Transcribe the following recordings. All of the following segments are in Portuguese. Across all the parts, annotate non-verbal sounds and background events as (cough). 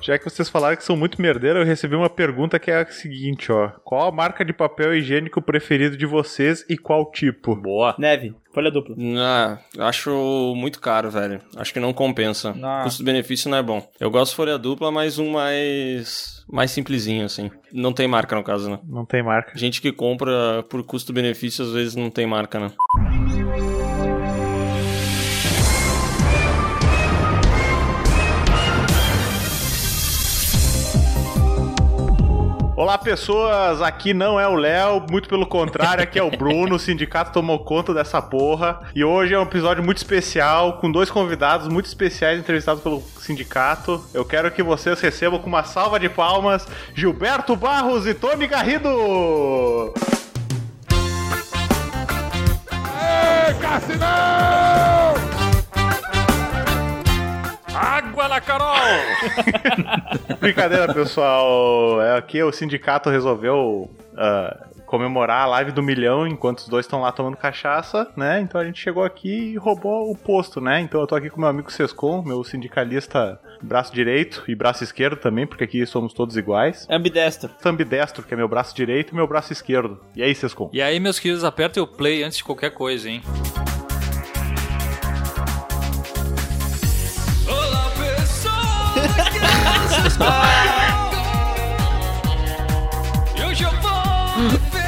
Já que vocês falaram que são muito merdeiros, eu recebi uma pergunta que é a seguinte, ó. Qual a marca de papel higiênico preferido de vocês e qual tipo? Boa. Neve, folha dupla. Ah, acho muito caro, velho. Acho que não compensa. Ah. Custo-benefício não é bom. Eu gosto de folha dupla, mas um mais mais simplesinho assim. Não tem marca no caso, né? Não tem marca. Gente que compra por custo-benefício às vezes não tem marca, né? Olá, pessoas! Aqui não é o Léo, muito pelo contrário, aqui é o (laughs) Bruno. O sindicato tomou conta dessa porra. E hoje é um episódio muito especial, com dois convidados muito especiais entrevistados pelo sindicato. Eu quero que vocês recebam com uma salva de palmas Gilberto Barros e Tony Garrido! Água na Carol! (laughs) Brincadeira, pessoal. É, Aqui o sindicato resolveu ah, comemorar a live do milhão enquanto os dois estão lá tomando cachaça, né? Então a gente chegou aqui e roubou o posto, né? Então eu tô aqui com meu amigo Sescon, meu sindicalista braço direito e braço esquerdo também, porque aqui somos todos iguais. É ambidestro. Ambidestro, que é meu braço direito e meu braço esquerdo. E aí, Sescon? E aí, meus queridos, apertem o play antes de qualquer coisa, hein? Olá,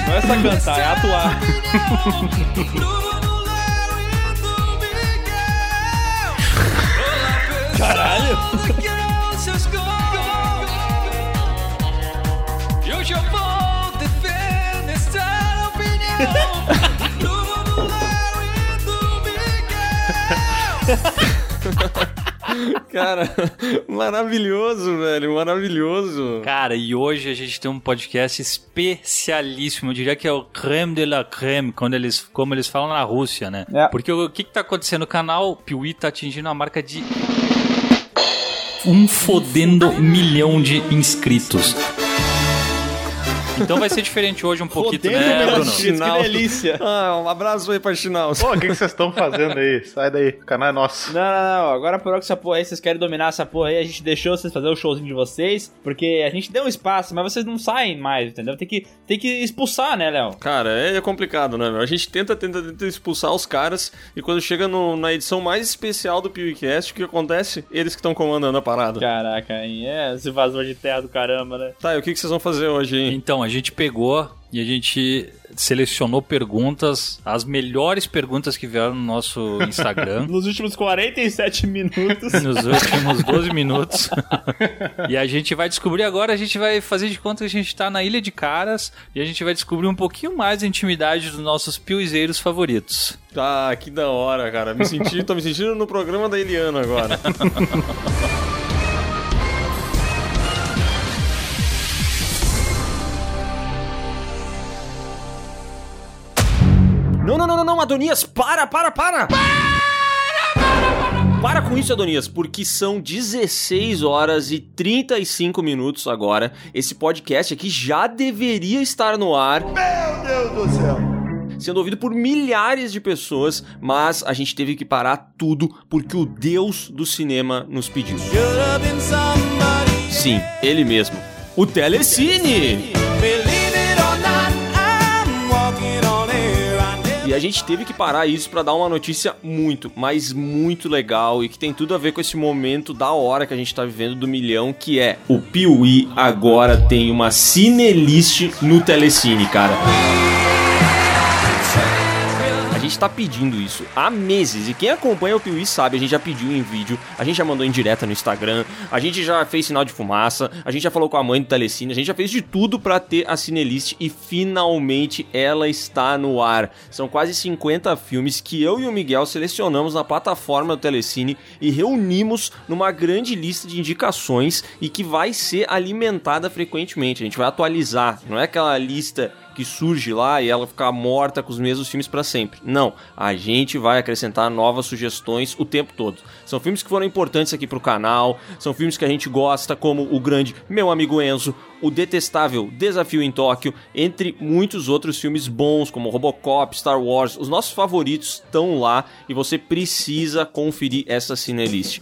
Não é só cantar, é atuar. Caralho! Hoje eu vou defender essa opinião e do Miguel. (laughs) Cara, maravilhoso, velho, maravilhoso. Cara, e hoje a gente tem um podcast especialíssimo. Eu diria que é o creme de la creme, quando eles, como eles falam na Rússia, né? É. Porque o que, que tá acontecendo? O canal Piuí tá atingindo a marca de um fodendo milhão de inscritos. Então vai ser diferente hoje um pouquinho, né, Bruno? inscritos, que delícia. (laughs) Ah, um abraço aí pra Chinal. Pô, o que que vocês estão fazendo aí? Sai daí, o canal é nosso. Não, não, não. Agora por que essa porra aí, vocês querem dominar essa porra aí, a gente deixou vocês fazer o showzinho de vocês, porque a gente deu um espaço, mas vocês não saem mais, entendeu? Tem que, tem que expulsar, né, Léo? Cara, é complicado, né, meu? A gente tenta, tenta, tenta expulsar os caras e quando chega no- na edição mais especial do PewCast, o que acontece? Eles que estão comandando a parada. Caraca, hein? É, esse vazou de terra do caramba, né? Tá, e o que, que vocês vão fazer hoje, hein? Então, a gente pegou e a gente selecionou perguntas, as melhores perguntas que vieram no nosso Instagram. (laughs) Nos últimos 47 minutos. (laughs) Nos últimos 12 minutos. (laughs) e a gente vai descobrir agora, a gente vai fazer de conta que a gente tá na Ilha de Caras e a gente vai descobrir um pouquinho mais da intimidade dos nossos piuizeiros favoritos. Tá, que da hora, cara. Me senti, tô me sentindo no programa da Eliana agora. Não, não, não, não, não, Adonias, para, para, para! Para com isso, Adonias, porque são 16 horas e 35 minutos agora. Esse podcast aqui já deveria estar no ar. Meu Deus do céu! Sendo ouvido por milhares de pessoas, mas a gente teve que parar tudo porque o Deus do cinema nos pediu. Sim, ele mesmo. O Telecine! E a gente teve que parar isso pra dar uma notícia muito, mas muito legal e que tem tudo a ver com esse momento da hora que a gente tá vivendo do milhão, que é o Piuí agora tem uma Cinelist no Telecine, cara. Gente tá pedindo isso há meses. E quem acompanha o Piuí sabe, a gente já pediu em vídeo, a gente já mandou em direta no Instagram, a gente já fez sinal de fumaça, a gente já falou com a mãe do Telecine, a gente já fez de tudo pra ter a Cinelist e finalmente ela está no ar. São quase 50 filmes que eu e o Miguel selecionamos na plataforma do Telecine e reunimos numa grande lista de indicações e que vai ser alimentada frequentemente. A gente vai atualizar, não é aquela lista que surge lá e ela ficar morta com os mesmos filmes para sempre. Não, a gente vai acrescentar novas sugestões o tempo todo. São filmes que foram importantes aqui pro canal, são filmes que a gente gosta, como o grande Meu Amigo Enzo, o detestável Desafio em Tóquio, entre muitos outros filmes bons, como Robocop, Star Wars. Os nossos favoritos estão lá e você precisa conferir essa cinelist.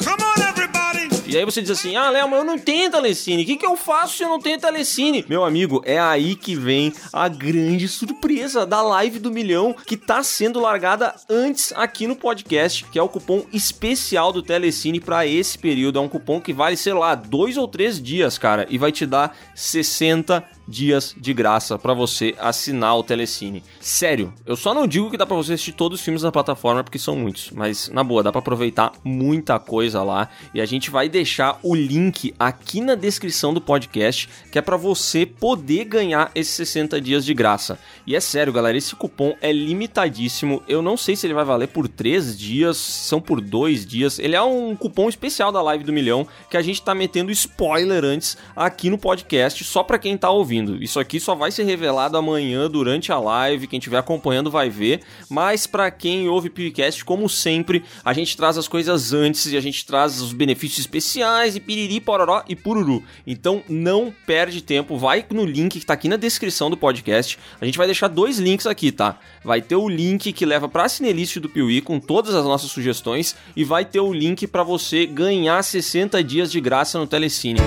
E aí você diz assim: ah, Léo, mas eu não tenho telecine. O que, que eu faço se eu não tenho telecine? Meu amigo, é aí que vem a grande surpresa da live do milhão que tá sendo largada antes aqui no podcast, que é o cupom especial do Telecine para esse período. É um cupom que vale, sei lá, dois ou três dias, cara, e vai te dar 60 dias de graça pra você assinar o Telecine. Sério, eu só não digo que dá pra você assistir todos os filmes da plataforma porque são muitos, mas na boa, dá pra aproveitar muita coisa lá e a gente vai deixar o link aqui na descrição do podcast, que é pra você poder ganhar esses 60 dias de graça. E é sério, galera, esse cupom é limitadíssimo. Eu não sei se ele vai valer por 3 dias, são por 2 dias. Ele é um cupom especial da Live do Milhão que a gente tá metendo spoiler antes aqui no podcast, só pra quem tá ouvindo. Isso aqui só vai ser revelado amanhã durante a live, quem estiver acompanhando vai ver. Mas pra quem ouve podcast, como sempre, a gente traz as coisas antes e a gente traz os benefícios especiais e piriri, pororó e pururu. Então não perde tempo, vai no link que tá aqui na descrição do podcast. A gente vai deixar dois links aqui, tá? Vai ter o link que leva pra Cinelist do Piuí com todas as nossas sugestões e vai ter o link pra você ganhar 60 dias de graça no Telecine.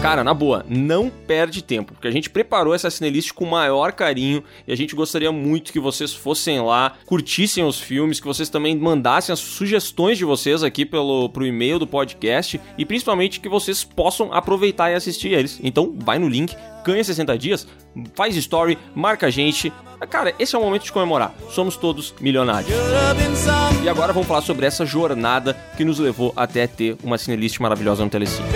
Cara, na boa, não perde tempo, porque a gente preparou essa cinelist com o maior carinho e a gente gostaria muito que vocês fossem lá, curtissem os filmes, que vocês também mandassem as sugestões de vocês aqui pelo pro e-mail do podcast e principalmente que vocês possam aproveitar e assistir eles. Então, vai no link, ganha 60 dias, faz story, marca a gente. Cara, esse é o momento de comemorar. Somos todos milionários. E agora vamos falar sobre essa jornada que nos levou até ter uma cinelist maravilhosa no Telecine.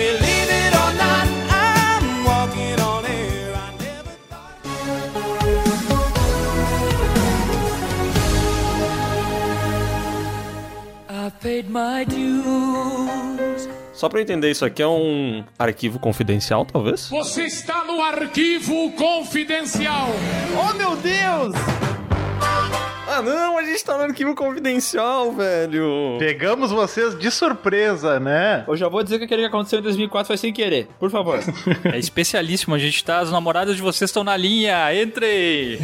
Só pra eu entender, isso aqui é um arquivo confidencial, talvez? Você está no arquivo confidencial. Oh, meu Deus! Ah, não, a gente tá no arquivo confidencial, velho. Pegamos vocês de surpresa, né? Eu já vou dizer que aquele que aconteceu em 2004 foi sem querer. Por favor. (laughs) É especialíssimo, a gente tá. As namoradas de vocês estão na linha, entrem!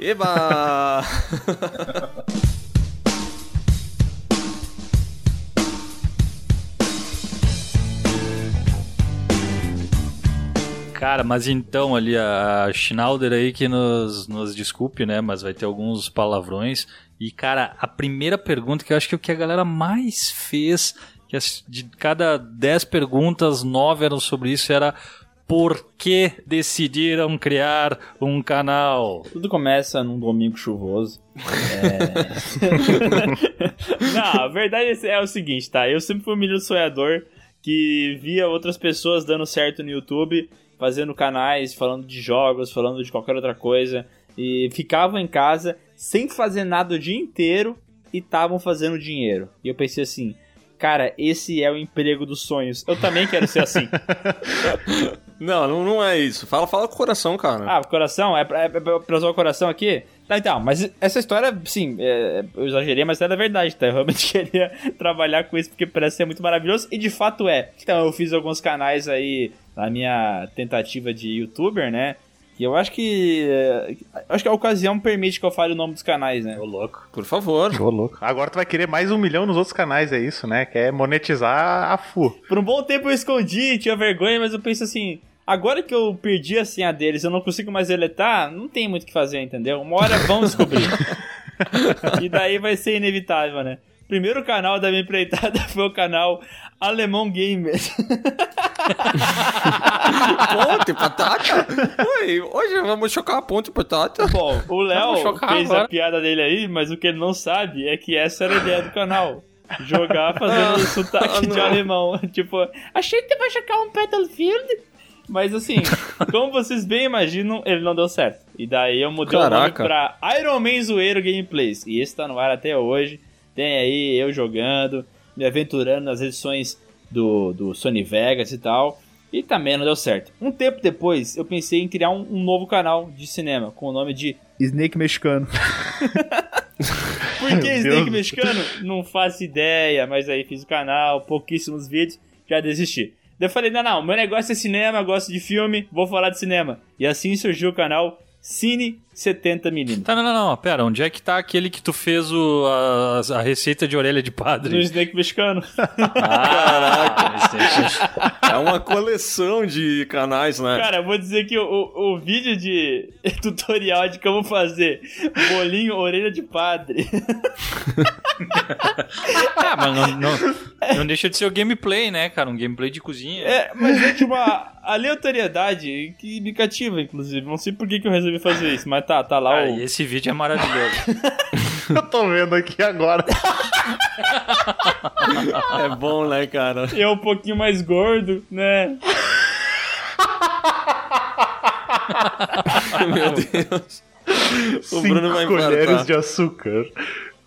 Eba! (laughs) Cara, mas então ali a Schnauder aí que nos, nos desculpe, né? Mas vai ter alguns palavrões. E, cara, a primeira pergunta que eu acho que é o que a galera mais fez, que de cada 10 perguntas, 9 eram sobre isso, era por que decidiram criar um canal? Tudo começa num domingo chuvoso. É... (laughs) Não, a verdade é o seguinte, tá? Eu sempre fui um menino sonhador que via outras pessoas dando certo no YouTube, fazendo canais, falando de jogos, falando de qualquer outra coisa, e ficavam em casa sem fazer nada o dia inteiro e estavam fazendo dinheiro. E eu pensei assim, cara, esse é o emprego dos sonhos. Eu também quero ser assim. (laughs) não, não, não é isso. Fala, fala com o coração, cara. Ah, o coração? É pra, é pra usar o coração aqui? Tá, então, mas essa história, sim, é, eu exagerei, mas era verdade, tá? Eu realmente (laughs) queria trabalhar com isso porque parece ser muito maravilhoso e de fato é. Então, eu fiz alguns canais aí na minha tentativa de youtuber, né? E eu acho que. é, Acho que a ocasião permite que eu fale o nome dos canais, né? Ô, louco. Por favor. Ô, louco. Agora tu vai querer mais um milhão nos outros canais, é isso, né? Quer monetizar a FU. Por um bom tempo eu escondi, tinha vergonha, mas eu penso assim. Agora que eu perdi a senha deles, eu não consigo mais deletar, não tem muito o que fazer, entendeu? Uma hora vão descobrir. (laughs) e daí vai ser inevitável, né? Primeiro canal da minha empreitada (laughs) foi o canal Alemão Gamer. (laughs) Ponte, batata? Oi, hoje vamos chocar a ponte, batata. Bom, o Léo chocar fez agora. a piada dele aí, mas o que ele não sabe é que essa era a ideia do canal. Jogar fazendo sotaque Ah, de não. alemão. Tipo, achei que vai jogar um Battlefield. Mas assim, como vocês bem imaginam, ele não deu certo. E daí eu mudei Caraca. o nome pra Iron Man Zoeiro Gameplays. E esse tá no ar até hoje. Tem aí eu jogando, me aventurando nas edições do, do Sony Vegas e tal. E também não deu certo. Um tempo depois, eu pensei em criar um, um novo canal de cinema com o nome de Snake Mexicano. (laughs) Por que Snake Deus. Mexicano? Não faço ideia, mas aí fiz o canal, pouquíssimos vídeos, já desisti. Daí eu falei, não, não, meu negócio é cinema, gosto de filme, vou falar de cinema. E assim surgiu o canal Cine 70mm. Tá, não, não, não. Pera, onde é que tá aquele que tu fez o, a, a receita de orelha de No padre? Snake mexicano. Caraca! (laughs) (laughs) É uma coleção de canais, né? Cara, eu vou dizer que o, o, o vídeo de (laughs) tutorial de como fazer bolinho orelha de padre. ah, mas não, não, não deixa de ser o gameplay, né, cara? Um gameplay de cozinha. É, mas é de uma aleatoriedade que me cativa, inclusive. Não sei por que, que eu resolvi fazer isso, mas tá, tá lá Ah, o. esse vídeo é maravilhoso. (laughs) Eu tô vendo aqui agora. (laughs) É bom, né, cara? Eu um pouquinho mais gordo, né? (laughs) Meu Deus. O Cinco Bruno vai colheres de açúcar.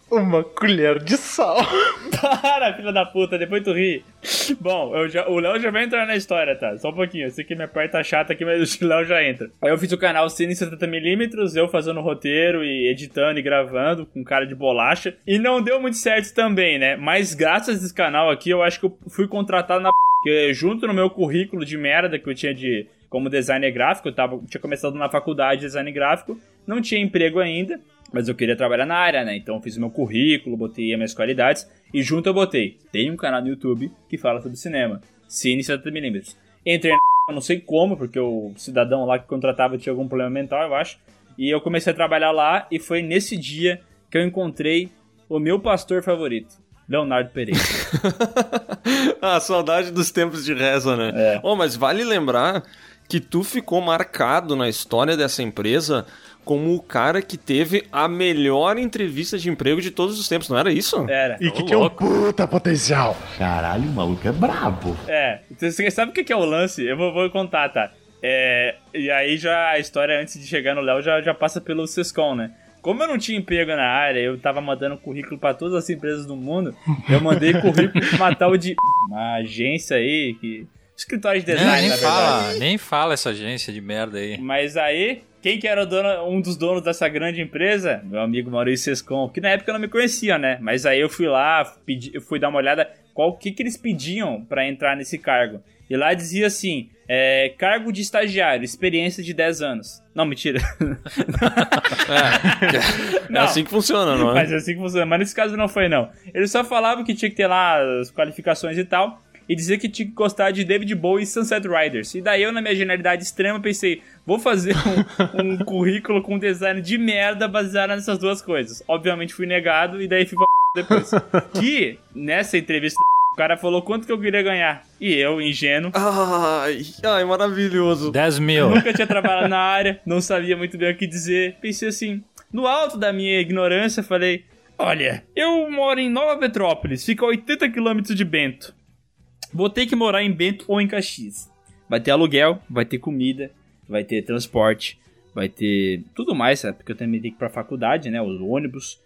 Uma colher de sal. (laughs) Para, filha da puta, depois tu ri. Bom, eu já- o Léo já vai entrar na história, tá? Só um pouquinho. Eu sei que minha parte tá chata aqui, mas o Léo já entra. Aí eu fiz o canal Cine 70mm, eu fazendo roteiro e editando e gravando com cara de bolacha. E não deu muito certo também, né? Mas graças a esse canal aqui, eu acho que eu fui contratado na porque junto no meu currículo de merda que eu tinha de como designer gráfico, eu tava, tinha começado na faculdade de design gráfico, não tinha emprego ainda, mas eu queria trabalhar na área, né? Então eu fiz o meu currículo, botei as minhas qualidades e junto eu botei. Tem um canal no YouTube que fala sobre cinema, Cine 70mm. Entrei na eu (laughs) não sei como, porque o cidadão lá que contratava tinha algum problema mental, eu acho. E eu comecei a trabalhar lá e foi nesse dia que eu encontrei o meu pastor favorito, Leonardo Pereira. (laughs) (laughs) ah, saudade dos tempos de reza, né? É. Oh, mas vale lembrar que tu ficou marcado na história dessa empresa como o cara que teve a melhor entrevista de emprego de todos os tempos, não era isso? Era. E que tinha um puta potencial. Caralho, o maluco é brabo. É, você sabe o que que é o lance? Eu vou, vou contar, tá? É, e aí já a história antes de chegar no Léo já, já passa pelo Sescom, né? Como eu não tinha emprego na área, eu tava mandando currículo pra todas as empresas do mundo, eu mandei currículo pra uma tal de (laughs) uma agência aí, que escritório de design, nem na verdade. fala, nem fala essa agência de merda aí. Mas aí, quem que era dono, um dos donos dessa grande empresa? Meu amigo Maurício Sescon, que na época não me conhecia, né? Mas aí eu fui lá, pedi, eu fui dar uma olhada qual que, que eles pediam pra entrar nesse cargo. E lá dizia assim: é, cargo de estagiário, experiência de 10 anos. Não, mentira. É, Não. assim que funciona, não é? Mas é assim que funciona. Mas nesse caso não foi, não. Ele só falava que tinha que ter lá as qualificações e tal. E dizia que tinha que gostar de David Bowie e Sunset Riders. E daí eu, na minha genialidade extrema, pensei: vou fazer um, (laughs) um currículo com design de merda baseado nessas duas coisas. Obviamente fui negado e daí fui pra (laughs) depois. que nessa entrevista o cara falou quanto que eu queria ganhar. E eu, ingênuo, Ai, ai, maravilhoso. 10 mil. Nunca tinha trabalhado na área, não sabia muito bem o que dizer. Pensei assim, no alto da minha ignorância, falei: Olha, eu moro em Nova Petrópolis, fica a 80 quilômetros de Bento. Vou ter que morar em Bento ou em Caxias. Vai ter aluguel, vai ter comida, vai ter transporte, vai ter tudo mais, sabe? Porque eu também tenho que ir pra faculdade, né? Os ônibus.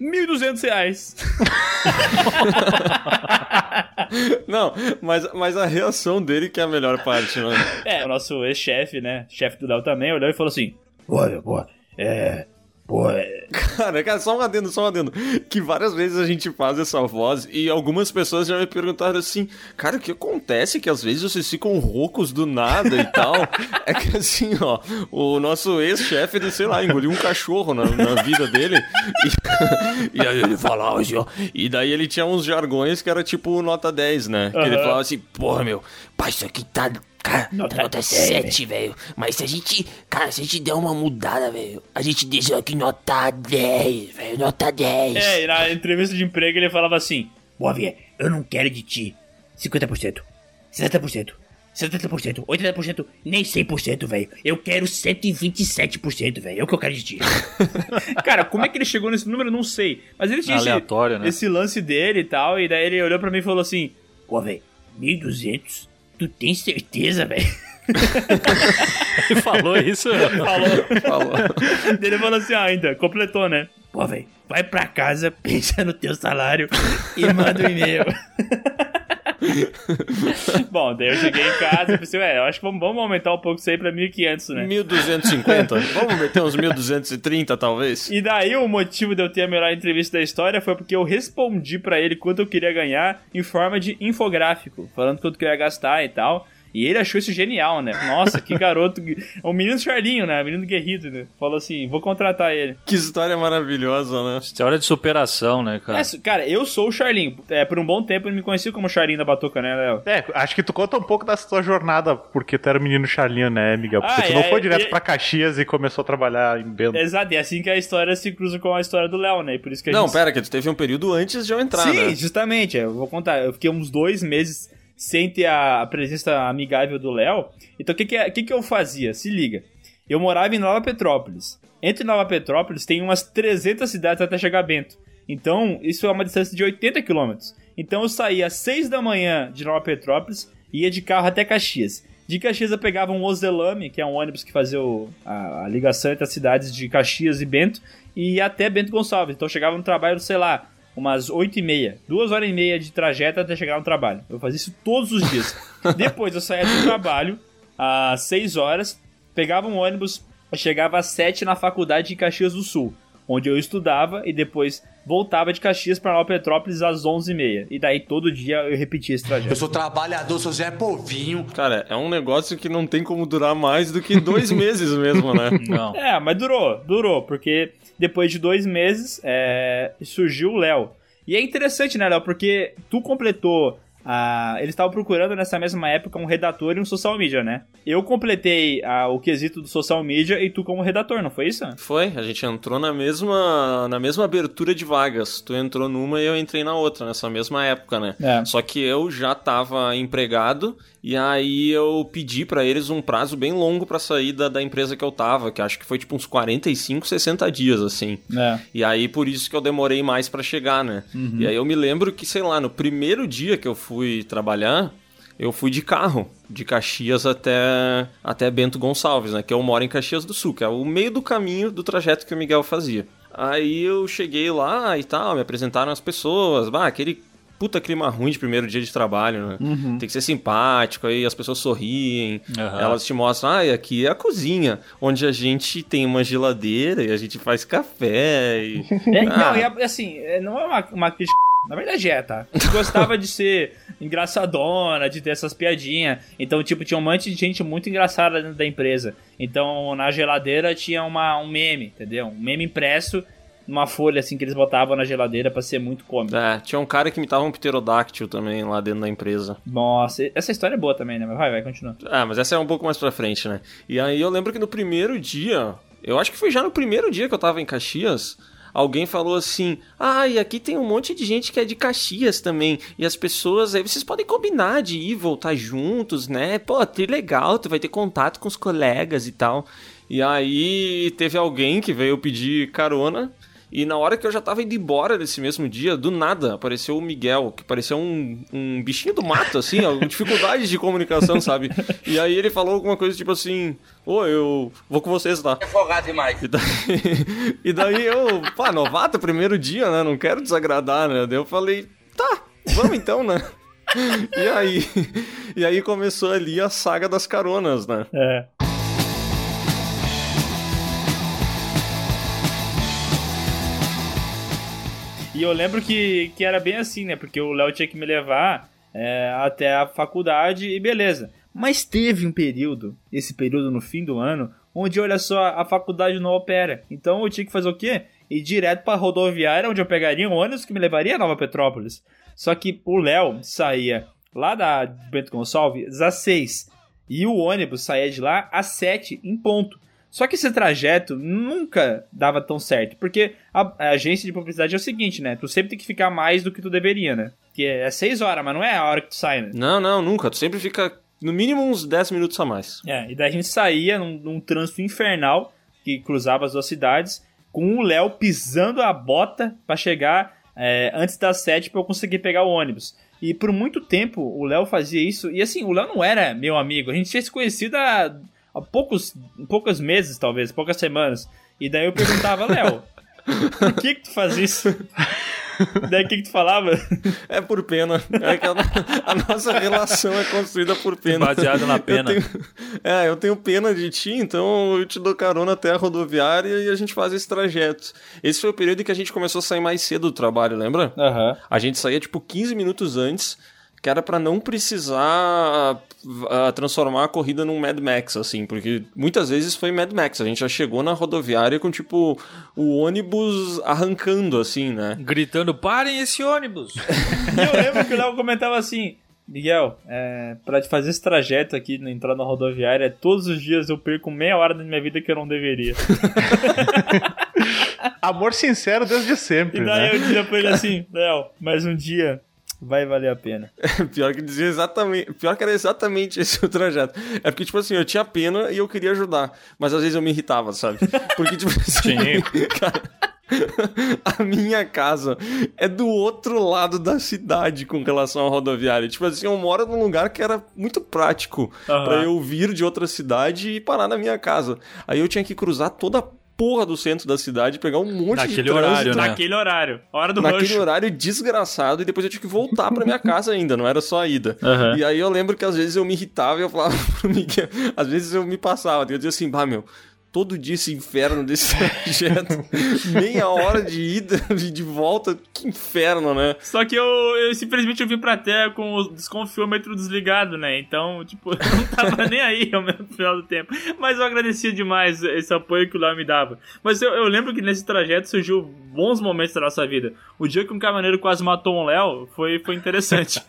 1.200 reais. (laughs) Não, mas, mas a reação dele que é a melhor parte, né? É, o nosso ex-chefe, né? Chefe do Léo também, olhou e falou assim: Pô, pô, é. Pô, é, Cara, cara, só um adendo, só um adendo. Que várias vezes a gente faz essa voz e algumas pessoas já me perguntaram assim, cara, o que acontece que às vezes vocês ficam roucos do nada e tal? (laughs) é que assim, ó, o nosso ex-chefe, ele, sei lá, engoliu um cachorro na, na vida dele. E, (laughs) e aí ele falava assim, ó. E daí ele tinha uns jargões que era tipo nota 10, né? Que ele Aham. falava assim, porra, meu, pá, isso aqui tá. Cara, Nota Nota 10, 7, velho. Mas se a gente. Cara, se a gente der uma mudada, velho. A gente deixa aqui nota 10, velho. Nota 10. É, e na entrevista de emprego ele falava assim: Boa, Via, eu não quero de ti 50%, 60%, 70%, 80%, nem 100%, velho. Eu quero 127%, velho. É o que eu quero de ti. (laughs) Cara, como é que ele chegou nesse número? Eu Não sei. Mas ele tinha esse- Aleatório, né? esse lance dele e tal, e daí ele olhou pra mim e falou assim: Pô, velho, 1.200? Tu tem certeza, velho? Ele falou isso? falou. falou. ele falou assim: ah, ainda, completou, né? Pô, velho, vai pra casa, (laughs) pensa no teu salário e manda um e-mail. (laughs) Bom, daí eu cheguei em casa e pensei: ué, eu acho que vamos, vamos aumentar um pouco isso aí pra 1.500, né? 1250? Vamos meter uns 1230, talvez? E daí o motivo de eu ter a melhor entrevista da história foi porque eu respondi pra ele quanto eu queria ganhar em forma de infográfico, falando quanto que eu ia gastar e tal. E ele achou isso genial, né? Nossa, que garoto. O (laughs) menino Charlinho, né? O menino guerrido, né? Falou assim: vou contratar ele. Que história maravilhosa, né? História de superação, né, cara? É, cara, eu sou o Charlinho. É, por um bom tempo ele me conhecia como Charlinho da Batuca, né, Léo? É, acho que tu conta um pouco da tua jornada, porque tu era o menino Charlinho, né, Miguel? Porque Ah, tu não é, foi direto e- pra Caxias e começou a trabalhar em Bento. Exato, e é assim que a história se cruza com a história do Léo, né? E por isso que a Não, gente... pera, que tu teve um período antes de eu entrar, Sim, né? justamente. é, Eu vou contar. Eu fiquei uns dois meses sem ter a presença amigável do Léo. Então, o que, que, é- que, que eu fazia? Se liga. Eu morava em Nova Petrópolis. Entre Nova Petrópolis tem umas 300 cidades até chegar a Bento. Então, isso é uma distância de 80 quilômetros. Então, eu saía às 6 da manhã de Nova Petrópolis e ia de carro até Caxias. De Caxias eu pegava um Ozelame, que é um ônibus que fazia o- a, a ligação entre as cidades de Caxias e Bento, e ia até Bento Gonçalves. Então eu chegava no trabalho, sei lá, umas 8 e meia. Duas horas e meia de trajeto até chegar no trabalho. Eu fazia isso todos os dias. (laughs) Depois eu saía do trabalho às 6 horas, pegava um ônibus, chegava às 7 na faculdade de Caxias do Sul, onde eu estudava e depois voltava de Caxias para Nova Petrópolis às 11h30. E daí todo dia eu repetia esse trajeto. Eu sou trabalhador, sou Zé Povinho. Cara, é um negócio que não tem como durar mais do que dois (laughs) meses mesmo, né? Não. É, mas durou, durou, porque depois de dois meses é, surgiu o Léo. E é interessante, né, Léo, porque tu completou. A... Eles estavam procurando nessa mesma época um redator e um social media, né? Eu completei a- o quesito do social media e tu como redator, não foi isso? Foi, a gente entrou na mesma, na mesma abertura de vagas. Tu entrou numa e eu entrei na outra, nessa mesma época, né? É. Só que eu já tava empregado e aí eu pedi pra eles um prazo bem longo pra sair da, da empresa que eu tava, que acho que foi tipo uns 45, 60 dias, assim. É. E aí por isso que eu demorei mais pra chegar, né? E aí eu me lembro que, sei lá, no primeiro dia que eu fui trabalhar, eu fui de carro, de Caxias até, até Bento Gonçalves, né? Que eu moro em Caxias do Sul, que é o meio do caminho do trajeto que o Miguel fazia. Aí eu cheguei lá e tal, me apresentaram as pessoas, bah, aquele puta clima ruim de primeiro dia de trabalho, né? Tem que ser simpático, aí as pessoas sorriem, Aham. elas te mostram, ah, aqui é a cozinha, onde a gente tem uma geladeira e a gente faz café e... (laughs) É, Ah. Não, e a- assim, é, não é uma, uma crítica. Na verdade é, tá? Gostava de ser engraçadona, de ter essas piadinhas. Então, tipo, tinha um monte de gente muito engraçada dentro da empresa. Então, na geladeira tinha uma, um meme, entendeu? Um meme impresso numa folha, assim, que eles botavam na geladeira pra ser muito cômico. É, tinha um cara que imitava um pterodáctilo também lá dentro da empresa. Nossa, essa história é boa também, né? Mas vai, vai, continua. Ah, mas essa é um pouco mais pra frente, né? E aí eu lembro que no primeiro dia, eu acho que foi já no primeiro dia que eu tava em Caxias, alguém falou assim: Ah, e aqui tem um monte de gente que é de Caxias também. E as pessoas, aí vocês podem combinar de ir voltar juntos, né? Pô, que legal, tu vai ter contato com os colegas e tal. E aí teve alguém que veio pedir carona. E na hora que eu já tava indo embora desse mesmo dia, do nada, apareceu o Miguel, que parecia um, um bichinho do mato, assim, dificuldades de comunicação, sabe? E aí ele falou alguma coisa tipo assim, ô, eu vou com vocês lá. É folgado demais. E daí, (laughs) e daí eu, pá, novato, primeiro dia, né? Não quero desagradar, né? Daí eu falei, tá, vamos então, né? E aí, e aí começou ali a saga das caronas, né? É. E eu lembro que, que era bem assim, né? Porque o Léo tinha que me levar é, até a faculdade e beleza. Mas teve um período, esse período no fim do ano, onde, olha só, a faculdade não opera. Então eu tinha que fazer o quê? Ir direto pra rodoviária, onde eu pegaria um ônibus que me levaria a Nova Petrópolis. Só que o Léo saía lá da Bento Gonçalves às 6 e o ônibus saía de lá às 7 em ponto. Só que esse trajeto nunca dava tão certo, porque a, a agência de publicidade é o seguinte, né? Tu sempre tem que ficar mais do que tu deveria, né? Que é 6 horas, mas não é a hora que tu sai, né? Não, não, nunca. Tu sempre fica no mínimo uns 10 minutos a mais. É, e daí a gente saía num, num trânsito infernal que cruzava as duas cidades, com o Léo pisando a bota pra chegar é, antes das 7 pra eu conseguir pegar o ônibus. E por muito tempo o Léo fazia isso, e assim, o Léo não era meu amigo, a gente tinha se conhecido há, há poucos, poucos meses, talvez, poucas semanas. E daí eu perguntava, Léo, por que que tu faz isso? (laughs) daí o que que tu falava? É por pena. É que a, a nossa relação é construída por pena. Baseado na Eu pena. tenho- é, eu tenho pena de ti, então eu te dou carona até a rodoviária e a gente faz esse trajeto. Esse foi o período em que a gente começou a sair mais cedo do trabalho, lembra? Aham. A gente saía tipo 15 minutos antes, que era pra não precisar ah, transformar a corrida num Mad Max, assim, porque muitas vezes foi Mad Max. A gente já chegou na rodoviária com, tipo, o ônibus arrancando, assim, né? Gritando, parem esse ônibus! E (laughs) eu lembro que o Léo comentava assim: Miguel, é, pra te fazer esse trajeto aqui na entrada na rodoviária, todos os dias eu perco meia hora da minha vida que eu não deveria. (laughs) Amor sincero desde sempre, E daí né? eu dizia pra ele assim: Léo, mais um dia vai valer a pena. (laughs) Pior que dizia exatamente. Pior que era exatamente esse o trajeto. É porque, tipo assim, eu tinha pena e eu queria ajudar. Mas às vezes eu me irritava, sabe? Porque, tipo assim. (laughs) cara, a minha casa é do outro lado da cidade com relação à rodoviária. Tipo assim, eu moro num lugar que era muito prático Aham. pra eu vir de outra cidade e parar na minha casa. Aí eu tinha que cruzar toda a porra do centro da cidade, pegar um monte de Naquele trânsito. horário, né? Naquele horário, hora do Naquele horário desgraçado, e depois eu tinha que voltar pra minha casa ainda, não era só a ida. Aham. E aí eu lembro que às vezes eu me irritava e eu falava (laughs) pro Miguel, às vezes eu me passava, eu dizia assim, bah, meu, todo dia esse inferno desse (laughs) trajeto, meia hora de ida e de volta, que inferno, né? Só que eu, eu simplesmente eu vim pra terra com o desconfiômetro desligado, né? Então, tipo, (laughs) eu não tava (laughs) nem aí ao mesmo final do tempo. Mas eu agradecia demais esse apoio que o Léo me dava. Mas eu, eu lembro que nesse trajeto surgiu bons momentos da nossa vida. O dia que um caminhoneiro quase matou um Léo foi, foi interessante.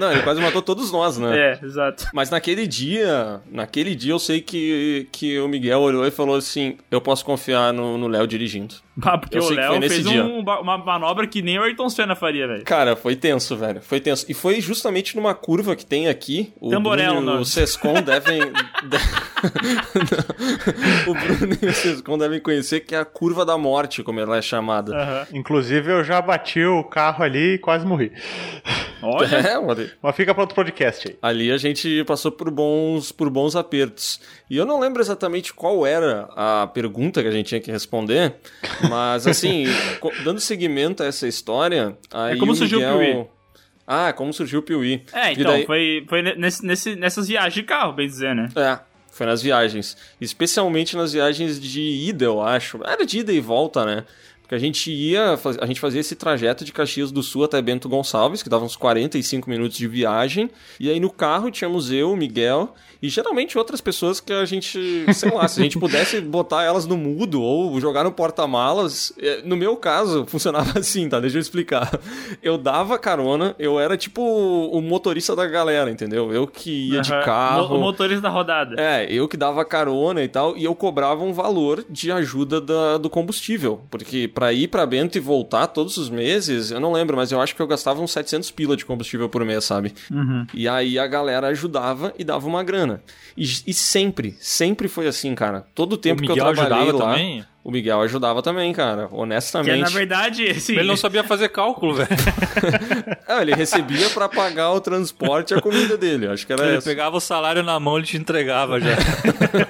Não, ele quase matou todos nós, né? é, exato. Mas naquele dia, naquele dia eu sei que, que o Miguel olhou e falou assim, eu posso confiar no Léo dirigindo. Ah, porque Eu o Léo fez dia. um- uma manobra que nem o Ayrton Senna faria, velho. Cara, foi tenso, velho. Foi tenso. E foi justamente numa curva que tem aqui. O Tamborel, Bruno e não. o Sescon (laughs) devem. (laughs) o Bruno e o Sescon devem conhecer que é a curva da morte, como ela é chamada. Aham. Inclusive, eu já bati o carro ali e quase morri. Olha, (laughs) É, olha. Mas fica pra outro podcast aí. Ali a gente passou por bons, por bons apertos. E eu não lembro exatamente qual era a pergunta que a gente tinha que responder, mas assim, dando seguimento a essa história, aí É como o surgiu o Miguel... Piuí. Ah, como surgiu o Piuí. É, então, daí- foi, foi nesse, nesse- nessas viagens de carro, bem dizer, né? É, foi nas viagens. Especialmente nas viagens de ida, eu acho. Era de ida e volta, né? Porque a gente ia, a gente fazia esse trajeto de Caxias do Sul até Bento Gonçalves, que dava uns 45 minutos de viagem. E aí no carro tínhamos eu, Miguel e geralmente outras pessoas que a gente, sei lá, se a gente pudesse botar elas no mudo ou jogar no porta-malas. eh, No meu caso, funcionava (laughs) assim, tá? Deixa eu explicar. Eu dava carona, eu era tipo o motorista da galera, entendeu? Eu que ia de Aham. carro. O motorista da rodada. É, eu que dava carona e tal, e eu cobrava um valor de ajuda da- do combustível. Porque pra ir pra Bento e voltar todos os meses, eu não lembro, mas eu acho que eu gastava uns 700 pila de combustível por mês, sabe? E aí a galera ajudava e dava uma grana. E, e sempre, sempre foi assim, cara. Todo o tempo o que eu trabalhei ajudava lá, também? O Miguel ajudava também, cara. Que Honestamente. na verdade, assim, Ele não sabia fazer cálculo, velho. (laughs) Ah, ele recebia pra pagar o transporte e a comida dele. Acho que era Ele essa. pegava o salário na mão e te entregava já.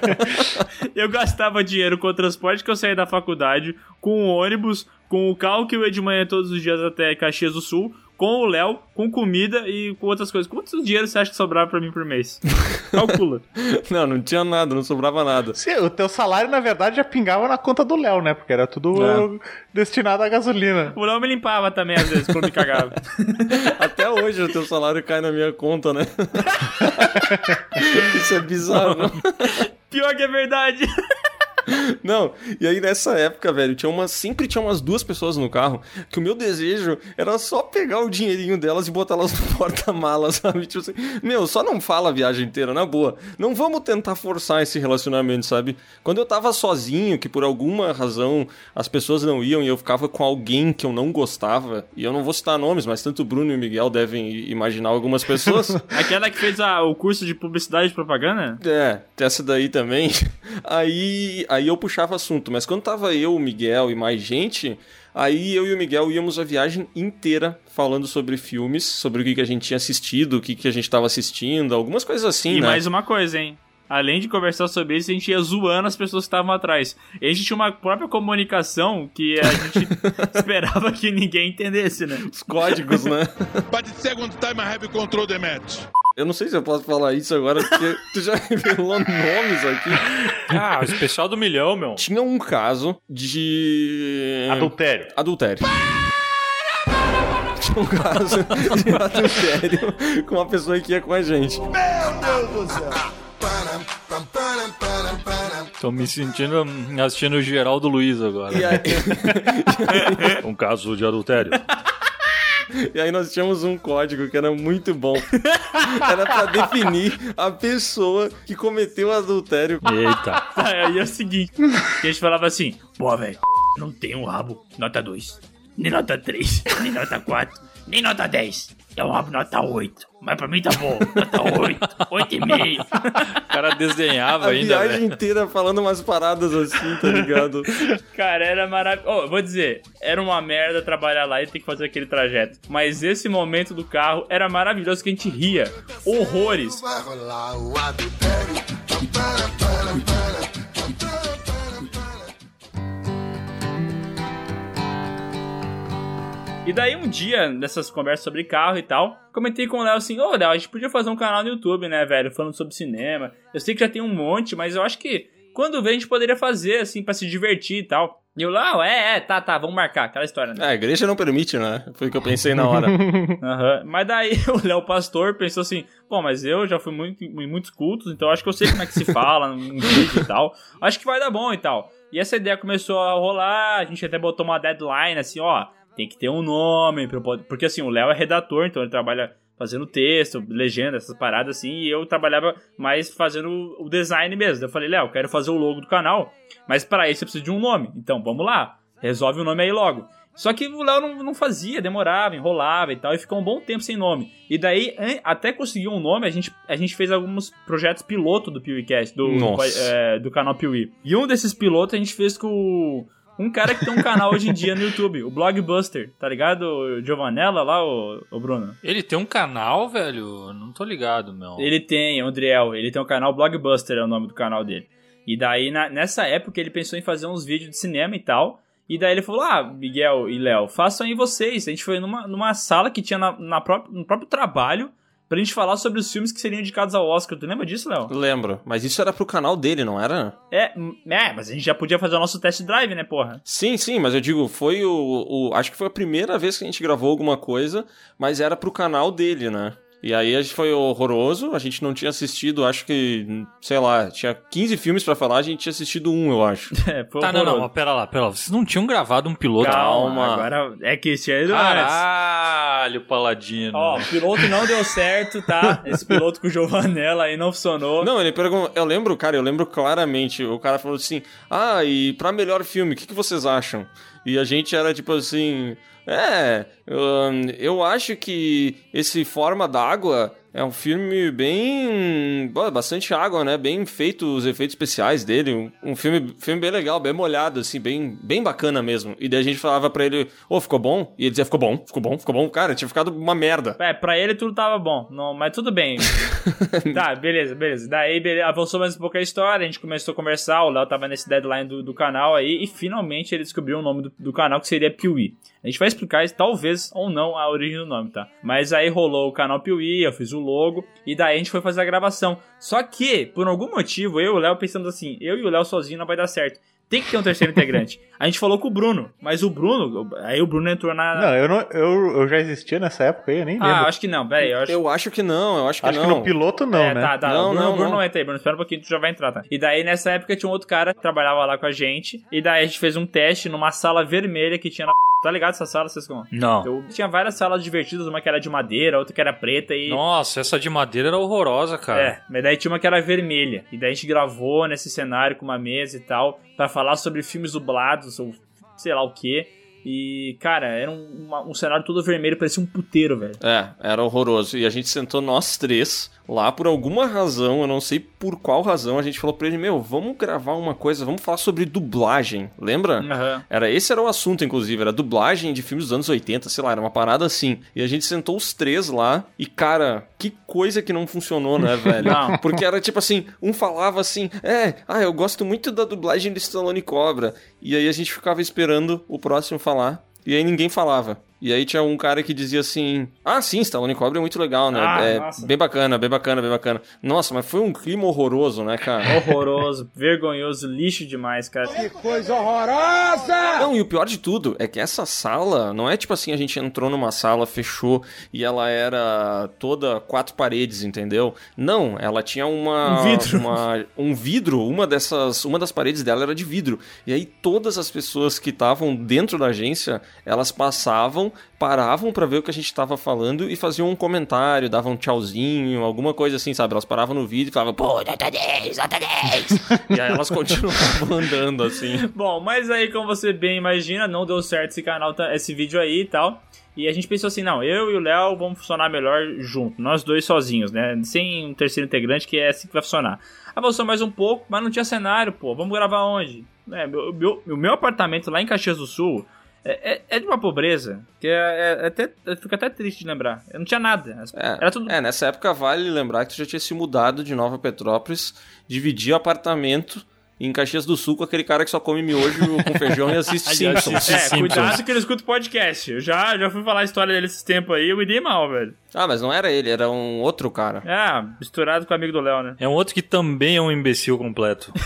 (laughs) eu gastava dinheiro com o transporte que eu saía da faculdade, com o ônibus, com o carro que eu ia de manhã todos os dias até Caxias do Sul, com o Léo, com comida e com outras coisas. Quantos dinheiro você acha que sobrava pra mim por mês? (laughs) Calcula. Não, não tinha nada, não sobrava nada. Sim, o teu salário, na verdade, já pingava na conta do Léo, né? Porque era tudo É. destinado à gasolina. O Léo me limpava também às vezes quando me cagava. (laughs) Até hoje o teu salário cai na minha conta, né? (laughs) Isso é bizarro, não? Pior que é verdade. Não, e aí nessa época, velho, tinha umas, sempre tinha umas duas pessoas no carro que o meu desejo era só pegar o dinheirinho delas e botar elas no (laughs) porta-malas, sabe? Tipo assim, meu, só não fala a viagem inteira, na boa. Não vamos tentar forçar esse relacionamento, sabe? Quando eu tava sozinho, que por alguma razão as pessoas não iam e eu ficava com alguém que eu não gostava, e eu não vou citar nomes, mas tanto o Bruno e o Miguel devem imaginar algumas pessoas. (laughs) Aquela que fez a- o curso de publicidade e propaganda? É, essa daí também. (laughs) Aí, aí eu puxava assunto, mas quando tava eu, o Miguel e mais gente, aí eu e o Miguel íamos a viagem inteira falando sobre filmes, sobre o que, que a gente tinha assistido, o que, que a gente tava assistindo, algumas coisas assim, E né? mais uma coisa, hein? Além de conversar sobre isso, a gente ia zoando as pessoas que estavam atrás. E a gente tinha uma própria comunicação que a gente (laughs) esperava que ninguém entendesse, né? Os códigos, né? But the second time I have control the match. Eu não sei se eu posso falar isso agora, porque (laughs) tu já revelou nomes aqui. Ah, o especial do milhão, meu. Tinha um caso de... Adultério. Adultério. um caso de adultério com uma pessoa que ia com a gente. Tô me sentindo assistindo o Geraldo Luiz agora. E aí, (laughs) Um caso de adultério. E aí nós tínhamos um código que era muito bom. (laughs) Era pra definir a pessoa que cometeu o adultério. Eita. (laughs) Aí é o seguinte, que a gente falava assim, Pô, velho, não tem um rabo nota 2, nem nota 3, nem nota 4, nem nota 10. É um rabo nota 8. Mas pra mim tá bom. Nota 8, 8,5. O cara desenhava A ainda, viagem velho. inteira falando umas paradas assim, tá ligado? (laughs) cara, era maravilhoso. Oh, eu vou dizer, era uma merda trabalhar lá e ter que fazer aquele trajeto. Mas esse momento do carro era maravilhoso que a gente ria. Horrores. Vai rolar o adultério. E daí um dia, nessas conversas sobre carro e tal, comentei com o Léo assim, ô Léo, a gente podia fazer um canal no YouTube, né, velho, falando sobre cinema. Eu sei que já tem um monte, mas eu acho que quando vem a gente poderia fazer, assim, pra se divertir e tal. E eu lá, é, é, tá, tá, vamos marcar, aquela história, né? É, a igreja não permite, né? Foi o que eu pensei na hora. (laughs) Aham. Mas daí (laughs) o Léo Pastor pensou assim: bom, mas eu já fui muito, em muitos cultos, então acho que eu sei como é que se fala num vídeo e tal. Acho que vai dar bom e tal. E essa ideia começou a rolar, a gente até botou uma deadline assim: ó, tem que ter um nome, porque assim, o Léo é redator, então ele trabalha fazendo texto, legenda, essas paradas assim, e eu trabalhava mais fazendo o design mesmo. Eu falei, Léo, eu quero fazer o logo do canal, mas para isso eu preciso de um nome. Então, vamos lá, resolve o nome aí logo. Só que o Léo não, não fazia, demorava, enrolava e tal, e ficou um bom tempo sem nome. E daí, até conseguir um nome, a gente, a gente fez alguns projetos piloto do PeeWeeCast, do, Nossa. é, do canal Piuí. E um desses pilotos a gente fez com o- um cara que tem um canal hoje em dia no YouTube, o Blogbuster, tá ligado? O Giovanella lá, o, o Bruno. Ele tem um canal, velho? Não tô ligado, meu. Ele tem, o Andriel, ele tem um canal Blogbuster, é o nome do canal dele. E daí, na- nessa época, ele pensou em fazer uns vídeos de cinema e tal. E daí ele falou: Ah, Miguel e Léo, façam aí vocês. A gente foi numa, numa sala que tinha na, na própria, no próprio trabalho pra gente falar sobre os filmes que seriam indicados ao Oscar. Tu lembra disso, Léo? Lembro. Mas isso era pro canal dele, não era? É, é, mas a gente já podia fazer o nosso test drive, né, porra? Sim, sim, mas eu digo, foi o, o- Acho que foi a primeira vez que a gente gravou alguma coisa, mas era pro canal dele, né? E aí a gente foi horroroso, a gente não tinha assistido, acho que, sei lá, tinha 15 filmes pra falar, a gente tinha assistido um, eu acho. (laughs) É, foi Tá, não, não, pera lá, pera lá. Vocês não tinham gravado um piloto? Calma, agora é que esse aí não é. Caralho, Paladino. Ó, o piloto não deu certo, tá? Esse piloto com o Giovanella aí não funcionou. Não, ele perguntou, eu lembro, cara, eu lembro claramente, o cara falou assim, ah, e pra melhor filme, o que, que vocês acham? E a gente era tipo assim, é, hum, eu acho que esse Forma d'Água é um filme bem. bastante água, né? Bem feito os efeitos especiais dele. Um, filme, filme bem legal, bem molhado, assim, bem, bem bacana mesmo. E daí a gente falava pra ele, ô, ficou bom? E ele dizia, ficou bom, ficou bom, ficou bom. Cara, tinha ficado uma merda. É, pra ele tudo tava bom, não, mas tudo bem. (laughs) tá, beleza, beleza. Daí beleza, avançou mais um pouco a história, a gente começou a conversar, o Léo tava nesse deadline do, do canal aí, e finalmente ele descobriu o nome do, do canal, que seria Piuí. A gente vai explicar, talvez ou não, a origem do nome, tá? Mas aí rolou o canal Piuí, eu fiz o logo, e daí a gente foi fazer a gravação. Só que, por algum motivo, eu e o Léo pensamos assim, eu e o Léo sozinho não vai dar certo. Tem que ter um terceiro integrante. A gente falou com o Bruno, mas o Bruno, aí o Bruno entrou na... Não, eu, não, eu, eu já existia nessa época aí, eu nem lembro. Ah, acho que não, peraí, eu acho Eu acho que não, eu acho que Acho não. que no piloto não, é, né? tá, tá. Não, o Bruno, não, o Bruno não entra aí, Bruno. Espera um pouquinho, tu já vai entrar, tá? E daí, nessa época, tinha um outro cara que trabalhava lá com a gente. E daí a gente fez um teste numa sala vermelha que tinha na. Tá ligado essa sala, vocês como? Não. Eu tinha várias salas divertidas, uma que era de madeira, outra que era preta e. Nossa, essa de madeira era horrorosa, cara. É, mas daí tinha uma que era vermelha. E daí a gente gravou nesse cenário com uma mesa e tal, pra falar sobre filmes dublados, ou sei lá o que. E, cara, era um, uma- um cenário todo vermelho, parecia um puteiro, velho. É, era horroroso. E a gente sentou nós três lá por alguma razão, eu não sei por qual razão, a gente falou pra ele, meu, vamos gravar uma coisa, vamos falar sobre dublagem, lembra? Aham. Era, esse era o assunto, inclusive, era dublagem de filmes dos anos 80, sei lá, era uma parada assim. E a gente sentou os três lá e, cara, que coisa que não funcionou, né, (laughs) velho? Não. Porque era tipo assim, um falava assim, é, ah, eu gosto muito da dublagem do Stallone Cobra. E aí a gente ficava esperando o próximo falar. E aí ninguém falava. E aí tinha um cara que dizia assim: Ah, sim, Stallone Cobra é muito legal, né? Ah, é nossa. bem bacana, bem bacana, bem bacana. Nossa, mas foi um clima horroroso, né, cara? Horroroso, (laughs) vergonhoso, lixo demais, cara. Não, e o pior de tudo é que essa sala, não é tipo assim, a gente entrou numa sala, fechou e ela era toda quatro paredes, entendeu? Não, ela tinha uma Um vidro. uma- um vidro, uma dessas, uma das paredes dela era de vidro. E aí todas as pessoas que estavam dentro da agência, elas passavam, paravam pra ver o que a gente tava falando e faziam um comentário, davam um tchauzinho, alguma coisa assim, sabe? Elas paravam no vídeo e falavam, pô, nota 10, nota 10. (laughs) e aí elas continuavam andando assim. Bom, mas aí, como você bem imagina, não deu certo esse canal, tá- esse vídeo aí e tal. E a gente pensou assim, não, eu e o Léo vamos funcionar melhor junto, nós dois sozinhos, né? Sem um terceiro integrante, que é assim que vai funcionar. Avançou mais um pouco, mas não tinha cenário, pô. Vamos gravar onde? É, meu, meu- o meu apartamento lá em Caxias do Sul é, é- é de uma pobreza, que é, é- é até, eu fico até triste de lembrar. Eu não tinha nada. É, Era tudo é, nessa época vale lembrar que tu já tinha se mudado de Nova Petrópolis, dividir apartamento em Caxias do Sul com aquele cara que só come miojo (laughs) com feijão e assiste Simpsons. assiste É, Simpsons. cuidado que ele escuta o podcast. Eu já, já fui falar a história dele esses tempos aí, eu me dei mal, velho. Ah, mas não era ele, era um outro cara. É, misturado com o amigo do Léo, né? É um outro que também é um imbecil completo. (laughs)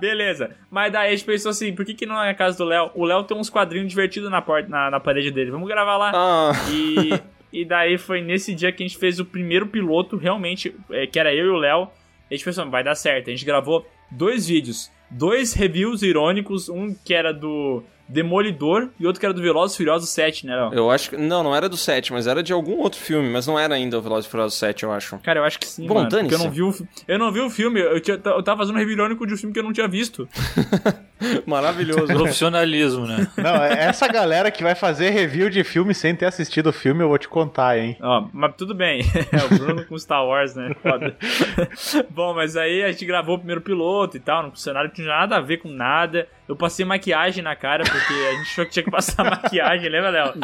Beleza. Mas daí a gente pensou assim, por que, que não é a casa do Léo? O Léo tem uns quadrinhos divertidos na, porta, na, na parede dele. Vamos gravar lá. Ah, E, e daí foi nesse dia que a gente fez o primeiro piloto, realmente, é, que era eu e o Léo. A gente pensou, vai dar certo. A gente gravou dois vídeos. Dois reviews irônicos, um que era do Demolidor e outro que era do Velozes e Furiosos 7, né, Léo? eu acho que. Não, não era do 7, mas era de algum outro filme, mas não era ainda o Velozes e Furiosos 7, eu acho. Cara, eu acho que sim, Bom, mano. Eu não vi o, eu não vi o filme. Eu, tinha- eu tava fazendo um review irônico de um filme que eu não tinha visto. (laughs) (laughs) Maravilhoso. Profissionalismo, né? Não, é essa galera que vai fazer review de filme sem ter assistido o filme, eu vou te contar, hein? Ó, mas tudo bem. (laughs) É o Bruno com Star Wars, né? Foda. (laughs) Bom, mas aí a gente gravou o primeiro piloto e tal, no cenário não tinha nada a ver com nada. Eu passei maquiagem na cara, porque a gente achou que tinha que passar maquiagem, lembra, Léo?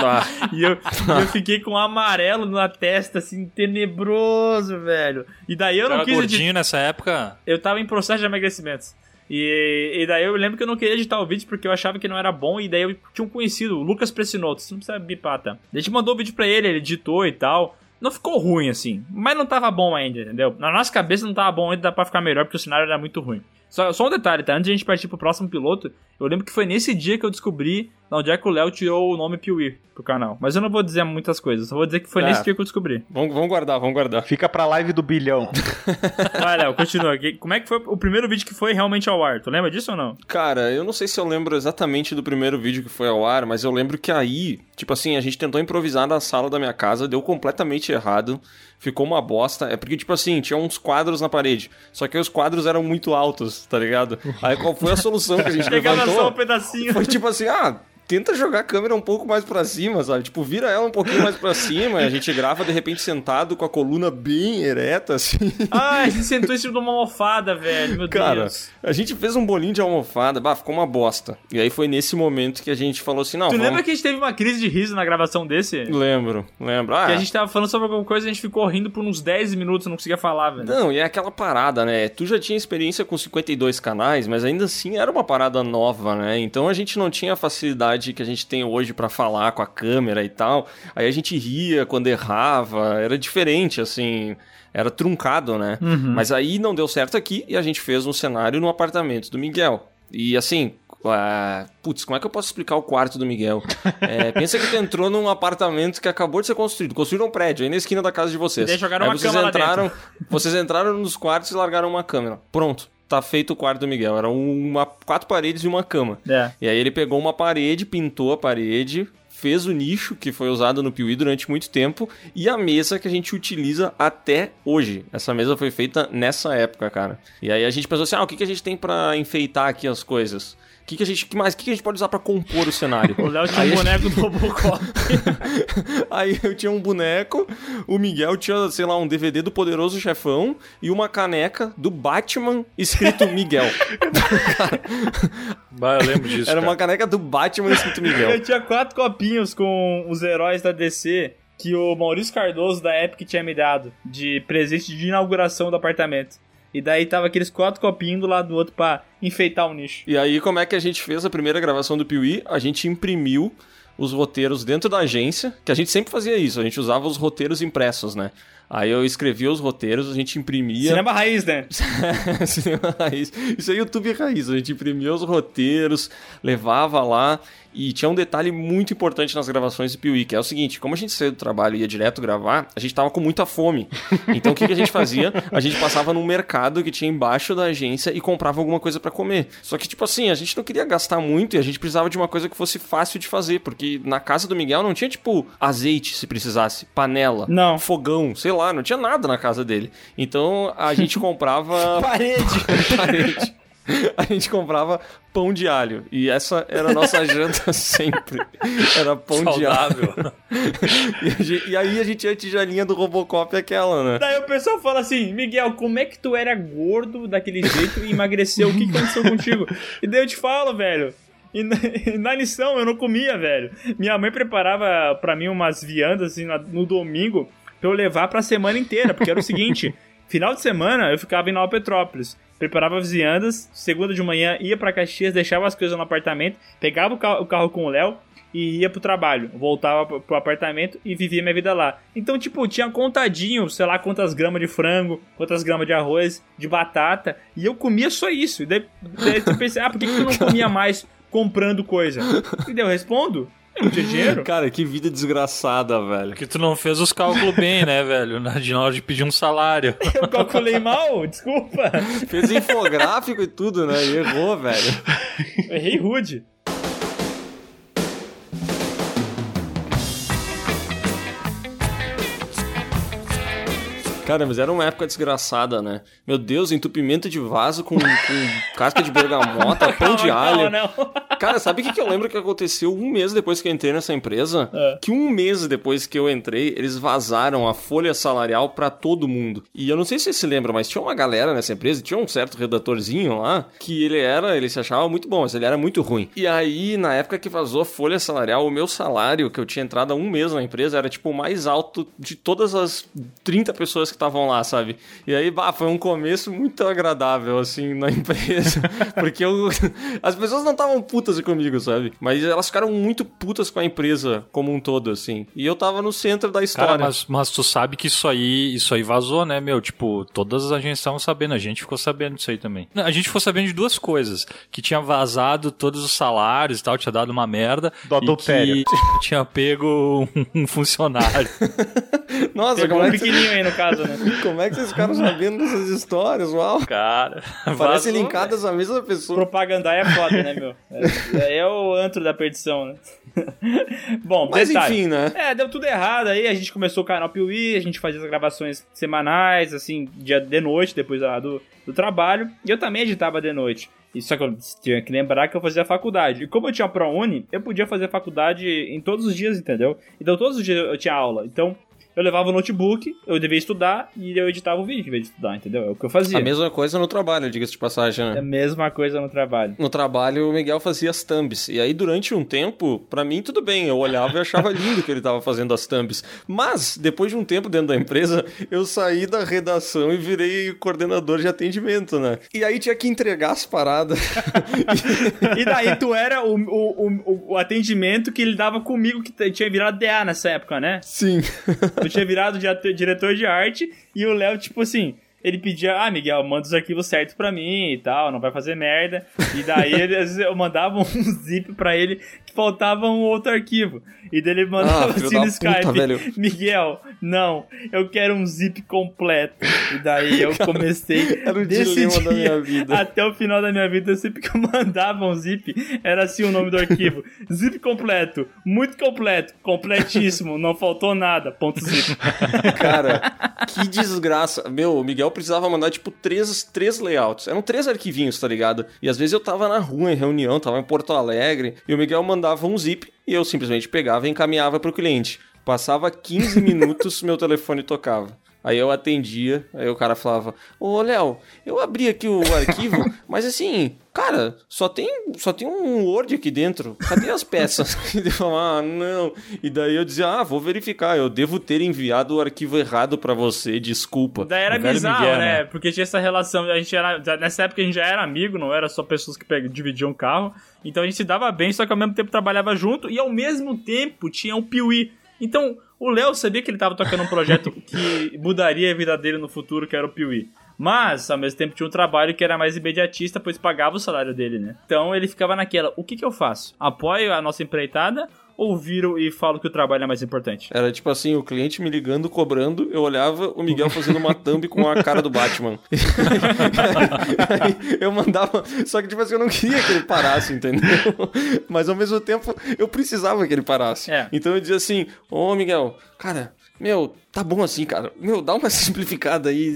E eu, eu fiquei com um amarelo na testa, assim, tenebroso, velho. E daí eu não Tava quis gordinho nessa época. Eu tava em processo de emagrecimento. E, e daí eu lembro que eu não queria editar o vídeo porque eu achava que não era bom. E daí eu tinha um conhecido, o Lucas Pressinotto. Você não precisa bipar, tá? A gente mandou o vídeo pra ele, ele editou e tal. Não ficou ruim assim, mas não tava bom ainda, entendeu? Na nossa cabeça não tava bom ainda, dá pra ficar melhor porque o cenário era muito ruim. Só, só um detalhe, tá? Antes de a gente partir pro próximo piloto, eu lembro que foi nesse dia que eu descobri de onde é que o Léo tirou o nome Piuí pro canal. Mas eu não vou dizer muitas coisas, só vou dizer que foi Ah. nesse dia que eu descobri. Vamos, vamos guardar, vamos guardar. Fica pra live do bilhão. (laughs) Vai, Léo, continua. Como é que foi o primeiro vídeo que foi realmente ao ar? Tu lembra disso ou não? Cara, eu não sei se eu lembro exatamente do primeiro vídeo que foi ao ar, mas eu lembro que aí, tipo assim, a gente tentou improvisar na sala da minha casa, deu completamente errado, ficou uma bosta. É porque, tipo assim, tinha uns quadros na parede, só que aí os quadros eram muito altos, tá ligado? Aí qual foi a solução que a gente (laughs) Pegava só um levantou? pedacinho. Foi tipo assim, ah, tenta jogar a câmera um pouco mais pra cima, sabe? Tipo, vira ela um pouquinho mais pra cima, e a gente grava de repente sentado com a coluna bem ereta, assim. Ah, a gente (laughs) sentou em cima de uma almofada, velho. Meu Cara, Deus. a gente fez um bolinho de almofada, bah, ficou uma bosta. E aí foi nesse momento que a gente falou assim, não, Tu vamos... lembra que a gente teve uma crise de riso na gravação desse? Lembro, lembro. Ah, Que a gente tava falando sobre alguma coisa e a gente ficou rindo por uns 10 minutos, não conseguia falar, velho. Não, e é aquela parada, né? Tu já tinha experiência com 52 canais, mas ainda assim era uma parada nova, né? Então a gente não tinha a facilidade que a gente tem hoje pra falar com a câmera e tal. Aí a gente ria quando errava, era diferente, assim, era truncado, né? Mas aí não deu certo aqui e a gente fez um cenário no apartamento do Miguel. E assim. ah, putz, como é que eu posso explicar o quarto do Miguel? É, pensa que tu entrou num apartamento que acabou de ser construído. Construíram um prédio aí na esquina da casa de vocês. E jogaram Aí uma vocês entraram, vocês entraram nos quartos e largaram uma câmera. Pronto, tá feito o quarto do Miguel. Era uma, quatro paredes e uma cama. É. E aí ele pegou uma parede, pintou a parede, fez o nicho que foi usado no Piuí durante muito tempo e a mesa que a gente utiliza até hoje. Essa mesa foi feita nessa época, cara. E aí a gente pensou assim, ah, o que, que a gente tem pra enfeitar aqui as coisas? O que, que a gente, que mais? O que, que a gente pode usar pra compor o cenário? O Léo tinha um boneco do Robocop. (laughs) Aí eu tinha um boneco, o Miguel tinha, sei lá, um DVD do Poderoso Chefão e uma caneca do Batman escrito Miguel. Bah, eu lembro disso. Era cara. uma caneca do Batman escrito Eu Miguel. tinha quatro copinhos com os heróis da DC que o Maurício Cardoso da Epic tinha me dado de presente de inauguração do apartamento. E daí tava aqueles quatro copinhos do lado do outro pra enfeitar o nicho. E aí, como é que a gente fez a primeira gravação do Piuí? A gente imprimiu os roteiros dentro da agência, que a gente sempre fazia isso, a gente usava os roteiros impressos, né? Aí eu escrevia os roteiros, a gente imprimia. Cinema raiz, né? (laughs) Cinema raiz. Isso é YouTube raiz. A gente imprimia os roteiros, levava lá. E tinha um detalhe muito importante nas gravações do Piuí, que é o seguinte: como a gente saiu do trabalho e ia direto gravar, a gente tava com muita fome. Então o que, que a gente fazia? A gente passava num mercado que tinha embaixo da agência e comprava alguma coisa pra comer. Só que, tipo assim, a gente não queria gastar muito e a gente precisava de uma coisa que fosse fácil de fazer, porque na casa do Miguel não tinha, tipo, azeite se precisasse, panela, Não. fogão, sei lá, não tinha nada na casa dele. Então a gente comprava. (laughs) Parede! (laughs) parede. (laughs) A gente comprava pão de alho. E essa era a nossa janta (laughs) sempre. Era pão de alho. Saudável. (laughs) E, a gente- e aí a gente tinha a tigelinha do Robocop aquela, né? Daí o pessoal fala assim, Miguel, como é que tu era gordo daquele jeito e emagreceu? O que que aconteceu contigo? E daí eu te falo, velho. E na, e na lição eu não comia, velho. Minha mãe preparava pra mim umas viandas assim na- no domingo pra eu levar pra semana inteira, porque era o seguinte: final de semana eu ficava em Nova Petrópolis, preparava as viandas, segunda de manhã ia pra Caxias, deixava as coisas no apartamento, pegava o carro, o carro com o Léo e ia pro trabalho. Voltava pro- apartamento e vivia minha vida lá. Então, tipo, tinha contadinho, sei lá, quantas gramas de frango, quantas gramas de arroz, de batata, e eu comia só isso. E daí, daí eu pensei, ah, por que, que tu não comia mais comprando coisa? E daí eu respondo, (laughs) dinheiro. Cara, que vida desgraçada, velho. Porque tu não fez os cálculos bem, né, velho? Na hora de pedir um salário. (laughs) Eu calculei mal, desculpa. Fez infográfico e tudo, né? E errou, velho. Eu errei rude. Cara, mas era uma época desgraçada, né? Meu Deus, entupimento de vaso com, com (laughs) casca de bergamota, pão de alho. não, não. (laughs) Cara, sabe o que, que eu lembro que aconteceu um mês depois que eu entrei nessa empresa? É. Que um mês depois que eu entrei, eles vazaram a folha salarial pra todo mundo. E eu não sei se você se lembra, mas tinha uma galera nessa empresa, tinha um certo redatorzinho lá, que ele era, ele se achava muito bom, mas ele era muito ruim. E aí, na época que vazou a folha salarial, o meu salário, que eu tinha entrado há um mês na empresa, era tipo o mais alto de todas as 30 pessoas que estavam lá, sabe? E aí, bah, foi um começo muito agradável, assim, na (laughs) empresa. Porque eu, as pessoas não estavam putas comigo, sabe? Mas elas ficaram muito putas com a empresa como um todo, assim. E eu tava no centro da história. Cara, mas, mas tu sabe que isso aí, isso aí vazou, né, meu? Tipo, todas as agências estavam sabendo, a gente ficou sabendo disso aí também. A gente ficou sabendo de duas coisas. Que tinha vazado todos os salários e tal, tinha dado uma merda. Do e adultério. que tinha pego um- um funcionário. (laughs) Nossa, Pegou como um é, que, pequenininho aí no caso, né? (laughs) como é que vocês ficaram sabendo dessas histórias? Uau! Cara, Parecem (laughs) vazou, linkadas à mesma pessoa. Propagandar é foda, né, meu? (laughs) É, é o antro da perdição, né? Bom, Mas detalhe. enfim, né? É, deu tudo errado aí, a gente começou o canal Piuí, a gente fazia as gravações semanais, assim, dia de noite, depois da- do, do trabalho, e eu também editava de noite. E só que eu tinha que lembrar que eu fazia faculdade. E como eu tinha ProUni, eu podia fazer faculdade em todos os dias, entendeu? Então todos os dias eu tinha aula. Então eu levava o notebook, eu devia estudar e eu editava o vídeo em vez de estudar, entendeu? É o que eu fazia. A mesma coisa no trabalho, diga-se de passagem, É né? a mesma coisa no trabalho. No trabalho, o Miguel fazia as thumbs. E aí, durante um tempo, pra mim, tudo bem. Eu olhava e achava lindo que ele tava fazendo as thumbs. Mas, depois de um tempo dentro da empresa, eu saí da redação e virei coordenador de atendimento, né? E aí tinha que entregar as paradas. (laughs) E daí tu era o, o, o, o atendimento que ele dava comigo, que tinha virado DA nessa época, né? Sim. (laughs) Eu tinha virado diretor de arte e o Léo, tipo assim, ele pedia, ah, Miguel, manda os arquivos certos pra mim e tal, não vai fazer merda. E daí (laughs) às vezes, eu mandava um (laughs) zip pra ele faltava um outro arquivo. E daí ele mandava Ah, assim no puta, Skype, velho. (laughs) Miguel, não, eu quero um zip completo. E daí eu comecei (laughs) era o desse dilema da dia minha vida. Até o final da minha vida, sempre que eu mandava um zip, era assim o nome do arquivo. Zip completo, muito completo, completíssimo, não faltou nada, ponto zip. (laughs) Cara, que desgraça. Meu, o Miguel precisava mandar, tipo, três, três layouts. Eram três arquivinhos, tá ligado? E às vezes eu tava na rua, em reunião, tava em Porto Alegre, e o Miguel mandava um zip, e eu simplesmente pegava e encaminhava pro cliente. Passava 15 (laughs) minutos, meu telefone tocava. Aí eu atendia, aí o cara falava: Ô Léo, eu abri aqui o arquivo, (laughs) mas assim, cara, só tem, só tem um Word aqui dentro. Cadê as peças? (laughs) (laughs) E ele falava, ah, não. E daí eu dizia: ah, vou verificar, eu devo ter enviado o arquivo errado pra você, desculpa. Daí era bizarro, Miguel, né? né? Porque tinha essa relação, a gente era, nessa época a gente já era amigo, não era só pessoas que dividiam carro. Então a gente se dava bem, só que ao mesmo tempo trabalhava junto e ao mesmo tempo tinha o Piuí. Então o Léo sabia que ele tava tocando um projeto (laughs) que mudaria a vida dele no futuro, que era o Piuí. Mas, ao mesmo tempo, tinha um trabalho que era mais imediatista, pois pagava o salário dele, né? Então ele ficava naquela: o que, que eu faço? Apoio a nossa empreitada ou viro e falo que o trabalho é mais importante? Era tipo assim, o cliente me ligando, cobrando, eu olhava o Miguel fazendo uma thumb com a cara do Batman. (laughs) Eu mandava, só que tipo assim, eu não queria que ele parasse, entendeu? Mas ao mesmo tempo, eu precisava que ele parasse. É. Então eu dizia assim, ô Miguel, cara, meu, tá bom assim, cara. Meu, dá uma (laughs) simplificada aí.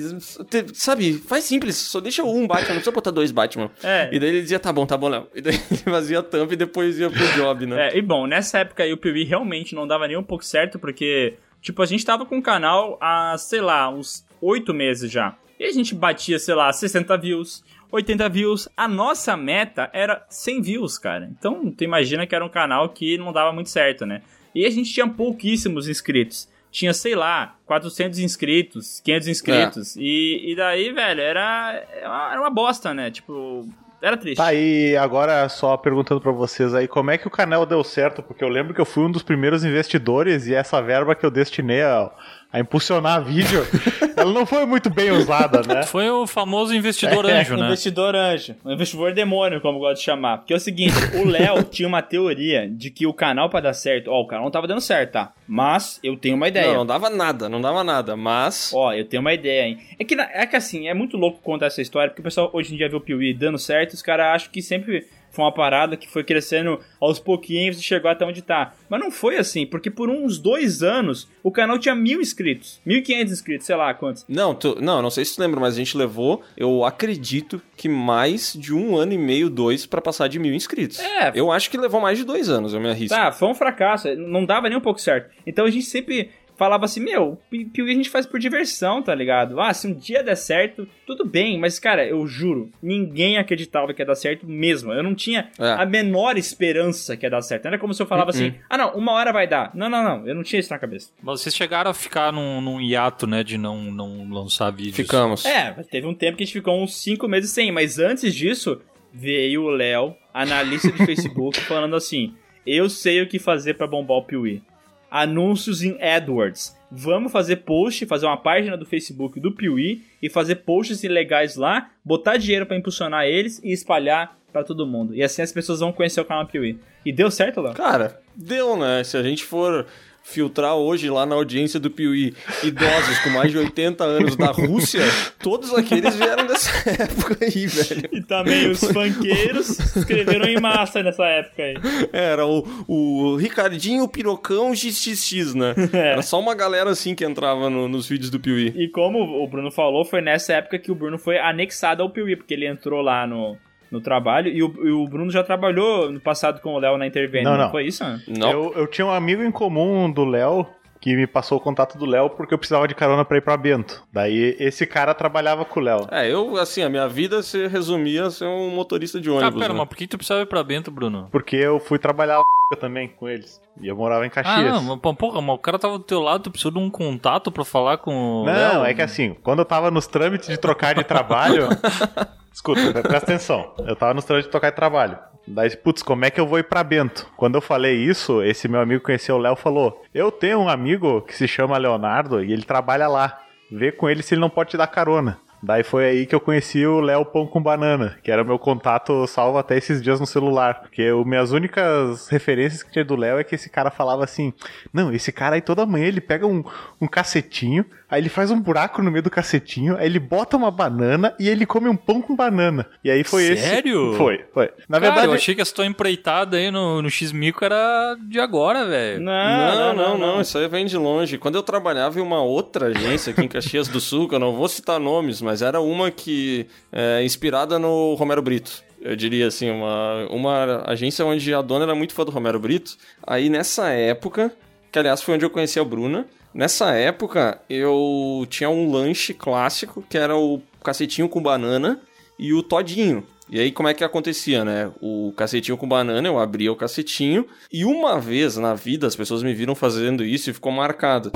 Sabe, faz simples, só deixa um Batman, não precisa botar dois Batman. É. E daí ele dizia, tá bom, tá bom, Léo. E daí (laughs) ele fazia a thumb e depois ia pro job, né? É, e bom, nessa época aí o Piuí realmente não dava nem um pouco certo, porque, tipo, a gente tava com o canal há, sei lá, uns oito meses já. E a gente batia, sei lá, 60 views, 80 views. A nossa meta era 100 views, cara. Então, tu imagina que era um canal que não dava muito certo, né? E a gente tinha pouquíssimos inscritos. Tinha, sei lá, 400 inscritos, 500 inscritos. E, e daí, velho, era, era uma bosta, né? Tipo, era triste. Tá aí, agora só perguntando pra vocês aí, como é que o canal deu certo? Porque eu lembro que eu fui um dos primeiros investidores e essa verba que eu destinei a, a impulsionar vídeo, (laughs) ela não foi muito bem usada, né? Foi o famoso investidor anjo, né? Investidor anjo. Um investidor demônio, como eu gosto de chamar. Porque é o seguinte, o Léo (laughs) tinha uma teoria de que o canal pra dar certo... Ó, o canal não tava dando certo, tá? Mas eu tenho uma ideia. Não, não dava nada, não dava nada, mas... Ó, eu tenho uma ideia, hein? É que, é que assim, é muito louco contar essa história, porque o pessoal hoje em dia vê o Piuí dando certo, os caras acham que sempre foi uma parada que foi crescendo aos pouquinhos e chegou até onde tá. Mas não foi assim, porque por uns dois anos o canal tinha mil inscritos, mil e quinhentos inscritos, sei lá quantos. Não, tu, não, não sei se tu lembra, mas a gente levou, eu acredito que mais de um ano e meio, dois, pra passar de mil inscritos. É. Eu acho que levou mais de dois anos, eu me arrisco. Tá, foi um fracasso, não dava nem um pouco certo. Então a gente sempre falava assim, meu, Pi- Piuí a gente faz por diversão, tá ligado? Ah, se um dia der certo, tudo bem, mas cara, eu juro, ninguém acreditava que ia dar certo mesmo. Eu não tinha É. a menor esperança que ia dar certo. Não era como se eu falava assim, ah não, uma hora vai dar. Não, não, não, eu não tinha isso na cabeça. Mas vocês chegaram a ficar num, num hiato, né, de não, não lançar vídeos. Ficamos. É, teve um tempo que a gente ficou uns 5 meses sem, mas antes disso, veio o Léo, analista de (laughs) Facebook, falando assim: Eu sei o que fazer pra bombar o Piuí. Anúncios em AdWords. Vamos fazer post, fazer uma página do Facebook do Piuí e fazer posts ilegais lá, botar dinheiro pra impulsionar eles e espalhar pra todo mundo. E assim as pessoas vão conhecer o canal Piuí. E deu certo, Léo? Cara, deu, né? Se a gente for filtrar hoje lá na audiência do Piuí idosos com mais de 80 anos da Rússia, todos aqueles vieram dessa (laughs) época aí, velho. E também os funkeiros escreveram em massa nessa época aí. Era o, o Ricardinho Pirocão XXX, né? (laughs) Era só uma galera assim que entrava no- nos vídeos do Piuí. E como o Bruno falou, foi nessa época que o Bruno foi anexado ao Piuí, porque ele entrou lá no, no trabalho. E o, e o Bruno já trabalhou no passado com o Léo na Intervene. Não, não. Foi isso? Não. Eu, eu tinha um amigo em comum do Léo que me passou o contato do Léo porque eu precisava de carona pra ir pra Bento. Daí esse cara trabalhava com o Léo. É, eu, assim, a minha vida se resumia a ser um motorista de Ah, ônibus. pera, né? mas por que tu precisava ir pra Bento, Bruno? Porque eu fui trabalhar (laughs) também com eles. E eu morava em Ah, Caxias. não, mas, porra, mas o cara tava do teu lado, tu precisou de um contato pra falar com o Não, Léo? é que assim, quando eu tava nos trâmites de trocar de trabalho. (laughs) Escuta, presta atenção. Eu tava nos trâmites de trocar de trabalho. Daí, putz, como é que eu vou ir pra Bento? Quando eu falei isso, esse meu amigo conheceu o Léo falou: Eu tenho um amigo que se chama Leonardo e ele trabalha lá. Vê com ele se ele não pode te dar carona. Daí foi aí que eu conheci o Léo Pão com Banana, que era o meu contato salvo até esses dias no celular. Porque as minhas únicas referências que tinha do Léo é que esse cara falava assim: Não, esse cara aí toda manhã ele pega um, um cacetinho, aí ele faz um buraco no meio do cacetinho, aí ele bota uma banana e ele come um pão com banana. E aí foi esse. Sério? Foi, foi. Na Cara, verdade. eu achei que essa tua empreitada aí no, no X-Mico era de agora, velho. Não, não, não, isso aí vem de longe. Quando eu trabalhava em uma outra agência aqui em Caxias do Sul, que eu não vou citar nomes, mas era uma que é inspirada no Romero Brito. Eu diria assim, uma, uma agência onde a dona era muito fã do Romero Brito. Aí nessa época, que aliás foi onde eu conheci a Bruna, Nessa época, eu tinha um lanche clássico, que era o cacetinho com banana e o todinho. E aí, como é que acontecia, né? O cacetinho com banana, eu abria o cacetinho, e uma vez na vida as pessoas me viram fazendo isso e ficou marcado.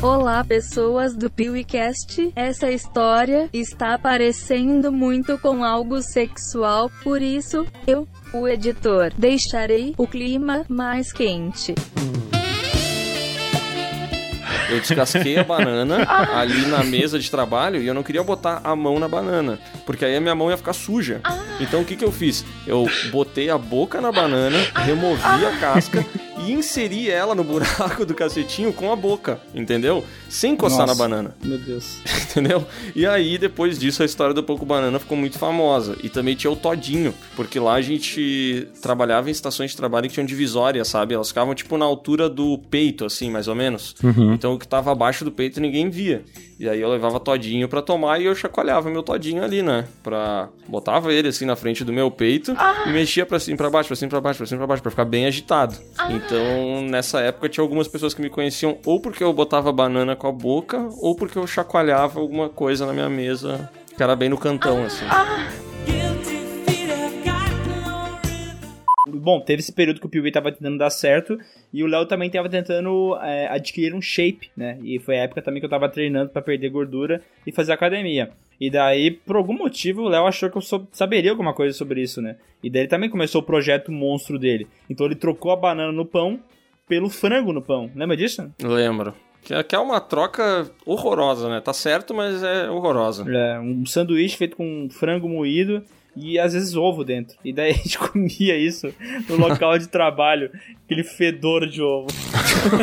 Olá, pessoas do PeeWeeCast. Essa história está parecendo muito com algo sexual, por isso, eu, o editor, deixarei o clima mais quente. Eu descasquei a banana (laughs) ali na mesa de trabalho e eu não queria botar a mão na banana, porque aí a minha mão ia ficar suja. Então o que, que eu fiz? Eu botei a boca na banana, removi a casca e inseri ela no buraco do cacetinho com a boca, entendeu? Sem encostar Nossa. na banana. Meu Deus. (laughs) entendeu? E aí, depois disso, a história do Pouco Banana ficou muito famosa. E também tinha o Todinho, porque lá a gente trabalhava em estações de trabalho que tinham divisória, sabe? Elas ficavam, tipo, na altura do peito, assim, mais ou menos. Então, o que tava abaixo do peito ninguém via. E aí eu levava Todinho pra tomar e eu chacoalhava meu Todinho ali, né? Pra... Botava ele, assim, na frente do meu peito e mexia pra cima, pra baixo, pra cima, pra baixo, pra cima, pra baixo, pra ficar bem agitado. Então, nessa época, tinha algumas pessoas que me conheciam ou porque eu botava banana com a boca ou porque eu chacoalhava alguma coisa na minha mesa que era bem no cantão, assim. Bom, teve esse período que o Piuí tava tentando dar certo e o Léo também tava tentando é, adquirir um shape, né? E foi a época também que eu tava treinando pra perder gordura e fazer academia. E daí, por algum motivo, o Léo achou que eu sou- saberia alguma coisa sobre isso, né? E daí ele também começou o projeto monstro dele. Então ele trocou a banana no pão pelo frango no pão. Lembra disso? Lembro. Que é uma troca horrorosa, né? Tá certo, mas é horrorosa. É, um sanduíche feito com frango moído e às vezes ovo dentro. E daí a gente (laughs) comia isso no local de trabalho, aquele fedor de ovo.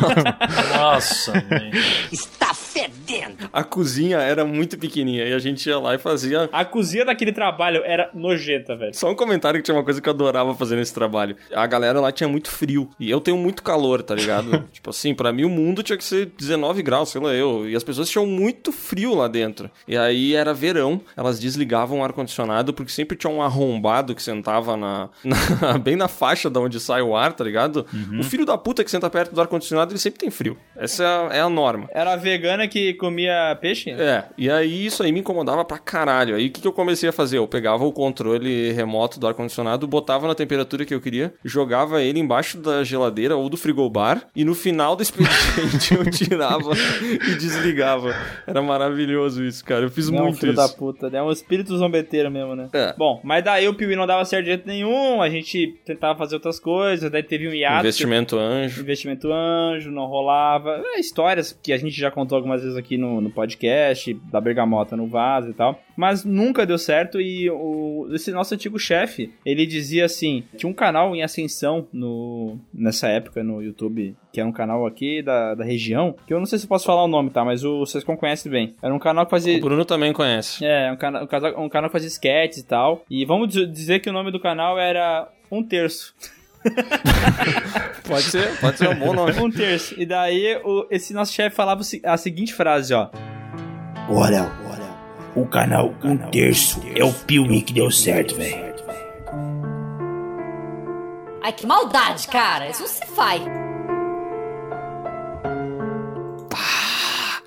(laughs) Nossa, velho. Está fedendo. A cozinha era muito pequenininha e a gente ia lá e fazia A cozinha daquele trabalho era nojenta, velho. Só um comentário que tinha uma coisa que eu adorava fazer nesse trabalho. A galera lá tinha muito frio. E eu tenho muito calor, tá ligado? (laughs) tipo assim, pra mim o mundo tinha que ser 19 graus, sei lá eu. E as pessoas tinham muito frio lá dentro. E aí era verão, elas desligavam o ar-condicionado porque sempre tinha um arrombado que sentava na, (laughs) na- bem na faixa da onde sai o ar, tá ligado? O filho da puta que senta perto do ar-condicionado, ele sempre tem frio. Essa é a, é a norma. Era a vegana que comia peixe? É, e aí isso aí me incomodava pra caralho. Aí o que, que eu comecei a fazer? Eu pegava o controle remoto do ar-condicionado, botava na temperatura que eu queria, jogava ele embaixo da geladeira ou do frigobar, e no final do expediente (laughs) eu tirava e desligava. Era maravilhoso isso, cara. Eu fiz Não, muito filho isso. da puta. É um espírito zombeteiro mesmo, né? É. Bom, mas daí o Piuí não dava certo de jeito nenhum, a gente tentava fazer outras coisas, daí teve um hiato. Investimento anjo. Investimento anjo, não rolava. É, histórias que a gente já contou algumas vezes aqui no, no podcast, da bergamota no vaso e tal. Mas nunca deu certo e o, esse nosso antigo chefe, ele dizia assim, tinha um canal em ascensão no, nessa época no YouTube, que era um canal aqui da, da região, que eu não sei se posso falar o nome, tá? Mas o, vocês conhecem bem. Era um canal que fazia... O Bruno também conhece. É, um canal, um canal, um canal que fazia sketches e tal. E vamos diz- dizer que o nome do canal era Um Terço. (laughs) Pode ser, pode ser um bom nome. Um terço. E daí o- esse nosso chefe falava o a seguinte frase, ó. Olha, o canal Um Terço é o Piuí que deu certo, velho. Ai, que maldade, cara. Isso não se faz.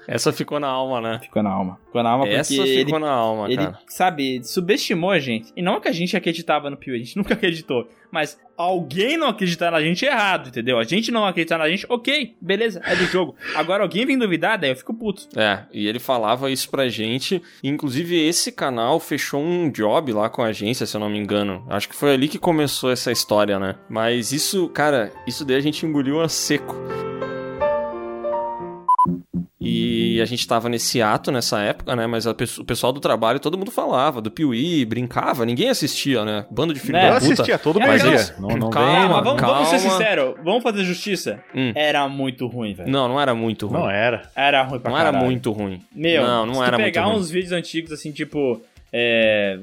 Essa ficou na alma, né? Ficou na alma. Ficou na alma Essa porque ficou ele, na alma, ele, cara. sabe, subestimou a gente. E não é que a gente acreditava no Pio, a gente (laughs) nunca acreditou. Mas alguém não acreditar na gente é errado, entendeu? A gente não acreditar na gente, ok, beleza, é do jogo. Agora alguém vem duvidar, daí eu fico puto. É, e ele falava isso pra gente. Inclusive, esse canal fechou um job lá com a agência, se eu não me engano. Acho que foi ali que começou essa história, né? Mas isso, cara, isso daí a gente engoliu a seco. E a gente tava nesse ato nessa época, né? Mas o pessoal do trabalho, todo mundo falava do Piuí, brincava, ninguém assistia, né? Bando de filho Né? da Eu puta. assistia, todo mundo assistia. Não, não Calma, vem, mas mano. vamos, vamos ser calma. sinceros, vamos fazer justiça. Hum. Era muito ruim, velho. Não, não era muito ruim. Não era. Era ruim pra Não era caralho. muito ruim. Meu, não, não se era tu muito pegar ruim. uns vídeos antigos, assim, tipo, é,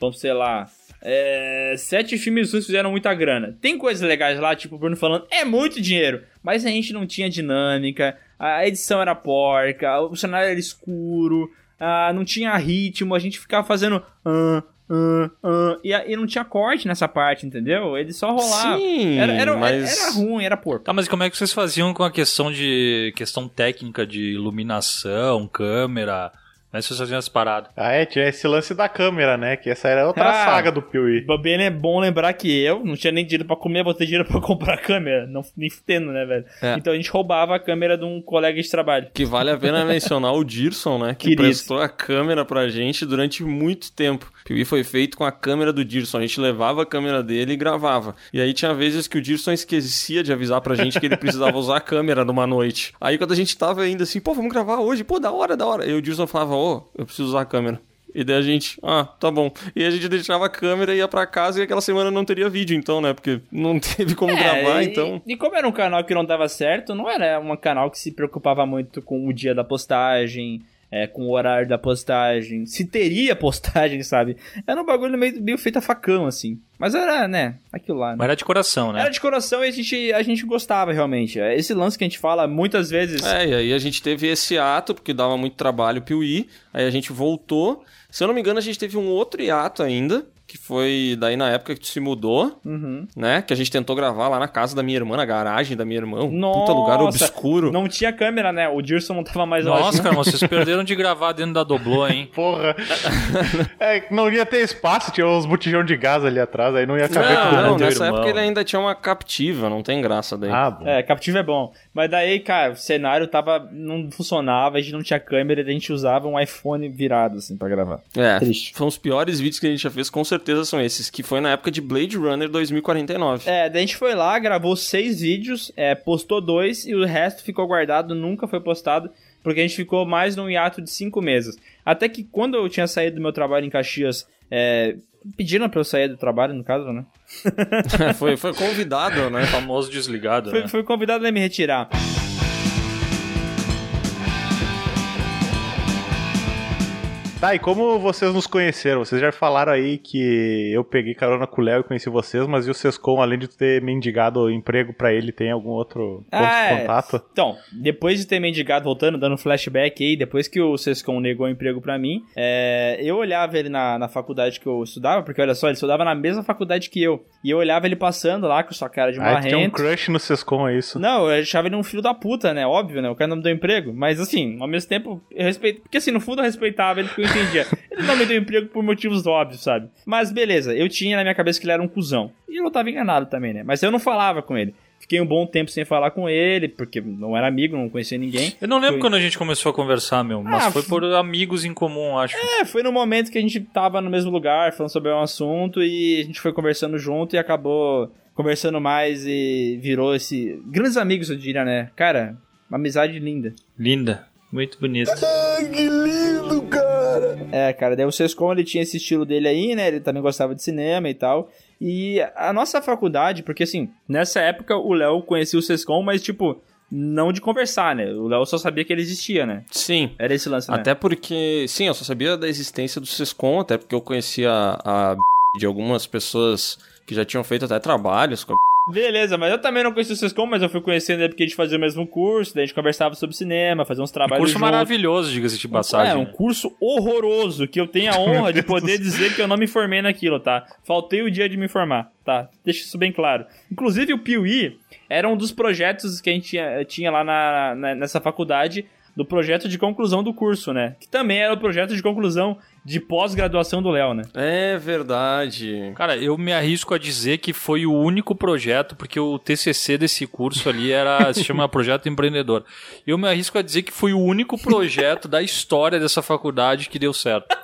vamos sei lá, é, sete filmes ruins fizeram muita grana. Tem coisas legais lá, tipo o Bruno falando, é muito dinheiro, mas a gente não tinha dinâmica, a edição era porca, o cenário era escuro, ah, não tinha ritmo, a gente ficava fazendo... ah, "Ah, ah", e, e não tinha corte nessa parte, entendeu? Ele só rolava. Sim, era, era, mas- era ruim, era porco. Tá, mas como é que vocês faziam com a questão de. questão técnica de iluminação, câmera? Como é que vocês faziam as paradas? Ah, é, tinha esse lance da câmera, né? Que essa era outra Ah. saga do Piuí. Bem é bom lembrar que eu não tinha nem dinheiro pra comer, vou ter dinheiro pra (laughs) comprar a câmera. Não, nem fudendo, né, velho? É. Então a gente roubava a câmera de um colega de trabalho. Que vale a pena (laughs) mencionar o Dirson, né? Que Querido. prestou a câmera pra gente durante muito tempo. O Piuí foi feito com a câmera do Dirson. A gente levava a câmera dele e gravava. E aí tinha vezes que o Dirson esquecia de avisar pra gente que ele precisava (laughs) usar a câmera numa noite. Aí quando a gente tava ainda assim, pô, vamos gravar hoje, pô, da hora, da hora. E o Dirson falava, ô, eu preciso usar a câmera. E daí a gente, ah, tá bom. E a gente deixava a câmera e ia pra casa e aquela semana não teria vídeo, então, né? Porque não (laughs) teve como gravar, É, e- então. E, como era um canal que não dava certo, não era um canal que se preocupava muito com o dia da postagem, é, com o horário da postagem, se teria (laughs) postagem, sabe? Era um bagulho meio, meio feito a facão, assim. Mas era, né, aquilo lá. né? Mas era de coração, né? Era de coração e a gente, a gente gostava realmente. Esse lance que a gente fala muitas vezes. É, e aí a gente teve esse ato, porque dava muito trabalho Piuí, aí a gente voltou. Se eu não me engano, a gente teve um outro hiato ainda, que foi daí na época que tu se mudou, Uhum. né? Que a gente tentou gravar lá na casa da minha irmã, na garagem da minha irmã, um Nossa, puta lugar obscuro. Não tinha câmera, né? O Dirson não tava mais Nossa, ótimo. cara, vocês perderam de gravar dentro da Doblô, hein? (laughs) Porra. é, não ia ter espaço, tinha uns botijão de gás ali atrás, aí não ia caber Não, tudo. não, nessa irmão. época ele ainda tinha uma captiva, não tem graça daí. Ah, bom. É, captivo é bom. Mas daí, cara, o cenário tava. não funcionava, a gente não tinha câmera, a gente usava um iPhone virado, assim, pra gravar. É, Triste. foram os piores vídeos que a gente já fez, com certeza são esses, que foi na época de Blade Runner 2049. É, daí a gente foi lá, gravou seis vídeos, é, postou dois e o resto ficou guardado, nunca foi postado, porque a gente ficou mais num hiato de cinco meses. Até que quando eu tinha saído do meu trabalho em Caxias, é, pediram pra eu sair do trabalho, no caso, né? (laughs) foi, foi convidado, né? Famoso desligado, Fui, né? fui convidado a me retirar. Tá, e como vocês nos conheceram? Vocês já falaram aí que eu peguei carona com o Léo e conheci vocês, mas e o Sescom, além de ter mendigado emprego pra ele, tem algum outro ponto Ah, de é. contato? Então, depois de ter mendigado, voltando, dando flashback aí, depois que o Sescom negou o emprego pra mim, é, eu olhava ele na, na faculdade que eu estudava, porque olha só, ele estudava na mesma faculdade que eu. E eu olhava ele passando lá com sua cara de Ah, tu tinha um marrento. crush no Sescom, é isso? Não, eu achava ele um filho da puta, né? Óbvio, né? O cara não me deu emprego. Mas assim, ao mesmo tempo, eu respeito. Porque assim, no fundo eu respeitava ele porque eu Ele não me deu emprego por motivos óbvios, sabe? Mas beleza, eu tinha na minha cabeça que ele era um cuzão. E eu tava enganado também, né? Mas eu não falava com ele. Fiquei um bom tempo sem falar com ele, porque não era amigo, não conhecia ninguém. Eu não lembro Foi- quando a gente começou a conversar, meu, mas Ah, foi por amigos em comum, acho. É, foi no momento que a gente tava no mesmo lugar, falando sobre um assunto, e a gente foi conversando junto e acabou conversando mais e virou esse. Grandes amigos, eu diria, né? Cara, uma amizade linda. Linda, muito bonita. É, cara, daí o Sescom ele tinha esse estilo dele aí, né? Ele também gostava de cinema e tal. E a nossa faculdade, porque assim, nessa época o Léo conhecia o Sescom, mas tipo, não de conversar, né? O Léo só sabia que ele existia, né? Sim. Era esse lance, né? Até porque, sim, eu só sabia da existência do Sescom, até porque eu conhecia a de algumas pessoas que já tinham feito até trabalhos com a Beleza, mas eu também não conhecia o Sescom, mas eu fui conhecendo ele porque a gente fazia o mesmo curso, daí a gente conversava sobre cinema, fazia uns trabalhos curso juntos. maravilhoso, diga-se de passagem. É, um curso horroroso, que eu tenho a honra de poder dizer que eu não me formei naquilo, tá? Faltei o dia de me formar, tá? Deixa isso bem claro. Inclusive, o Piuí era um dos projetos que a gente tinha, tinha lá na, na- nessa faculdade, do projeto de conclusão do curso, né? Que também era o projeto de conclusão de pós-graduação do Léo, né? É verdade. Cara, eu me arrisco a dizer que foi o único projeto, porque o TCC desse curso ali era (laughs) se chama Projeto Empreendedor. Eu me arrisco a dizer que foi o único projeto da história dessa faculdade que deu certo.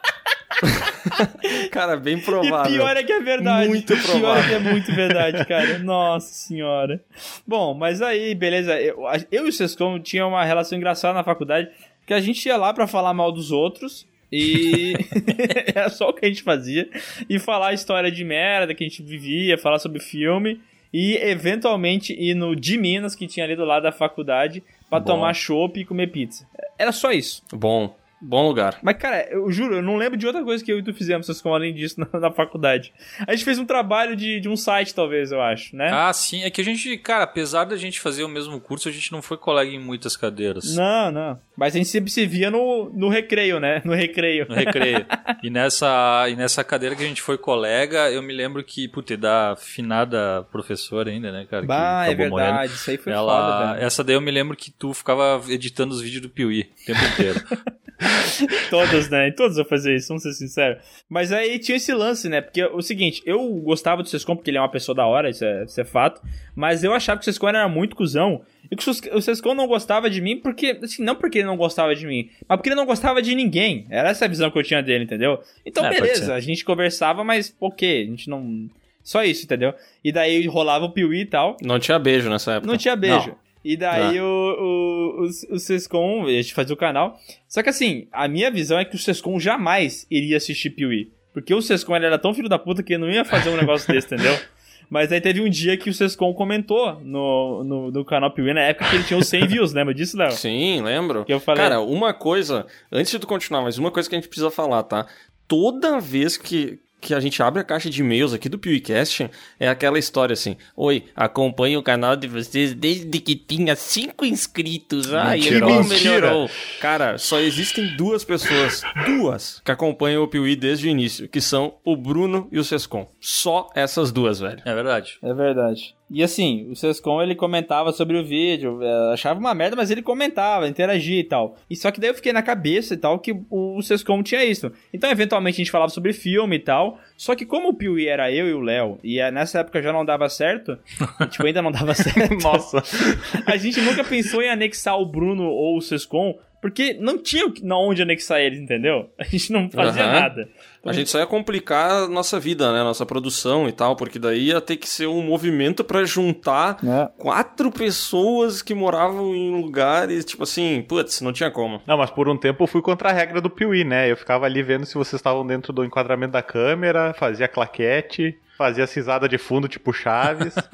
(laughs) Cara, bem provável. E pior é que é verdade. Muito Pior provável. é que é muito verdade, (laughs) cara. Nossa senhora. Bom, mas aí, beleza. Eu, eu e o Sescom tinha uma relação engraçada na faculdade, que a gente ia lá pra falar mal dos outros. E (laughs) era só o que a gente fazia. E falar a história de merda que a gente vivia, falar sobre filme. E eventualmente ir no de Minas, que tinha ali do lado da faculdade, pra Bom. tomar chopp e comer pizza. Era só isso. Bom. Bom lugar. Mas, cara, eu juro, eu não lembro de outra coisa que eu e tu fizemos, Sescom, além disso, (laughs) na, na faculdade. A gente fez um trabalho de, de um site, talvez, eu acho, né? Ah, sim. É que a gente, cara, apesar da gente fazer o mesmo curso, a gente não foi colega em muitas cadeiras. Não, não. Mas a gente sempre se via no, no recreio, né? No recreio. No recreio. e, nessa, e nessa cadeira que a gente foi colega, eu me lembro que, puta, da finada professora ainda, né, cara? Bah, é verdade. morrendo. Isso aí foi Ela, foda, velho. essa daí eu me lembro que tu ficava editando os vídeos do Piuí o tempo inteiro. (laughs) (laughs) Todas, né? Em todas eu fazia isso, vamos ser sinceros. Mas aí tinha esse lance, né? Porque o seguinte, eu gostava do Sescom porque ele é uma pessoa da hora, isso é, isso é fato. Mas eu achava que o Sescom era muito cuzão. E que o Sescom não gostava de mim porque, assim, não porque ele não gostava de mim, mas porque ele não gostava de ninguém. Era essa a visão que eu tinha dele, entendeu? Então, É, beleza, a gente conversava, mas ok, a gente não. Só isso, entendeu? E daí rolava o Piuí e tal. Não tinha beijo nessa época. Não tinha beijo. Não. E daí Ah. o, o, o, o Sescom, a gente fazia o canal. Só que assim, a minha visão é que o Sescom jamais iria assistir Piuí. Porque o Sescom era tão filho da puta que ele não ia fazer um negócio desse, entendeu? (laughs) Mas aí teve um dia que o Sescom comentou no, no, no canal Piuí, na época que ele tinha os 100 views, (laughs) lembra disso, Léo? Sim, lembro. Que eu falei- Cara, uma coisa, antes de tu continuar, mas uma coisa que a gente precisa falar, tá? Toda vez que, que a gente abre a caixa de e-mails aqui do PewCast, é aquela história assim: Oi, acompanho o canal de vocês desde que tinha cinco inscritos. Ai, ele Mentira. melhorou. Cara, só existem duas pessoas, duas, que acompanham o Piuí desde o início, que são o Bruno e o Sescom. Só essas duas, velho. É verdade. É verdade. E assim, o Sescom ele comentava sobre o vídeo, é, achava uma merda, mas ele comentava, interagia e tal. E só que daí eu fiquei na cabeça e tal que o Sescom tinha isso. Então, eventualmente, a gente falava sobre filme e tal. Só que como o Piuí era eu e o Léo, e é, nessa época já não dava certo, (laughs) tipo, ainda não dava certo. Nossa. (laughs) a gente nunca pensou em anexar o Bruno ou o Sescom, porque não tinha o que- na onde anexar eles, entendeu? (laughs) A gente não fazia Aham. nada. A gente só ia complicar a nossa vida, né? Nossa produção e tal, porque daí ia ter que ser um movimento pra juntar É. quatro pessoas que moravam em lugares, tipo assim, putz, não tinha como. Não, mas por um tempo eu fui contra a regra do Piuí, né? Eu ficava ali vendo se vocês estavam dentro do enquadramento da câmera, fazia claquete, fazia cisada de fundo tipo Chaves. (laughs)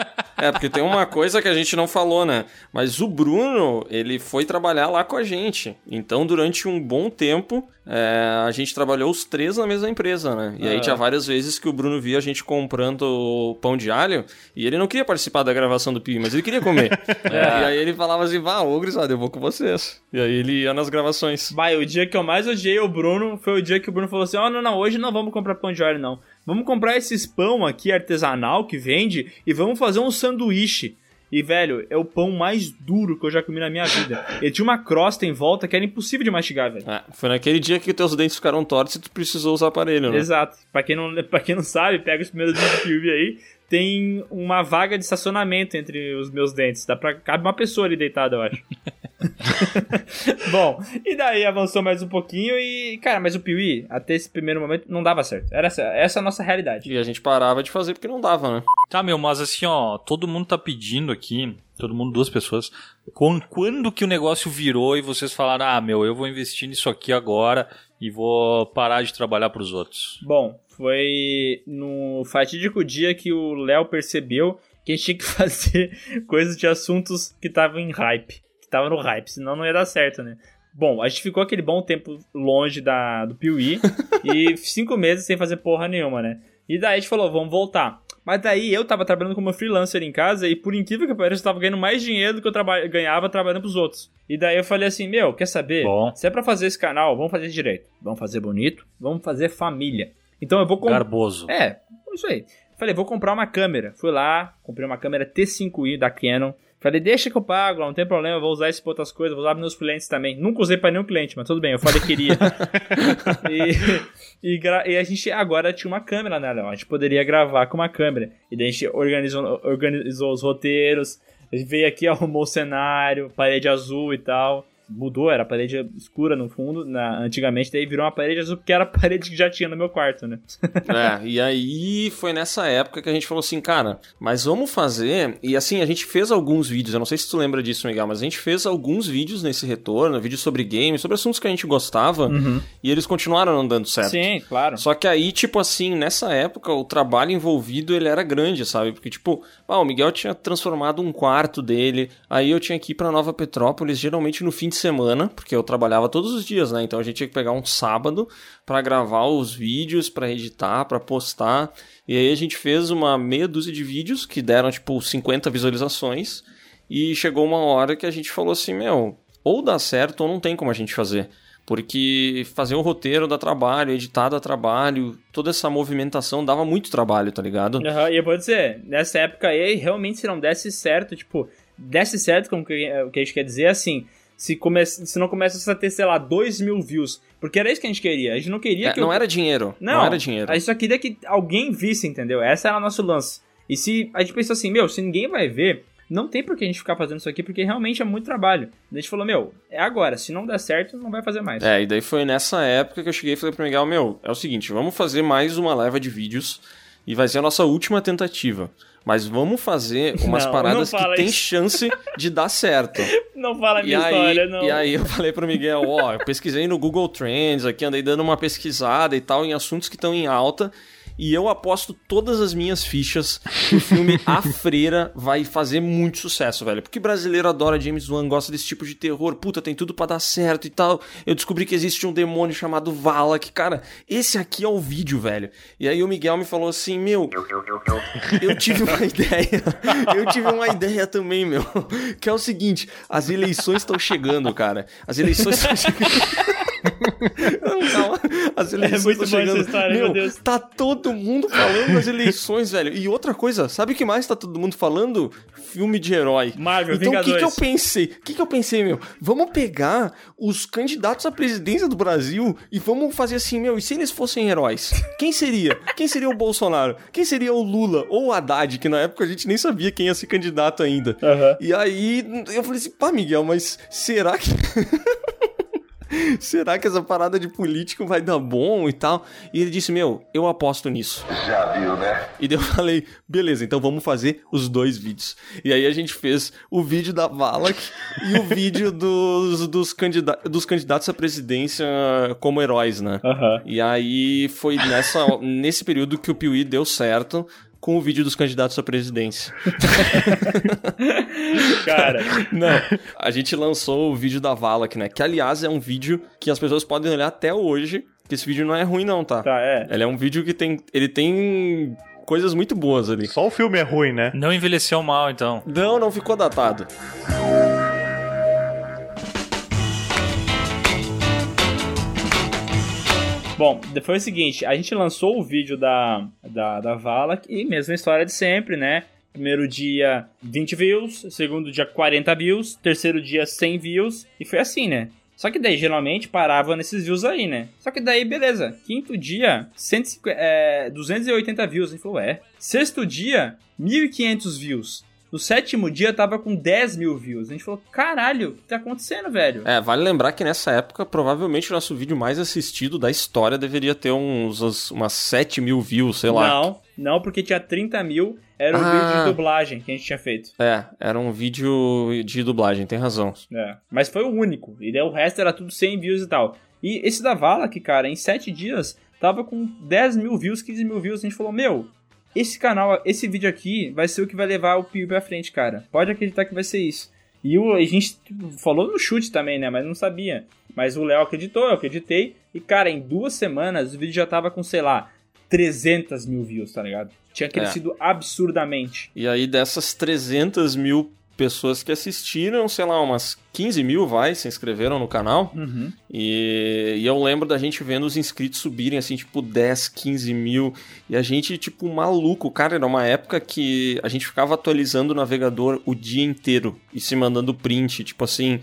É, porque tem uma coisa que a gente não falou, né? Mas o Bruno, ele foi trabalhar lá com a gente. Então, durante um bom tempo, é, a gente trabalhou os três na mesma empresa, né? E aí Ah. tinha várias vezes que o Bruno via a gente comprando pão de alho e ele não queria participar da gravação do Pi, mas ele queria comer. (laughs) É, E aí ele falava assim, vá, ô Grisado, eu vou com vocês. E aí ele ia nas gravações. Vai, o dia que eu mais odiei o Bruno foi o dia que o Bruno falou assim: Ó, não, não, hoje não vamos comprar pão de alho, não. Vamos comprar esses pão aqui artesanal que vende e vamos fazer um sanduíche. E, velho, é o pão mais duro que eu já comi na minha vida. Ele tinha uma crosta em volta que era impossível de mastigar, velho. É, foi naquele dia que teus dentes ficaram tortos e tu precisou usar aparelho, né? Exato. Pra quem, não, (laughs) pra quem não sabe, pega os primeiros vídeos do filme aí. Tem uma vaga de estacionamento entre os meus dentes. Dá pra. Cabe uma pessoa ali deitada, eu acho. (laughs) (laughs) Bom, e daí avançou mais um pouquinho e, cara, mas o Piuí, até esse primeiro momento, não dava certo. Era essa, essa é a nossa realidade. E a gente parava de fazer porque não dava, né? Tá, meu, mas assim, ó, todo mundo tá pedindo aqui, todo mundo, duas pessoas, quan- quando que o negócio virou e vocês falaram, ah, meu, eu vou investir nisso aqui agora e vou parar de trabalhar pros outros? Bom, foi no fatídico dia que o Léo percebeu que a gente tinha que (laughs) fazer coisas de assuntos que estavam em hype. Que estavam no hype, senão não ia dar certo, né? Bom, a gente ficou aquele bom tempo longe da, do Piuí (laughs) e cinco meses sem fazer porra nenhuma, né? E daí a gente falou, vamos voltar. Mas daí eu tava trabalhando como freelancer em casa e por incrível que pareça eu tava ganhando mais dinheiro do que eu traba- ganhava trabalhando pros outros. E daí eu falei assim, meu, quer saber? Bom. Se é pra fazer esse canal, vamos fazer direito. Vamos fazer bonito, vamos fazer família. Então eu vou comprar. Garboso. É, isso aí. Falei, vou comprar uma câmera. Fui lá, comprei uma câmera T5i da Canon. Falei, deixa que eu pago, não tem problema, vou usar isso pra outras coisas, vou usar pros meus clientes também. Nunca usei pra nenhum cliente, mas tudo bem, eu falei que queria. (laughs) e, e, e a gente agora tinha uma câmera, né, Léo? A gente poderia gravar com uma câmera. E daí a gente organizou, organizou os roteiros, veio aqui, (laughs) arrumou o cenário, parede azul e tal. Mudou, era parede escura no fundo, na, antigamente, daí virou uma parede azul, porque era a (laughs) parede que já tinha no meu quarto, né? (laughs) É, e aí foi nessa época que a gente falou assim, cara, mas vamos fazer. E assim, a gente fez alguns vídeos, eu não sei se tu lembra disso, Miguel, mas a gente fez alguns vídeos nesse retorno, vídeos sobre games, sobre assuntos que a gente gostava, e eles continuaram não dando certo. Sim, claro. Só que aí, tipo assim, nessa época, o trabalho envolvido, ele era grande, sabe? Porque, tipo, ah, o Miguel tinha transformado um quarto dele, aí eu tinha que ir pra Nova Petrópolis, geralmente no fim de semana, porque eu trabalhava todos os dias, né? Então a gente tinha que pegar um sábado pra gravar os vídeos, pra editar, pra postar. E aí a gente fez uma meia dúzia de vídeos que deram tipo 50 visualizações. E chegou uma hora que a gente falou assim: meu, ou dá certo ou não tem como a gente fazer. Porque fazer um roteiro dá trabalho, editar dá trabalho, toda essa movimentação dava muito trabalho, tá ligado? Aham, e eu vou dizer, nessa época aí, realmente se não desse certo, tipo, desse certo, como que, o que a gente quer dizer, é assim, se, come, se não começasse a ter, sei lá, 2 mil views, porque era isso que a gente queria, a gente não queria É, que... não o- era dinheiro. Não, Não, era dinheiro. a gente só queria que alguém visse, entendeu? Essa era o nosso lance. E se a gente pensou assim, meu, se ninguém vai ver, não tem por que a gente ficar fazendo isso aqui, porque realmente é muito trabalho. A gente falou, meu, é agora, se não der certo, não vai fazer mais. É, e daí foi nessa época que eu cheguei e falei pro Miguel, meu, é o seguinte, vamos fazer mais uma leva de vídeos e vai ser a nossa última tentativa. Mas vamos fazer (laughs) umas Não, paradas não que tem isso. chance de dar certo. (laughs) Não fala a E minha aí, história, não. e aí eu falei pro Miguel, ó, eu pesquisei no Google Trends aqui, andei dando uma pesquisada e tal em assuntos que estão em alta. E eu aposto todas as minhas fichas que o filme (laughs) A Freira vai fazer muito sucesso, velho. Porque brasileiro adora James Wan, gosta desse tipo de terror. Puta, tem tudo pra dar certo e tal. Eu descobri que existe um demônio chamado Valak. Cara, esse aqui é o vídeo, velho. E aí o Miguel me falou assim, meu... Eu tive uma (laughs) ideia. Eu tive uma ideia também, meu. Que é o seguinte: as eleições estão chegando, cara. As eleições estão chegando. (laughs) Calma. As eleições É muito chegando. história, meu, meu Deus. Tá todo mundo falando das eleições, velho. E outra coisa, sabe o que mais tá todo mundo falando? Filme de herói. Marvel, então, o que, que eu pensei? O que, que eu pensei, meu? Vamos pegar os candidatos à presidência do Brasil e vamos fazer assim, meu, e se eles fossem heróis? Quem seria? Quem seria o Bolsonaro? Quem seria o Lula? Ou o Haddad, que na época a gente nem sabia quem ia ser candidato ainda. E aí eu falei assim, pá, Miguel, mas será que. (laughs) Será que essa parada de político vai dar bom e tal? E ele disse: Meu, eu aposto nisso. Já viu, né? E daí eu falei: Beleza, então vamos fazer os dois vídeos. E aí a gente fez o vídeo da Valak e o vídeo (laughs) dos, dos, candida dos candidatos à presidência como heróis, né? E aí foi nessa, nesse período que o Piuí deu certo com o vídeo dos candidatos à presidência. (laughs) (laughs) Cara, Não, a gente lançou o vídeo da Valak, né? Que aliás é um vídeo que as pessoas podem olhar até hoje. Que esse vídeo não é ruim, não, tá? Tá, é. Ele é um vídeo que tem. Ele tem coisas muito boas ali. Só o filme é ruim, né? Não envelheceu mal, então. Não, não ficou datado. Bom, foi o seguinte, a gente lançou o vídeo da, da, da Valak e mesma história de sempre, né? Primeiro dia 20 views, segundo dia 40 views, terceiro dia 100 views e foi assim, né? Só que daí geralmente parava nesses views aí, né? Só que daí, beleza. Quinto dia, 150, é, 280 views. A gente falou, é. Sexto dia, 1.500 views. No sétimo dia tava com 10 mil views. A gente falou, caralho, o que tá acontecendo, velho? É, vale lembrar que nessa época, provavelmente o nosso vídeo mais assistido da história deveria ter uns, uns- umas 7 mil views, sei lá. Não, não, porque tinha 30 mil. Era um Ah. vídeo de dublagem que a gente tinha feito. É, era um vídeo de dublagem, tem razão. É, mas foi o único. E daí o resto era tudo 100 views e tal. E esse da Valak, cara, em 7 dias, tava com 10 mil views, 15 mil views. A gente falou, meu, esse canal, esse vídeo aqui vai ser o que vai levar o Piu pra frente, cara. Pode acreditar que vai ser isso. E o, a gente tipo, falou no chute também, né? Mas não sabia. Mas o Léo acreditou, eu acreditei. E, cara, em duas semanas o vídeo já tava com, sei lá, 300 mil views, tá ligado? Tinha crescido absurdamente. E aí, dessas 300 mil pessoas que assistiram, sei lá, umas 15 mil, vai, se inscreveram no canal. Uhum. E, e eu lembro da gente vendo os inscritos subirem, assim, tipo, 10, 15 mil. E a gente, tipo, maluco. Cara, era uma época que a gente ficava atualizando o navegador o dia inteiro e se mandando print, tipo assim.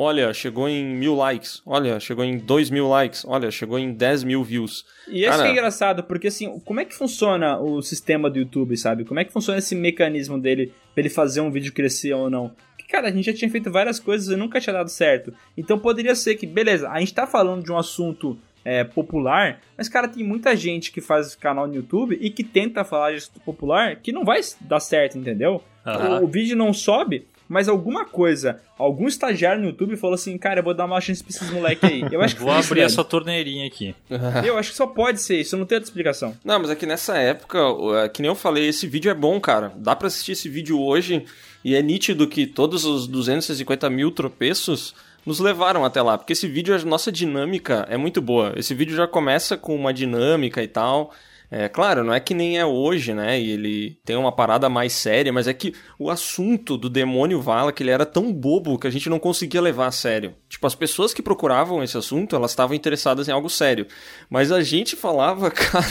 Olha, chegou em mil likes. Olha, chegou em dois mil likes. Olha, chegou em 10 mil views. E que é engraçado, porque assim, como é que funciona o sistema do YouTube, sabe? Como é que funciona esse mecanismo dele pra ele fazer um vídeo crescer ou não? Porque, cara, a gente já tinha feito várias coisas e nunca tinha dado certo. Então poderia ser que, beleza, a gente tá falando de um assunto é, popular, mas, cara, tem muita gente que faz canal no YouTube e que tenta falar de assunto popular que não vai dar certo, entendeu? Aham. O, o vídeo não sobe, mas alguma coisa, algum estagiário no YouTube falou assim, cara, eu vou dar uma chance pra esses moleque aí. Eu acho que Vou foi isso, abrir velho. essa torneirinha aqui. (laughs) Eu acho que só pode ser isso, não tem outra explicação. Não, mas é que nessa época, é, que nem eu falei, esse vídeo é bom, cara. Dá pra assistir esse vídeo hoje e é nítido que todos os 250 mil tropeços nos levaram até lá. Porque esse vídeo, a nossa dinâmica é muito boa. Esse vídeo já começa com uma dinâmica e tal. É claro, não é que nem é hoje, né? E ele tem uma parada mais séria, mas é que o assunto do demônio Vala que ele era tão bobo que a gente não conseguia levar a sério. Tipo, as pessoas que procuravam esse assunto, elas estavam interessadas em algo sério. Mas a gente falava, (laughs) cara,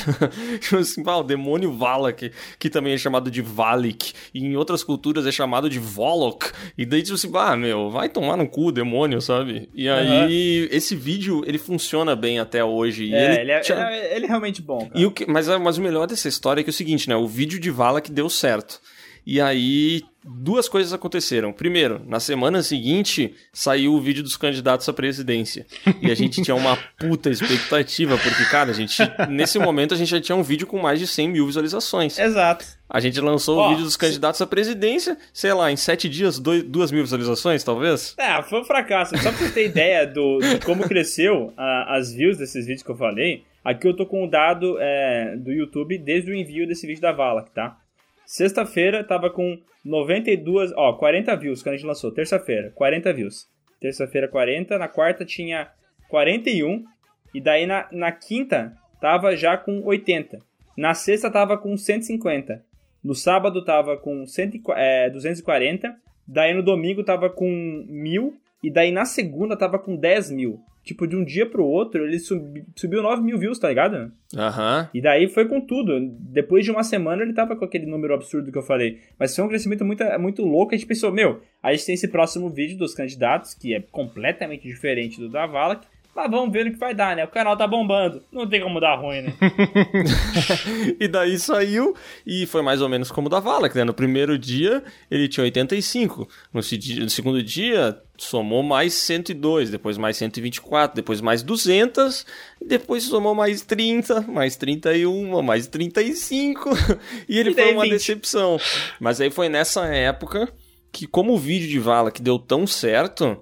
tipo assim, ah, o demônio Vala que, que também é chamado de Valik, e em outras culturas é chamado de Volok. E daí, tipo assim, ah, meu, vai tomar no cu o demônio, sabe? E aí, esse vídeo, ele funciona bem até hoje. É, ele, ele é, ele é- ele é realmente bom, cara. e o que, mas, mas o melhor dessa história é que é o seguinte, né? O vídeo de vala que deu certo. E aí, duas coisas aconteceram. Primeiro, na semana seguinte, saiu o vídeo dos candidatos à presidência. E a gente tinha uma (laughs) puta expectativa, porque, cara, a gente. Nesse momento a gente já tinha um vídeo com mais de 100 mil visualizações. Exato. A gente lançou o vídeo dos candidatos à presidência, sei lá, em sete dias, dois, duas mil visualizações, talvez? É, foi um fracasso. Só pra você ter ideia do, de como cresceu a- as views desses vídeos que eu falei, aqui eu tô com o dado é, do YouTube desde o envio desse vídeo da Valak, tá? Sexta-feira tava com 92, ó, 40 views quando a gente lançou. Terça-feira, 40 views. Terça-feira, 40. Na quarta tinha 41. E daí na, na quinta tava já com 80. Na sexta tava com 150. No sábado tava com 100, e qua- é, 240. Daí no domingo tava com 1000. E daí na segunda tava com 10 mil. Tipo, de um dia pro outro, ele subi- subiu 9 mil views, tá ligado? Aham. E daí foi com tudo. Depois de uma semana ele tava com aquele número absurdo que eu falei. Mas foi um crescimento muito, muito louco. A gente pensou, meu, a gente tem esse próximo vídeo dos candidatos, que é completamente diferente do da Valak. Mas vamos ver no que vai dar, né? O canal tá bombando. Não tem como dar ruim, né? (laughs) e daí saiu e foi mais ou menos como o da Vala, que né? no primeiro dia ele tinha 85, no, se- no segundo dia somou mais 102, depois mais 124, depois mais 200, e depois somou mais 30, mais 31, mais 35, (laughs) e ele E foi uma 20. decepção. Mas aí foi nessa época que como o vídeo de Vala que deu tão certo,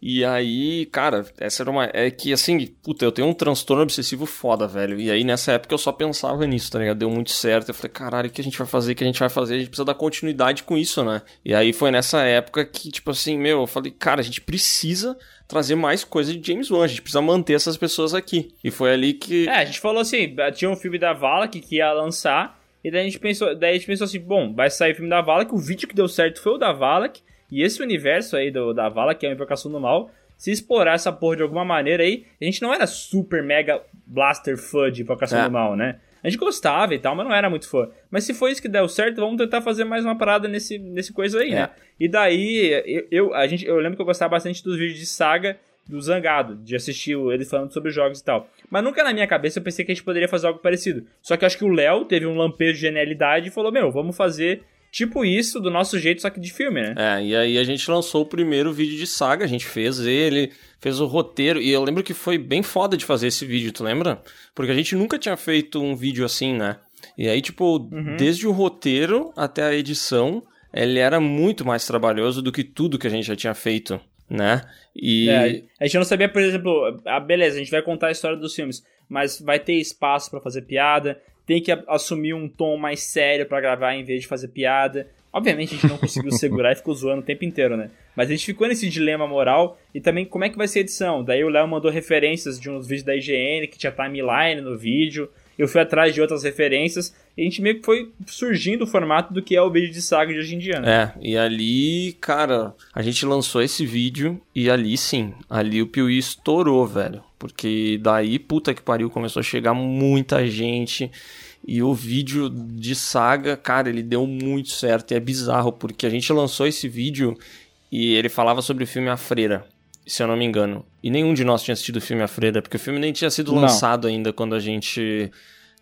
e aí, cara, essa era uma. É que assim, puta, eu tenho um transtorno obsessivo foda, velho. E aí nessa época eu só pensava nisso, tá ligado? Deu muito certo. Eu falei, caralho, o que a gente vai fazer? O que a gente vai fazer? A gente precisa dar continuidade com isso, né? E aí foi nessa época que, tipo assim, meu, eu falei, cara, a gente precisa trazer mais coisa de James Wan. A gente precisa manter essas pessoas aqui. E foi ali que. É, a gente falou assim, tinha um filme da Valak que ia lançar, e daí a gente pensou, daí a gente pensou assim, bom, vai sair o filme da Valak, o vídeo que deu certo foi o da Valak, e esse universo aí do, da Valak, que é a Invocação do Mal, se explorar essa porra de alguma maneira aí, a gente não era super mega blaster fã de Invocação É. do Mal, né? A gente gostava e tal, mas não era muito fã. Mas se foi isso que deu certo, vamos tentar fazer mais uma parada nesse, nesse coisa aí, É. né? E daí, eu, eu, a gente, eu lembro que eu gostava bastante dos vídeos de saga do Zangado, de assistir ele falando sobre jogos e tal. Mas nunca na minha cabeça eu pensei que a gente poderia fazer algo parecido. Só que eu acho que o Léo teve um lampejo de genialidade e falou: Meu, vamos fazer tipo isso do nosso jeito, só que de filme, né? É, e aí a gente lançou o primeiro vídeo de saga, a gente fez ele, fez o roteiro, e eu lembro que foi bem foda de fazer esse vídeo, tu lembra? Porque a gente nunca tinha feito um vídeo assim, né? E aí, tipo, desde o roteiro até a edição, ele era muito mais trabalhoso do que tudo que a gente já tinha feito, né? E. É, a gente não sabia, por exemplo, ah, beleza, a gente vai contar a história dos filmes, mas vai ter espaço pra fazer piada, tem que assumir um tom mais sério pra gravar em vez de fazer piada. Obviamente a gente não (laughs) conseguiu segurar e ficou zoando o tempo inteiro, né? Mas a gente ficou nesse dilema moral e também como é que vai ser a edição. Daí o Léo mandou referências de uns vídeos da IGN que tinha timeline no vídeo. Eu fui atrás de outras referências e a gente meio que foi surgindo o formato do que é o vídeo de saga de hoje em dia, né? É, e ali, cara, a gente lançou esse vídeo e ali sim, ali o Piuí estourou, velho. Porque daí, puta que pariu, começou a chegar muita gente. E o vídeo de saga, cara, ele deu muito certo. E é bizarro, porque a gente lançou esse vídeo e ele falava sobre o filme A Freira, se eu não me engano. E nenhum de nós tinha assistido o filme A Freira, porque o filme nem tinha sido Não. lançado ainda quando a gente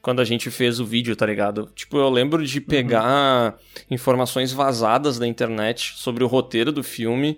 quando a gente fez o vídeo, tá ligado? Tipo, eu lembro de pegar informações vazadas da internet sobre o roteiro do filme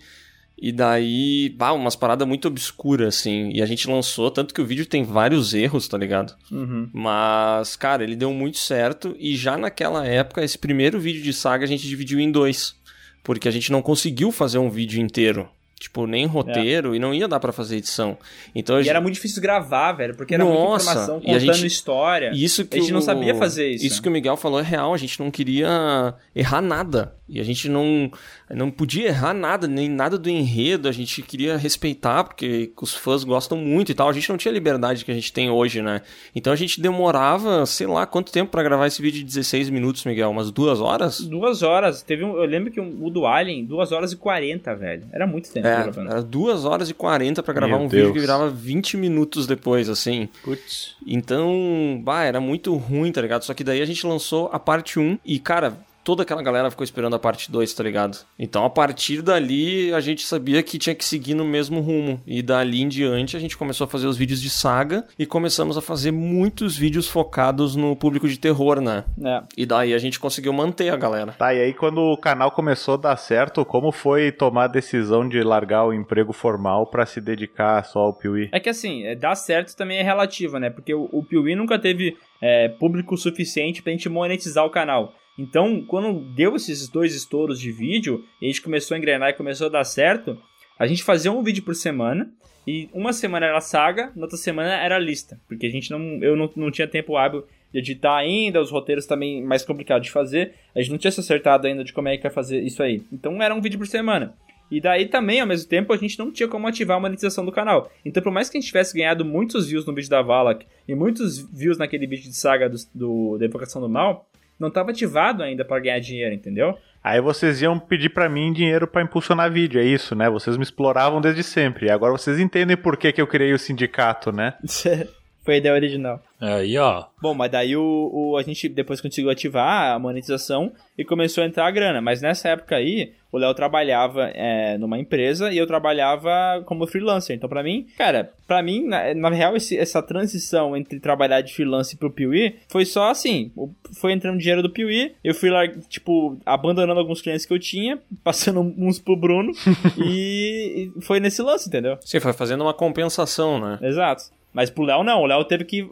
e daí, bah, umas paradas muito obscuras, assim. E a gente lançou, tanto que o vídeo tem vários erros, tá ligado? Uhum. Mas, cara, ele deu muito certo e já naquela época, esse primeiro vídeo de saga a gente dividiu em dois. Porque a gente não conseguiu fazer um vídeo inteiro. Tipo, nem roteiro e não ia dar pra fazer edição. Então É. E gente... era muito difícil gravar, velho, porque era muita Nossa, informação e a contando gente- história. Isso que a gente não o- sabia fazer isso. Isso que o Miguel falou é real, a gente não queria errar nada. E a gente não, não podia errar nada, nem nada do enredo, a gente queria respeitar, porque os fãs gostam muito e tal. A gente não tinha a liberdade que a gente tem hoje, né? Então a gente demorava, sei lá, quanto tempo pra gravar esse vídeo de 16 minutos, Miguel? Umas duas horas? Duas horas. Teve um, eu lembro que o do Alien, duas horas e 40, velho. Era muito tempo É, gravando. era duas horas e 40 pra gravar Meu um vídeo Deus. que virava 20 minutos depois, assim. Putz. Então, bah, era muito ruim, tá ligado? Só que daí a gente lançou a parte 1 e, cara, toda aquela galera ficou esperando a parte 2, tá ligado? Então, a partir dali, a gente sabia que tinha que seguir no mesmo rumo. E dali em diante, a gente começou a fazer os vídeos de saga e começamos a fazer muitos vídeos focados no público de terror, né? É. E daí a gente conseguiu manter a galera. Tá, e aí quando o canal começou a dar certo, como foi tomar a decisão de largar o emprego formal pra se dedicar só ao Piuí? É que assim, é, dar certo também é relativo, né? Porque o, o Piuí nunca teve é, público suficiente pra gente monetizar o canal. Então, quando deu esses dois estouros de vídeo, e a gente começou a engrenar e começou a dar certo, a gente fazia um vídeo por semana, e uma semana era saga, na outra semana era lista. Porque a gente não. Eu não, não tinha tempo hábil de editar ainda, os roteiros também mais complicados de fazer. A gente não tinha se acertado ainda de como é que ia fazer isso aí. Então era um vídeo por semana. E daí também, ao mesmo tempo, a gente não tinha como ativar a monetização do canal. Então, por mais que a gente tivesse ganhado muitos views no vídeo da Valak e muitos views naquele vídeo de saga do, do- da Invocação do Mal, não estava ativado ainda para ganhar dinheiro, entendeu? Aí vocês iam pedir pra mim dinheiro pra impulsionar vídeo, é isso, né? Vocês me exploravam desde sempre. E agora vocês entendem por que, que eu criei o sindicato, né? (laughs) Foi a ideia original. Aí, ó. Bom, mas daí o, o- a gente depois conseguiu ativar a monetização e começou a entrar a grana. Mas nessa época aí, o Léo trabalhava é, numa empresa e eu trabalhava como freelancer. Então, pra mim, cara, pra mim, na, na real, esse- essa transição entre trabalhar de freelance pro Piuí foi só assim: foi entrando dinheiro do Piuí, eu fui lá, tipo, abandonando alguns clientes que eu tinha, (laughs) passando uns pro Bruno (laughs) e, e foi nesse lance, entendeu? Você foi fazendo uma compensação, né? Exato. Mas pro Léo não, o Léo teve que.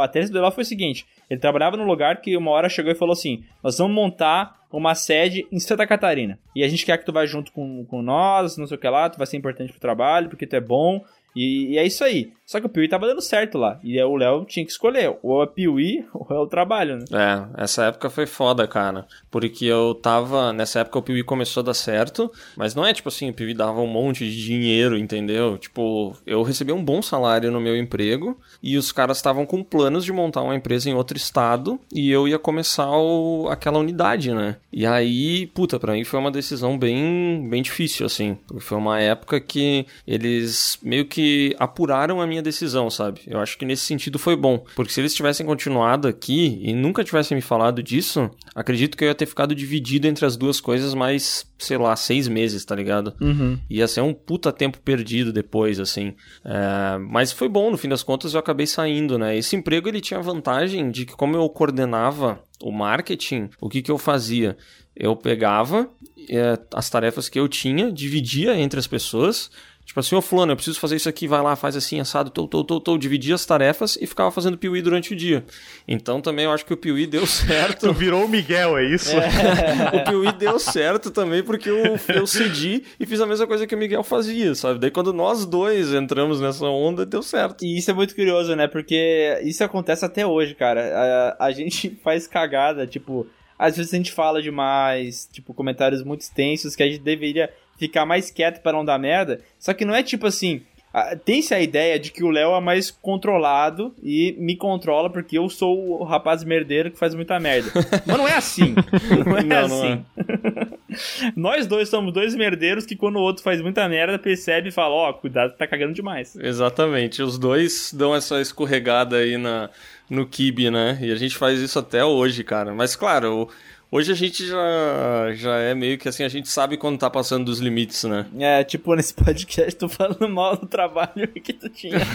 A tese do Léo foi o seguinte: ele trabalhava num lugar que uma hora chegou e falou assim: Nós vamos montar uma sede em Santa Catarina. E a gente quer que tu vá junto com, com nós, não sei o que lá, tu vai ser importante pro trabalho, porque tu é bom. E, e é isso aí. Só que o Piuí tava dando certo lá. E o Léo tinha que escolher: ou é Piuí (laughs) ou é o trabalho, né? É, essa época foi foda, cara. Porque eu tava. Nessa época o Piuí começou a dar certo, mas não é tipo assim, o Piuí dava um monte de dinheiro, entendeu? Tipo, eu recebi um bom salário no meu emprego e os caras estavam com planos de montar uma empresa em outro estado e eu ia começar o- aquela unidade, né? E aí, puta, pra mim foi uma decisão bem, bem difícil, assim. Foi uma época que eles meio que apuraram a minha decisão, sabe? Eu acho que nesse sentido foi bom. Porque se eles tivessem continuado aqui e nunca tivessem me falado disso, acredito que eu ia ter ficado dividido entre as duas coisas mais, sei lá, seis meses, tá ligado? Uhum. Ia ser um puta tempo perdido depois, assim. É, mas foi bom, no fim das contas eu acabei saindo, né? Esse emprego ele tinha a vantagem de que, como eu coordenava o marketing, o que, que eu fazia? Eu pegava é, as tarefas que eu tinha, dividia entre as pessoas. Tipo assim, ô fulano, eu preciso fazer isso aqui, vai lá, faz assim, assado, tô, tô, tô, tô, dividia as tarefas e ficava fazendo piuí durante o dia. Então também eu acho que o piuí deu certo. Tu virou o Miguel, é isso? o Piuí deu certo também porque eu, eu cedi e fiz a mesma coisa que o Miguel fazia, sabe? Daí quando nós dois entramos nessa onda, deu certo. E isso é muito curioso, né? Porque isso acontece até hoje, cara. A, a gente (laughs) faz cagada, tipo, às vezes a gente fala demais, tipo, comentários muito extensos que a gente deveria ficar mais quieto para não dar merda. Só que não é tipo assim. Tem-se a ideia de que o Léo é mais controlado e me controla porque eu sou o rapaz merdeiro que faz muita merda. (laughs) Mas não é assim. Não é (laughs) Não, não assim. (laughs) Nós dois somos dois merdeiros que quando o outro faz muita merda, percebe e fala, ó, cuidado, tá cagando demais. Exatamente, os dois dão essa escorregada aí na, no kibe, né? E a gente faz isso até hoje, cara. Mas claro, o- hoje a gente já, já é meio que assim, a gente sabe quando tá passando dos limites, né? É, tipo, nesse podcast, tô falando mal do trabalho que tu tinha. (laughs)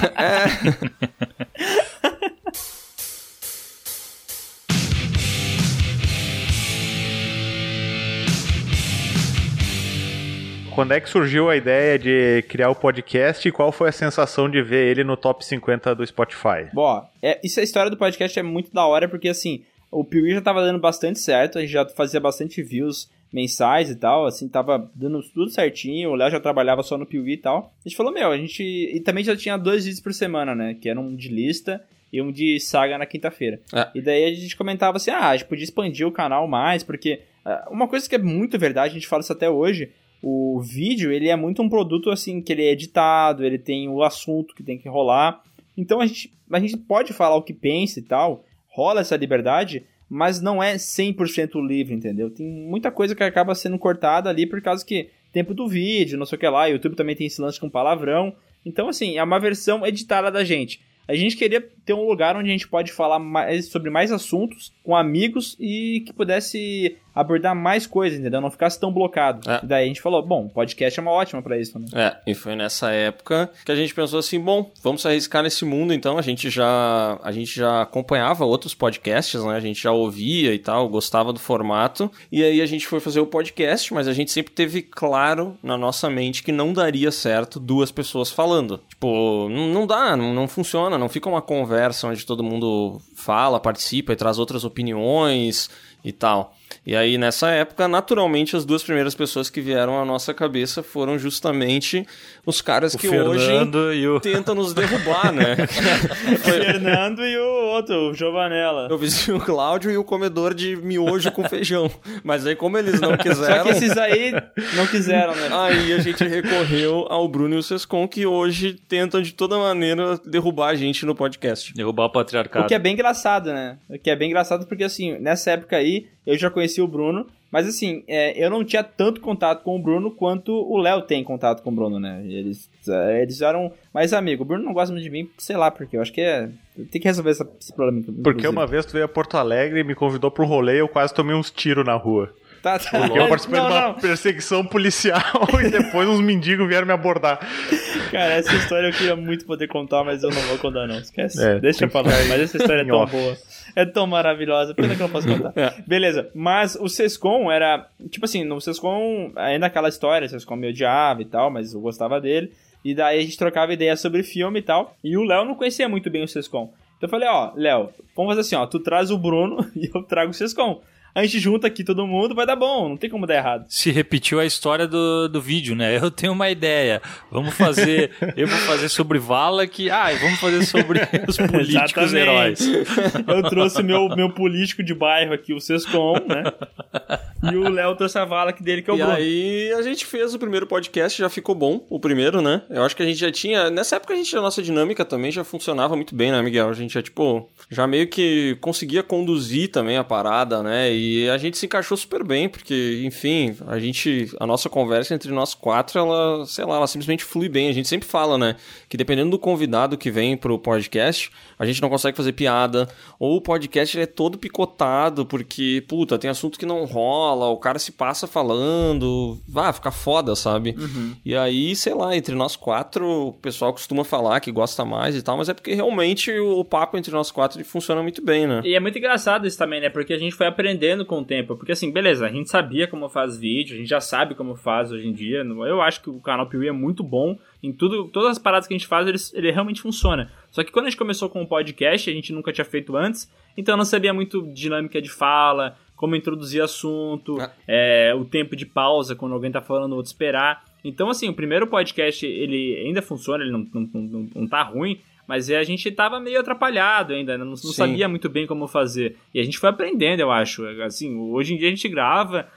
Quando é que surgiu a ideia de criar o podcast e qual foi a sensação de ver ele no top 50 do Spotify? Bom, é, isso a história do podcast é muito da hora, porque assim, o Piuí já tava dando bastante certo, a gente já fazia bastante views mensais e tal, assim, tava dando tudo certinho, o Léo já trabalhava só no Piuí e tal. A gente falou, meu, a gente... E também já tinha dois vídeos por semana, né, que eram um de lista e um de saga na quinta-feira. É. E daí a gente comentava assim, ah, a gente podia expandir o canal mais, porque ah, uma coisa que é muito verdade, a gente fala isso até hoje, o vídeo, ele é muito um produto, assim, que ele é editado, ele tem o assunto que tem que rolar. Então a gente, a gente pode falar o que pensa e tal, rola essa liberdade, mas não é 100% livre, entendeu? Tem muita coisa que acaba sendo cortada ali por causa que tempo do vídeo, não sei o que lá, YouTube também tem esse lance com palavrão. Então, assim, é uma versão editada da gente. A gente queria ter um lugar onde a gente pode falar mais, sobre mais assuntos com amigos e que pudesse abordar mais coisas, entendeu? Não ficasse tão blocado. É. E daí a gente falou, bom, podcast é uma ótima pra isso, né? É, e foi nessa época que a gente pensou assim, bom, vamos se arriscar nesse mundo, então a gente já a gente já acompanhava outros podcasts, né? A gente já ouvia e tal, gostava do formato. E aí a gente foi fazer o podcast, mas a gente sempre teve claro na nossa mente que não daria certo duas pessoas falando. Tipo, não, não dá, não, não funciona, não fica uma conversa onde todo mundo fala, participa e traz outras opiniões e tal. E aí, nessa época, naturalmente, as duas primeiras pessoas que vieram à nossa cabeça foram justamente os caras O que Fernando hoje e o- tentam nos derrubar, né? (laughs) O Fernando e o outro, o Giovanella. Eu vizinho o Cláudio e o comedor de miojo com feijão. Mas aí, como eles não quiseram. Só que esses aí não quiseram, né? Aí a gente recorreu ao Bruno e o Sescon, que hoje tentam de toda maneira derrubar a gente no podcast. Derrubar o patriarcado. O que é bem engraçado, né? O que é bem engraçado porque, assim, nessa época aí, eu já conheci o Bruno, mas, assim, é, eu não tinha tanto contato com o Bruno quanto o Léo tem contato com o Bruno, né? Eles, é, eles eram mais amigos. O Bruno não gosta muito de mim, sei lá, porque eu acho que é... Tem que resolver essa- esse problema. inclusive. Porque uma vez tu veio a Porto Alegre e me convidou pro rolê e eu quase tomei uns tiros na rua. Tá, tá. Porque eu participei Não, de uma não. perseguição policial (laughs) e depois uns mendigos vieram me abordar. Cara, essa história eu queria muito poder contar, mas eu não vou contar, não. Esquece. É, Deixa tem pra que Mas essa história é tão off. boa. É tão maravilhosa. Pena que eu não posso contar. É. Beleza. Mas o Sescom era. Tipo assim, no Sescom, ainda aquela história, o Sescom me odiava e tal, mas eu gostava dele. E daí a gente trocava ideia sobre filme e tal. E o Léo não conhecia muito bem o Sescom. Então eu falei, ó, Léo, vamos fazer assim, ó. Tu traz o Bruno (laughs) e eu trago o Sescom. A gente junta aqui todo mundo, vai dar bom, não tem como dar errado. Se repetiu a história do, do vídeo, né? Eu tenho uma ideia. Vamos fazer. (laughs) eu vou fazer sobre Vala que. Ah, e vamos fazer sobre (laughs) os políticos heróis. Eu trouxe meu, meu político de bairro aqui, o Sescom, né? E o Léo trouxe a vala aqui dele, que é o e Bruno. aí a gente fez o primeiro podcast, já ficou bom, o primeiro, né? Eu acho que a gente já tinha. Nessa época a gente, a nossa dinâmica também já funcionava muito bem, né, Miguel? A gente já, tipo, já meio que conseguia conduzir também a parada, né? E a gente se encaixou super bem, porque, enfim, a gente. A nossa conversa entre nós quatro, ela, sei lá, ela simplesmente flui bem. A gente sempre fala, né? Que dependendo do convidado que vem pro podcast, a gente não consegue fazer piada. Ou o podcast é todo picotado, porque, puta, tem assunto que não rola, o cara se passa falando. Vá, fica foda, sabe? E aí, sei lá, entre nós quatro, o pessoal costuma falar que gosta mais e tal, mas é porque realmente o papo entre nós quatro funciona muito bem, né? E é muito engraçado isso também, né? Porque a gente foi aprendendo com o tempo. Porque assim, beleza, a gente sabia como faz vídeo, a gente já sabe como faz hoje em dia. Eu acho que o canal Piuí é muito bom em tudo, todas as paradas que a gente faz, ele, ele realmente funciona. Só que quando a gente começou com o podcast, a gente nunca tinha feito antes, então não sabia muito dinâmica de fala, como introduzir assunto, é, o tempo de pausa quando alguém tá falando, o outro esperar. Então, assim, o primeiro podcast, ele ainda funciona, ele não, não, não, não tá ruim, mas é, a gente tava meio atrapalhado ainda, não, não Sim. sabia muito bem como fazer. E a gente foi aprendendo, eu acho. Assim, hoje em dia a gente grava,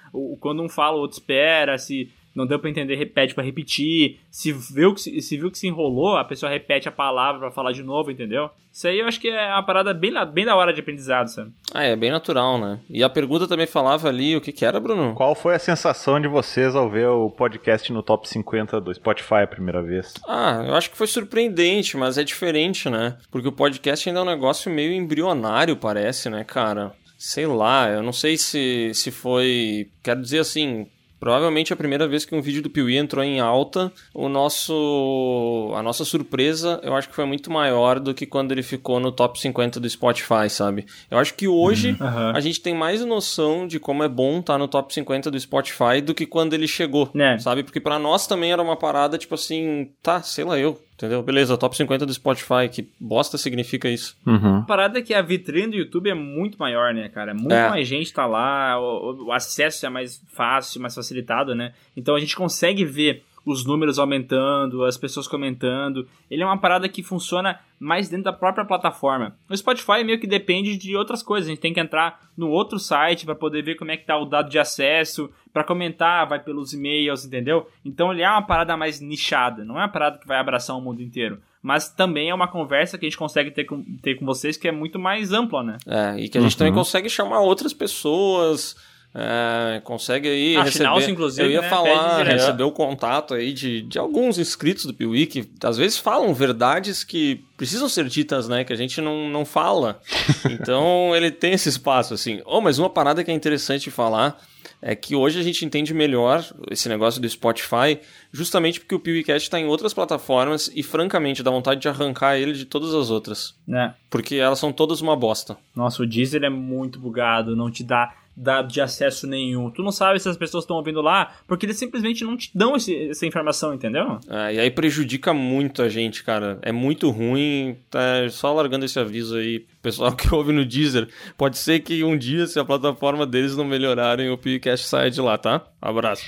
quando um fala, o outro espera, se não deu pra entender, repete pra repetir. Se viu que se, se viu que se enrolou, a pessoa repete a palavra pra falar de novo, entendeu? Isso aí eu acho que é uma parada bem, bem da hora de aprendizado, sabe? Ah, é bem natural, né? E a pergunta também falava ali, o que que era, Bruno? Qual foi a sensação de vocês ao ver o podcast no top 50 do Spotify a primeira vez? Ah, eu acho que foi surpreendente, mas é diferente, né? Porque o podcast ainda é um negócio meio embrionário, parece, né, cara? Sei lá, eu não sei se, se foi. Quero dizer assim. Provavelmente a primeira vez que um vídeo do Piuí entrou em alta, o nosso a nossa surpresa, eu acho que foi muito maior do que quando ele ficou no top 50 do Spotify, sabe? Eu acho que hoje Aham. a gente tem mais noção de como é bom estar no top 50 do Spotify do que quando ele chegou, Né. sabe? Porque pra nós também era uma parada tipo assim, tá, sei lá eu, entendeu? Beleza, top 50 do Spotify, que bosta significa isso? Uhum. A parada é que a vitrine do YouTube é muito maior, né, cara? Muito É. mais gente tá lá, o, o acesso é mais fácil, mais facilitado, né? Então a gente consegue ver os números aumentando, as pessoas comentando. Ele é uma parada que funciona mais dentro da própria plataforma. O Spotify meio que depende de outras coisas. A gente tem que entrar no outro site para poder ver como é que tá o dado de acesso, para comentar, vai pelos e-mails, entendeu? Então ele é uma parada mais nichada, não é uma parada que vai abraçar o mundo inteiro. Mas também é uma conversa que a gente consegue ter com, ter com vocês que é muito mais ampla, né? É, e que a gente também consegue chamar outras pessoas. é, consegue aí Ah, receber. Inclusive, eu ia né, falar, receber o contato aí de, de alguns inscritos do Piuí que às vezes falam verdades que precisam ser ditas, né? Que a gente não, não fala. (laughs) Então ele tem esse espaço, assim. Oh, mas uma parada que é interessante falar é que hoje a gente entende melhor esse negócio do Spotify, justamente porque o PewCast está em outras plataformas e, francamente, dá vontade de arrancar ele de todas as outras. né? Porque elas são todas uma bosta. Nossa, o Deezer é muito bugado, não te dá dado de acesso nenhum. Tu não sabe se as pessoas estão ouvindo lá, porque eles simplesmente não te dão esse- essa informação, entendeu? É, e aí prejudica muito a gente, cara. É muito ruim. Tá só largando esse aviso aí, pessoal que ouve no Deezer. Pode ser que um dia, se a plataforma deles não melhorarem, o PewCast saia de lá, tá? Abraço.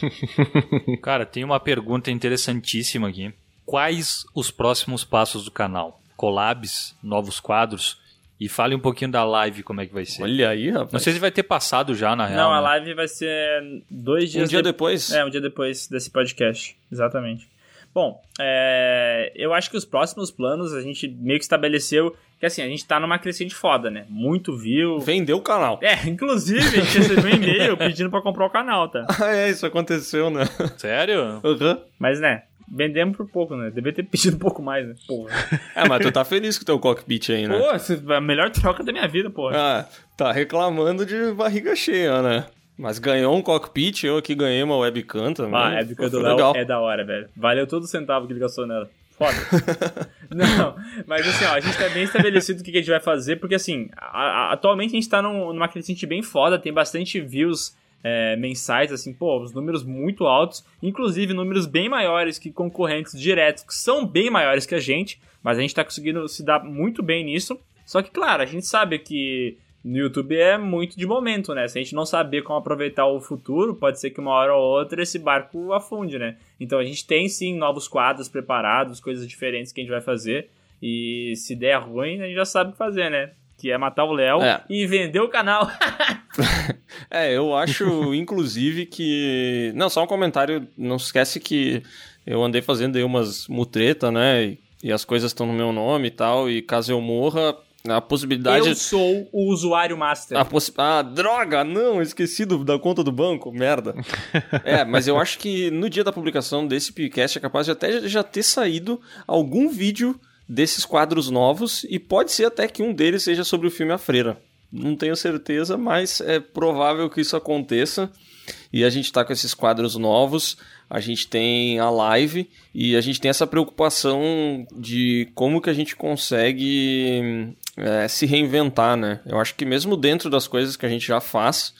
(laughs) Cara, tem uma pergunta interessantíssima aqui. Quais os próximos passos do canal? Collabs, novos quadros? E fale um pouquinho da live, como é que vai ser. Olha aí, rapaz. Não sei se vai ter passado já, na real. não, a né? live vai ser dois dias Um dia de- depois? É, um dia depois desse podcast. Exatamente. Bom, é, eu acho que os próximos planos a gente meio que estabeleceu que assim, a gente tá numa crescente foda, né? Muito view. Vendeu o canal. É, inclusive, a gente recebeu um e-mail pedindo pra comprar o canal, tá? Ah, (laughs) é, isso aconteceu, né? Sério? Uhum. Mas, né, vendemos por pouco, né? Devia ter (laughs) pedido um pouco mais, né? Porra. É, mas tu tá feliz com o teu cockpit aí, né? Pô, é a melhor troca da minha vida, porra. Ah, tá reclamando de barriga cheia, né? Mas ganhou um cockpit, eu aqui ganhei uma webcam também. Ah, a época do Léo é da hora, velho. Valeu todo centavo que ele gastou nela. Foda. (laughs) Não, mas assim, ó, a gente tá bem estabelecido o que, que a gente vai fazer, porque assim, a- a- atualmente a gente tá num- numa crescente bem foda, tem bastante views é, mensais, assim, pô, os números muito altos, inclusive números bem maiores que concorrentes diretos, que são bem maiores que a gente, mas a gente tá conseguindo se dar muito bem nisso. Só que, claro, a gente sabe que no YouTube é muito de momento, né? Se a gente não saber como aproveitar o futuro, pode ser que uma hora ou outra esse barco afunde, né? Então a gente tem sim novos quadros preparados, coisas diferentes que a gente vai fazer. E se der ruim, a gente já sabe o que fazer, né? Que é matar o Léo É. e vender o canal. (laughs) É, eu acho, inclusive, que. Não, só um comentário. Não se esquece que eu andei fazendo aí umas mutreta, né? E, e as coisas estão no meu nome e tal. E caso eu morra, a possibilidade. Eu sou o usuário master. A possi... Ah, droga! Não, esqueci do- da conta do banco, merda. (laughs) é, mas eu acho que no dia da publicação desse podcast é capaz de até já ter saído algum vídeo desses quadros novos e pode ser até que um deles seja sobre o filme A Freira. Não tenho certeza, mas é provável que isso aconteça. E a gente tá com esses quadros novos, a gente tem a live e a gente tem essa preocupação de como que a gente consegue é, se reinventar, né? Eu acho que mesmo dentro das coisas que a gente já faz,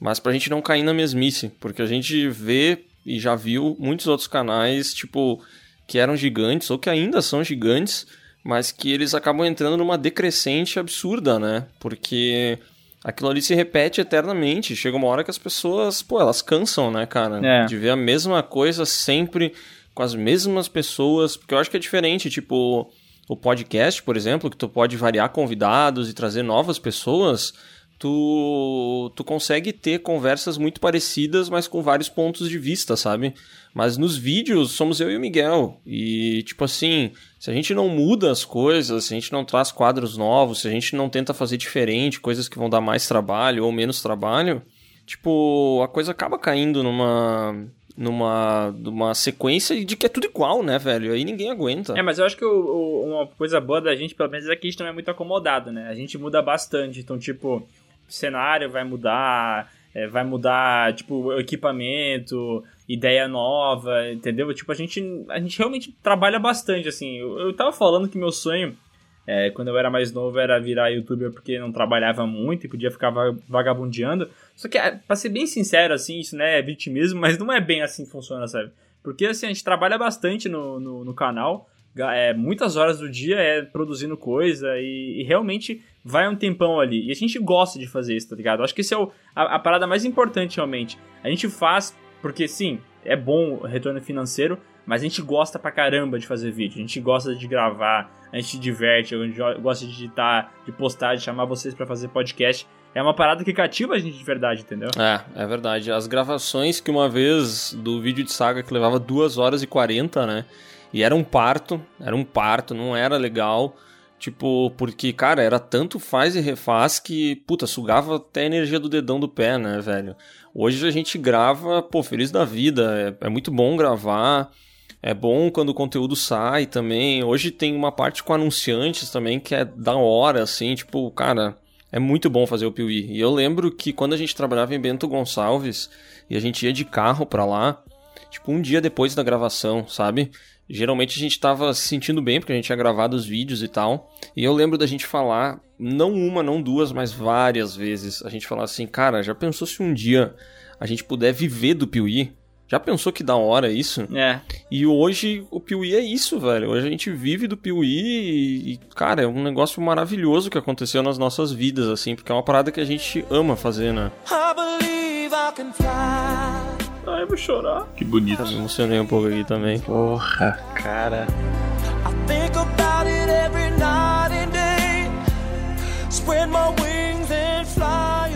mas pra gente não cair na mesmice, porque a gente vê e já viu muitos outros canais, tipo, que eram gigantes ou que ainda são gigantes, mas que eles acabam entrando numa decrescente absurda, né? Porque aquilo ali se repete eternamente. Chega uma hora que as pessoas, pô, elas cansam, né, cara? É. De ver a mesma coisa sempre com as mesmas pessoas, porque eu acho que é diferente, tipo, o podcast, por exemplo, que tu pode variar convidados e trazer novas pessoas, tu, tu consegue ter conversas muito parecidas, mas com vários pontos de vista, sabe? Mas nos vídeos somos eu e o Miguel. E, tipo assim, se a gente não muda as coisas, se a gente não traz quadros novos, se a gente não tenta fazer diferente, coisas que vão dar mais trabalho ou menos trabalho, tipo, a coisa acaba caindo numa. numa. numa sequência de que é tudo igual, né, velho? Aí ninguém aguenta. É, mas eu acho que o- o- uma coisa boa da gente, pelo menos, é que a gente não é muito acomodado, né? A gente muda bastante. Então, tipo, cenário vai mudar, é, vai mudar, tipo, equipamento, ideia nova, entendeu? Tipo, a gente, a gente realmente trabalha bastante, assim. Eu, eu tava falando que meu sonho, é, quando eu era mais novo, era virar youtuber porque não trabalhava muito e podia ficar va- vagabundeando. Só que, é, pra ser bem sincero, assim, isso né, é vitimismo, mas não é bem assim que funciona, sabe? Porque, assim, a gente trabalha bastante no, no, no canal, é, muitas horas do dia é produzindo coisa e, e realmente vai um tempão ali. E a gente gosta de fazer isso, tá ligado? Acho que esse é o, a, a parada mais importante, realmente. A gente faz porque, sim, é bom o retorno financeiro, Mas a gente gosta pra caramba de fazer vídeo, a gente gosta de gravar, a gente se diverte, a gente gosta de editar, de postar, de chamar vocês pra fazer podcast. É uma parada que cativa a gente de verdade, entendeu? É, é verdade. As gravações que uma vez do vídeo de saga que levava 2 horas e 40, né? E era um parto, era um parto, não era legal. Tipo, porque, cara, era tanto faz e refaz que, puta, sugava até a energia do dedão do pé, né, velho? Hoje a gente grava, pô, feliz da vida. É, é muito bom gravar. É bom quando o conteúdo sai também. Hoje tem uma parte com anunciantes também que é da hora, assim, tipo, cara, é muito bom fazer o Piuí. E eu lembro que quando a gente trabalhava em Bento Gonçalves e a gente ia de carro pra lá, tipo, um dia depois da gravação, sabe? Geralmente a gente tava se sentindo bem porque a gente tinha gravado os vídeos e tal. E eu lembro da gente falar, não uma, não duas, mas várias vezes, a gente falar assim, cara, já pensou se um dia a gente puder viver do Piuí? Já pensou que da hora isso? É. E hoje o Piuí é isso, velho. Hoje a gente vive do Piuí e, e, cara, é um negócio maravilhoso que aconteceu nas nossas vidas, assim, porque é uma parada que a gente ama fazer, né? I believe I can fly. Ai, eu vou chorar. Que bonito. Me emocionei um pouco aqui também. Porra, cara. I think about it every night and day. Spread my wings and fly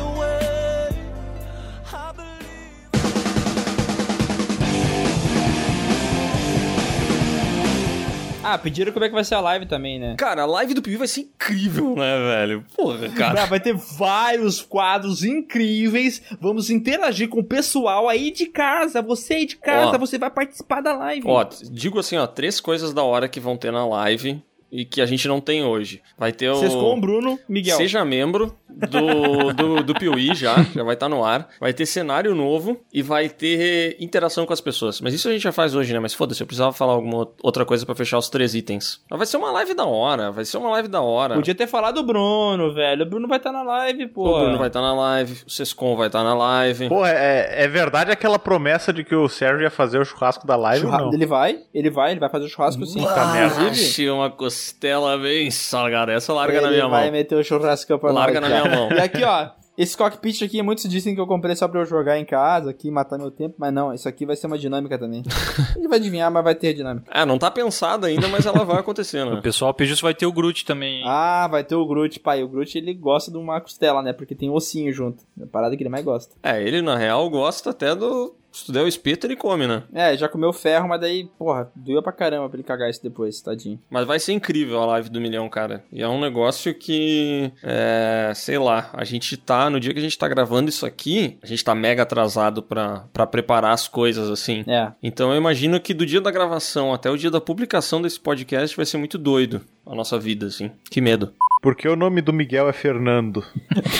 Ah, pediram como é que vai ser a live também, né? Cara, a live do Piuí vai ser incrível, né, velho? Porra, cara. Ah, Vai ter vários quadros incríveis. Vamos interagir com o pessoal aí de casa. Você aí de casa, Ó. você vai participar da live. Ó, digo assim, ó, três coisas da hora que vão ter na live e que a gente não tem hoje. Vai ter o... Vocês com o Bruno, Miguel. Seja membro do, do, do Piuí já, já vai estar no ar. Vai ter cenário novo e vai ter interação com as pessoas. Mas isso a gente já faz hoje, né? Mas foda-se, eu precisava falar alguma outra coisa pra fechar os três itens. Mas vai ser uma live da hora, vai ser uma live da hora. Podia ter falado do Bruno, velho. O Bruno vai estar na live, pô. O Bruno vai estar na live, o Sescon vai estar na live. Pô, é, é verdade aquela promessa de que o Sérgio ia fazer o churrasco da live Churra- não? Ele vai, ele vai, ele vai fazer o churrasco sim. Ah, achei uma costela bem salgada. Essa larga ele na minha vai mão. meter o churrasco pra Larga nós, na cara. E aqui, ó. Esse cockpit aqui, muitos dizem que eu comprei só pra eu jogar em casa, aqui, matar meu tempo, mas não, isso aqui vai ser uma dinâmica também. (laughs) A gente vai adivinhar, mas vai ter dinâmica. É, não tá pensada ainda, mas ela vai acontecer, né? O pessoal pediu se vai ter o Groot também. hein? Ah, vai ter o Groot, pai. O Groot, ele gosta de uma costela, né? Porque tem ossinho junto. É a parada que ele mais gosta. É, ele na real gosta até do. Se tu der o espeto, ele come, né? É, já comeu ferro, mas daí, porra, doeu pra caramba pra ele cagar isso depois, tadinho. Mas vai ser incrível a live do milhão, cara. E é um negócio que. É. Sei lá, a gente tá. No dia que a gente tá gravando isso aqui, a gente tá mega atrasado pra, pra preparar as coisas, assim. É. Então eu imagino que do dia da gravação até o dia da publicação desse podcast vai ser muito doido a nossa vida, assim. Que medo. Porque o nome do Miguel é Fernando. (laughs)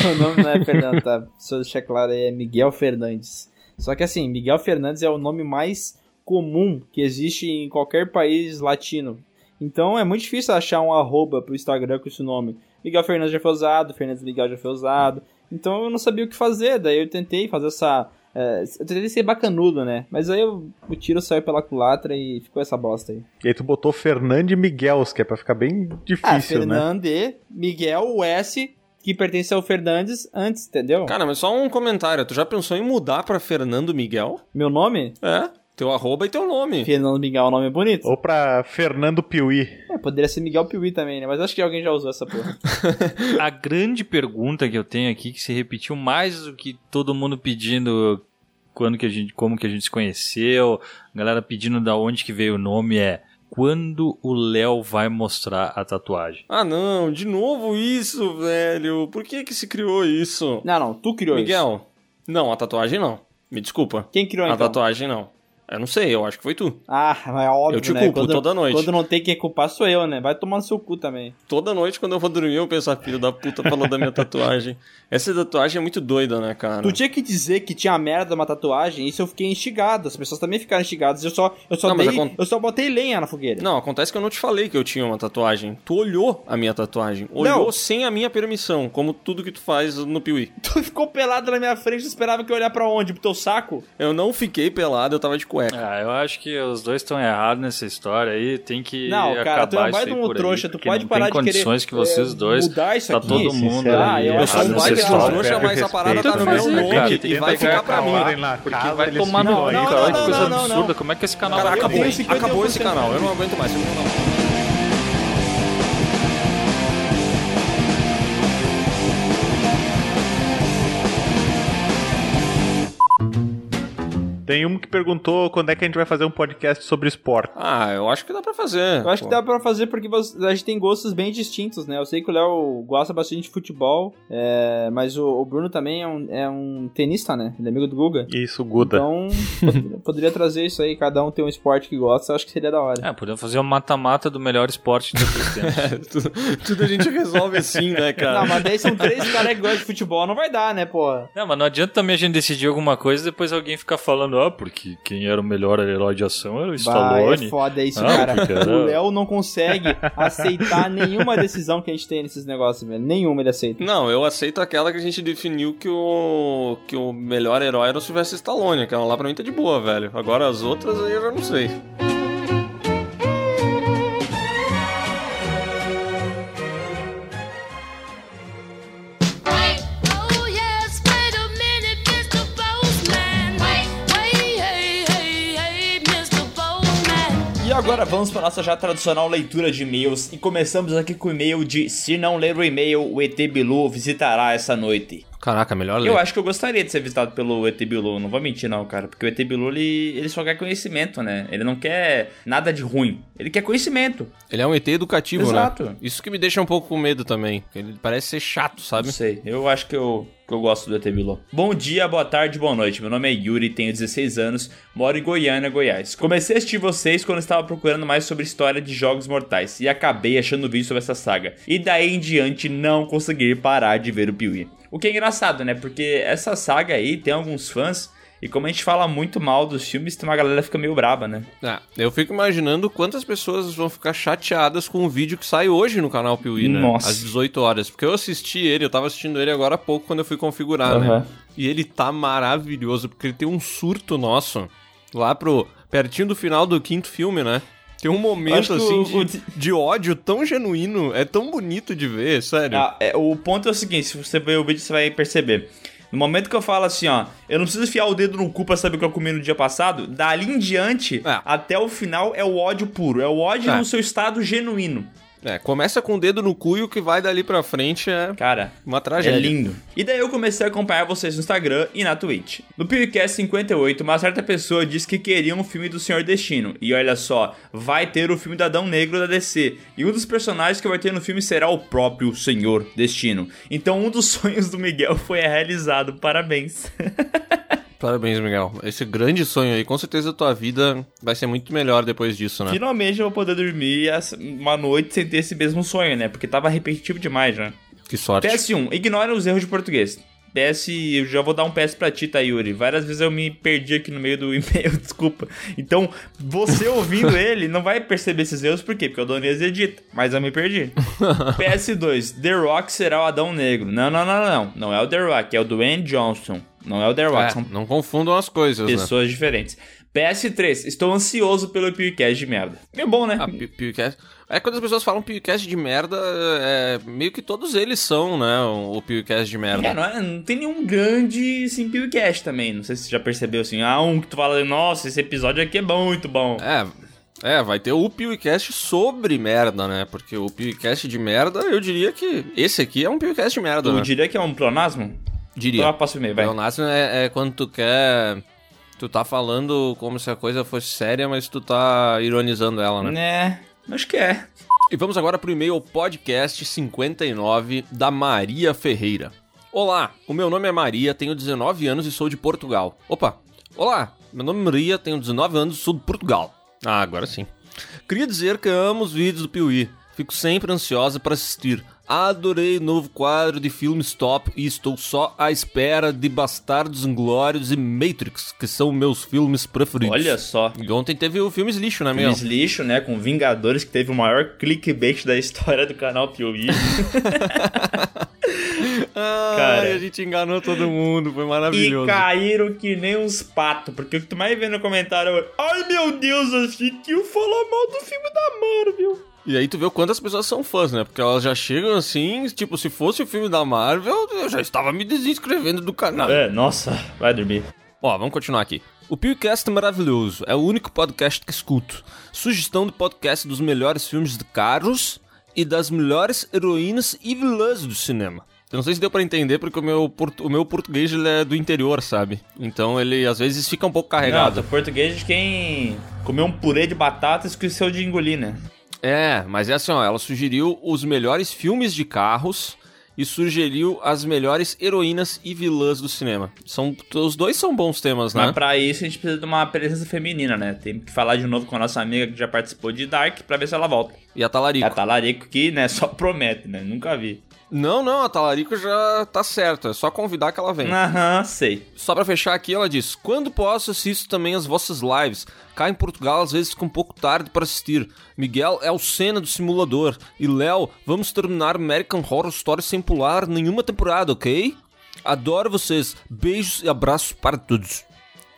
o nome não é Fernando, tá? Se eu deixar claro aí, é Miguel Fernandes. Só que assim, Miguel Fernandes é o nome mais comum que existe em qualquer país latino. Então é muito difícil achar um arroba pro Instagram com esse nome. Miguel Fernandes já foi usado, Fernandes Miguel já foi usado. Então eu não sabia o que fazer, daí eu tentei fazer essa. é, eu tentei ser bacanudo, né? Mas aí eu- o tiro saiu pela culatra e ficou essa bosta aí. E aí tu botou Fernando e Miguels, que é pra ficar bem Ah, difícil, né? Fernande, Miguel, o S, que pertence ao Fernandes antes, entendeu? Cara, mas só um comentário. Tu já pensou em mudar pra Fernando Miguel? Meu nome? É, teu arroba e teu nome. Fernando Miguel é um nome bonito. Ou pra Fernando Piuí. É, poderia ser Miguel Piuí também, né? Mas acho que alguém já usou essa porra. (laughs) A grande pergunta que eu tenho aqui, que se repetiu mais do que todo mundo pedindo quando que a gente, como que a gente se conheceu, a galera pedindo da onde que veio o nome é quando o Léo vai mostrar a tatuagem? Ah, não, de novo isso, velho. Por que que se criou isso? Não, não, tu criou Miguel, não, a tatuagem não. Me desculpa. Quem criou A então? tatuagem não. Eu não sei, eu acho que foi tu. Ah, mas é óbvio, Eu te né? culpo quando, toda noite. Quando não tem quem culpar sou eu, né? Vai tomar no seu cu também. Toda noite, quando eu vou dormir, eu penso, a filha da puta falou da minha tatuagem. Essa tatuagem é muito doida, né, cara? Tu tinha que dizer que tinha merda uma tatuagem, isso eu fiquei instigado. As pessoas também ficaram instigadas. Eu só, eu só Não, dei, acon- eu só botei lenha na fogueira. Não, acontece que eu não te falei que eu tinha uma tatuagem. Tu olhou a minha tatuagem. Olhou Não. sem a minha permissão, como tudo que tu faz no Piuí. (laughs) Tu ficou pelado na minha frente, tu esperava que eu olhar pra onde? Pro teu saco? Eu não fiquei pelado, eu tava de cueca. Ah, eu acho que os dois estão errados nessa história aí. Tem que Não, cara, tu é acabar um isso aí um por aí, trouxa, tu pode não parar de querer, condições que vocês é, dois... mudar isso tá aqui, todo mundo Ah, eu Eu sou errado um um trouxa, mas a parada tá no meu nome e vai ficar pra mim. Porque vai tomar no cu, aí. cara. Olha que não, coisa não, não, absurda. não. Como é que esse canal vai acabou, tenho 51% acabou esse canal, eu não aguento mais. esse Tem um que perguntou quando é que a gente vai fazer um podcast sobre esporte. Ah, eu acho que dá pra fazer. Eu acho que dá pra fazer porque a gente tem gostos bem distintos, né? Eu sei que o Léo gosta bastante de futebol, é, mas o, o Bruno também é um, é um tenista, né? Ele é amigo do Guga. Isso, Guda. Então, poderia, poderia trazer isso aí, cada um tem um esporte que gosta, eu acho que seria da hora. É, podemos fazer um mata-mata do melhor esporte os (laughs) tempos. tudo, tudo a gente resolve assim, né, (laughs) cara? Não, mas daí são três caras que gostam de futebol, não vai dar, né, pô? Não, mas não adianta também a gente decidir alguma coisa e depois alguém ficar falando, ah, porque quem era o melhor herói de ação era o Bah, Stallone. é foda isso, Ah, cara. (laughs) era- O Léo não consegue aceitar nenhuma decisão que a gente tem nesses negócios, velho. Nenhuma ele aceita. Não, eu aceito aquela que a gente definiu que o que o melhor herói era o Sylvester Stallone, aquela lá pra mim tá de boa, velho. Agora as outras aí eu já não sei. Agora vamos para nossa já tradicional leitura de e-mails e começamos aqui com o e-mail de Se não ler o e-mail, o ET Bilu visitará essa noite. Caraca, melhor ler. Eu acho que eu gostaria de ser visitado pelo ET Bilu, não vou mentir não, cara, porque o ET Bilu ele, ele só quer conhecimento, né? Ele não quer nada de ruim, ele quer conhecimento. Ele é um ET educativo, Exato. né? Isso que me deixa um pouco com medo também. Ele parece ser chato, sabe? Não sei, eu acho que eu, que eu gosto do ET Bilu. Bom dia, boa tarde, boa noite. Meu nome é Yuri, tenho 16 anos, moro em Goiânia, Goiás. Comecei a assistir vocês quando estava procurando mais sobre história de jogos mortais e acabei achando vídeo sobre essa saga. E daí em diante não consegui parar de ver o Piuí. O que é engraçado, né? Porque essa saga aí tem alguns fãs e como a gente fala muito mal dos filmes, tem uma galera que fica meio braba, né? Ah, eu fico imaginando quantas pessoas vão ficar chateadas com o vídeo que sai hoje no canal Piuí, né? Nossa. Às 18 horas. Porque eu assisti ele, eu tava assistindo ele agora há pouco quando eu fui configurar, né? Aham. E ele tá maravilhoso, porque ele tem um surto nosso lá pro. pertinho do final do quinto filme, né? Tem um momento assim o- de, o- de ódio tão genuíno, é tão bonito de ver, sério. Ah, é, o ponto é o seguinte, se você ver o vídeo você vai perceber. No momento que eu falo assim, ó, eu não preciso enfiar o dedo no cu pra saber o que eu comi no dia passado, dali em diante, É. até o final é o ódio puro, é o ódio É. no seu estado genuíno. É, começa com o dedo no cu e o que vai dali pra frente é Cara, uma é tragédia. lindo. E daí eu comecei a acompanhar vocês no Instagram e na Twitch. No PewCast 58, uma certa pessoa disse que queria um filme do Senhor Destino. E olha só, vai ter o filme do Adão Negro da DC. E um dos personagens que vai ter no filme será o próprio Senhor Destino. Então um dos (laughs) sonhos do Miguel foi realizado. Parabéns. (laughs) Parabéns, Miguel. Esse grande sonho aí, com certeza a tua vida vai ser muito melhor depois disso, né? Finalmente eu vou poder dormir uma noite sem ter esse mesmo sonho, né? Porque tava repetitivo demais já. Que sorte. PS1, ignora os erros de português. PS, eu já vou dar um PS pra ti, tá, Yuri? Várias vezes eu me perdi aqui no meio do (laughs) e-mail, desculpa. Então, você ouvindo (laughs) ele não vai perceber esses erros, por quê? Porque o Donês edita, mas eu me perdi. (laughs) PS2, The Rock será o Adão Negro. Não, não, não, não. Não é o The Rock, é o Dwayne Johnson. Não é o The Rock, É, são não confundam as coisas, né? pessoas diferentes. PS3, estou ansioso pelo podcast de merda. É bom, né? Ah, Pewcast. É quando as pessoas falam Pewcast de merda, é meio que todos eles são, né? O Pewcast de merda. É, não, é- não tem nenhum grande assim, PewCast também. Não sei se você já percebeu assim. Ah, um que tu fala, nossa, esse episódio aqui é bom, muito bom. É, é, vai ter o Pewcast sobre merda, né? Porque o Pewcast de merda, eu diria que esse aqui é um Pewcast de merda, Tu né? diria que é um pleonasmo? Diria. Então, passa o e-mail, vai. Pleonasmo é, é quando tu quer... Tu tá falando como se a coisa fosse séria, mas tu tá ironizando ela, né? Né, acho que é. E vamos agora pro e-mail podcast 59 da Maria Ferreira. Olá, o meu nome é Maria, tenho 19 anos e sou de Portugal. Opa, olá, meu nome é Maria, tenho 19 anos e sou de Portugal. Ah, agora sim. Queria dizer que amo os vídeos do Piuí. Fico sempre ansiosa para assistir. Adorei o novo quadro de filmes top e estou só à espera de Bastardos Inglórios e Matrix, que são meus filmes preferidos. Olha só. E ontem teve o Filmes Lixo, né, meu? Filmes lixo, né? Com Vingadores, que teve o maior clickbait da história do canal POV. (laughs) Ai, Cara. a gente enganou todo mundo, foi E maravilhoso. caíram que nem uns patos, porque o que tu mais vê no comentário é Ai meu Deus, a Chiquinho falou mal do filme da Marvel. E aí tu vê o quanto as pessoas são fãs, né? Porque elas já chegam assim, tipo, se fosse o filme da Marvel, eu já estava me desinscrevendo do canal. É, nossa, vai dormir. Ó, vamos continuar aqui. O PewCast é maravilhoso, é o único podcast que escuto. Sugestão de podcast dos melhores filmes de carros e das melhores heroínas e vilãs do cinema. Eu não sei se deu pra entender, porque o meu, o meu português ele é do interior, sabe? Então ele às vezes fica um pouco Não, carregado. do português de quem comeu um purê de batata e esqueceu de engolir, né? É, mas é assim, ó, ela sugeriu os melhores filmes de carros e sugeriu as melhores heroínas e vilãs do cinema. São, os dois são bons temas, né? Mas pra isso a gente precisa de uma presença feminina, né? Tem que falar de novo com a nossa amiga que já participou de Dark pra ver se ela volta. E a Talarico. A Talarico que, né, só promete, né? Nunca vi. Não, não, a Talarico já tá certo, é só convidar que ela vem. Aham, sei. Só pra fechar aqui, ela diz: Quando posso, assisto também as vossas lives. Cá em Portugal, às vezes fica um pouco tarde para assistir. Miguel é o cena do simulador. E Léo, vamos terminar American Horror Story sem pular nenhuma temporada, ok? Adoro vocês. Beijos e abraços para todos.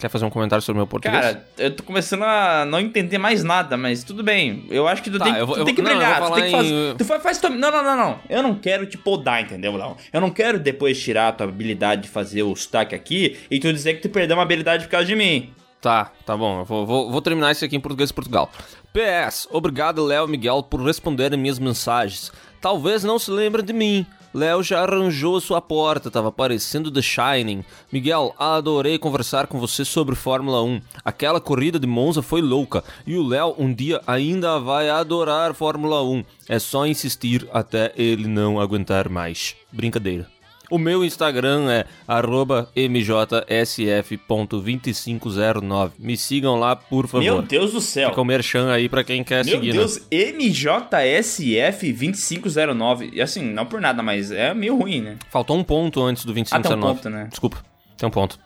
Quer fazer um comentário sobre o meu português? Cara, eu tô começando a não entender mais nada, mas tudo bem. Eu acho que tu Tá, tem, eu vou- tu eu tem que não, brilhar, tu tem que fazer. em- Tu faz, faz tua... Não, não, não, não. Eu não quero te podar, entendeu, Léo? Eu não quero depois tirar a tua habilidade de fazer o sotaque aqui e tu dizer que tu perdeu uma habilidade por causa de mim. Tá, tá bom. Eu vou, vou, vou terminar isso aqui em português de Portugal. PS, obrigado, Léo e Miguel, por responderem minhas mensagens. Talvez não se lembrem de mim. Léo já arranjou sua porta, tava parecendo The Shining. Miguel, adorei conversar com você sobre Fórmula 1. Aquela corrida de Monza foi louca. E o Léo um dia ainda vai adorar Fórmula 1. É só insistir até ele não aguentar mais. Brincadeira. O meu Instagram é arroba mjsf.2509. Me sigam lá, por favor. Meu Deus do céu. Fica o merchan aí pra quem quer Meu seguir, Deus, né? MJSF2509. E assim, não por nada, mas é meio ruim, né? Faltou um ponto antes do Ah, tem um 2519. ponto, né? Desculpa, tem um ponto.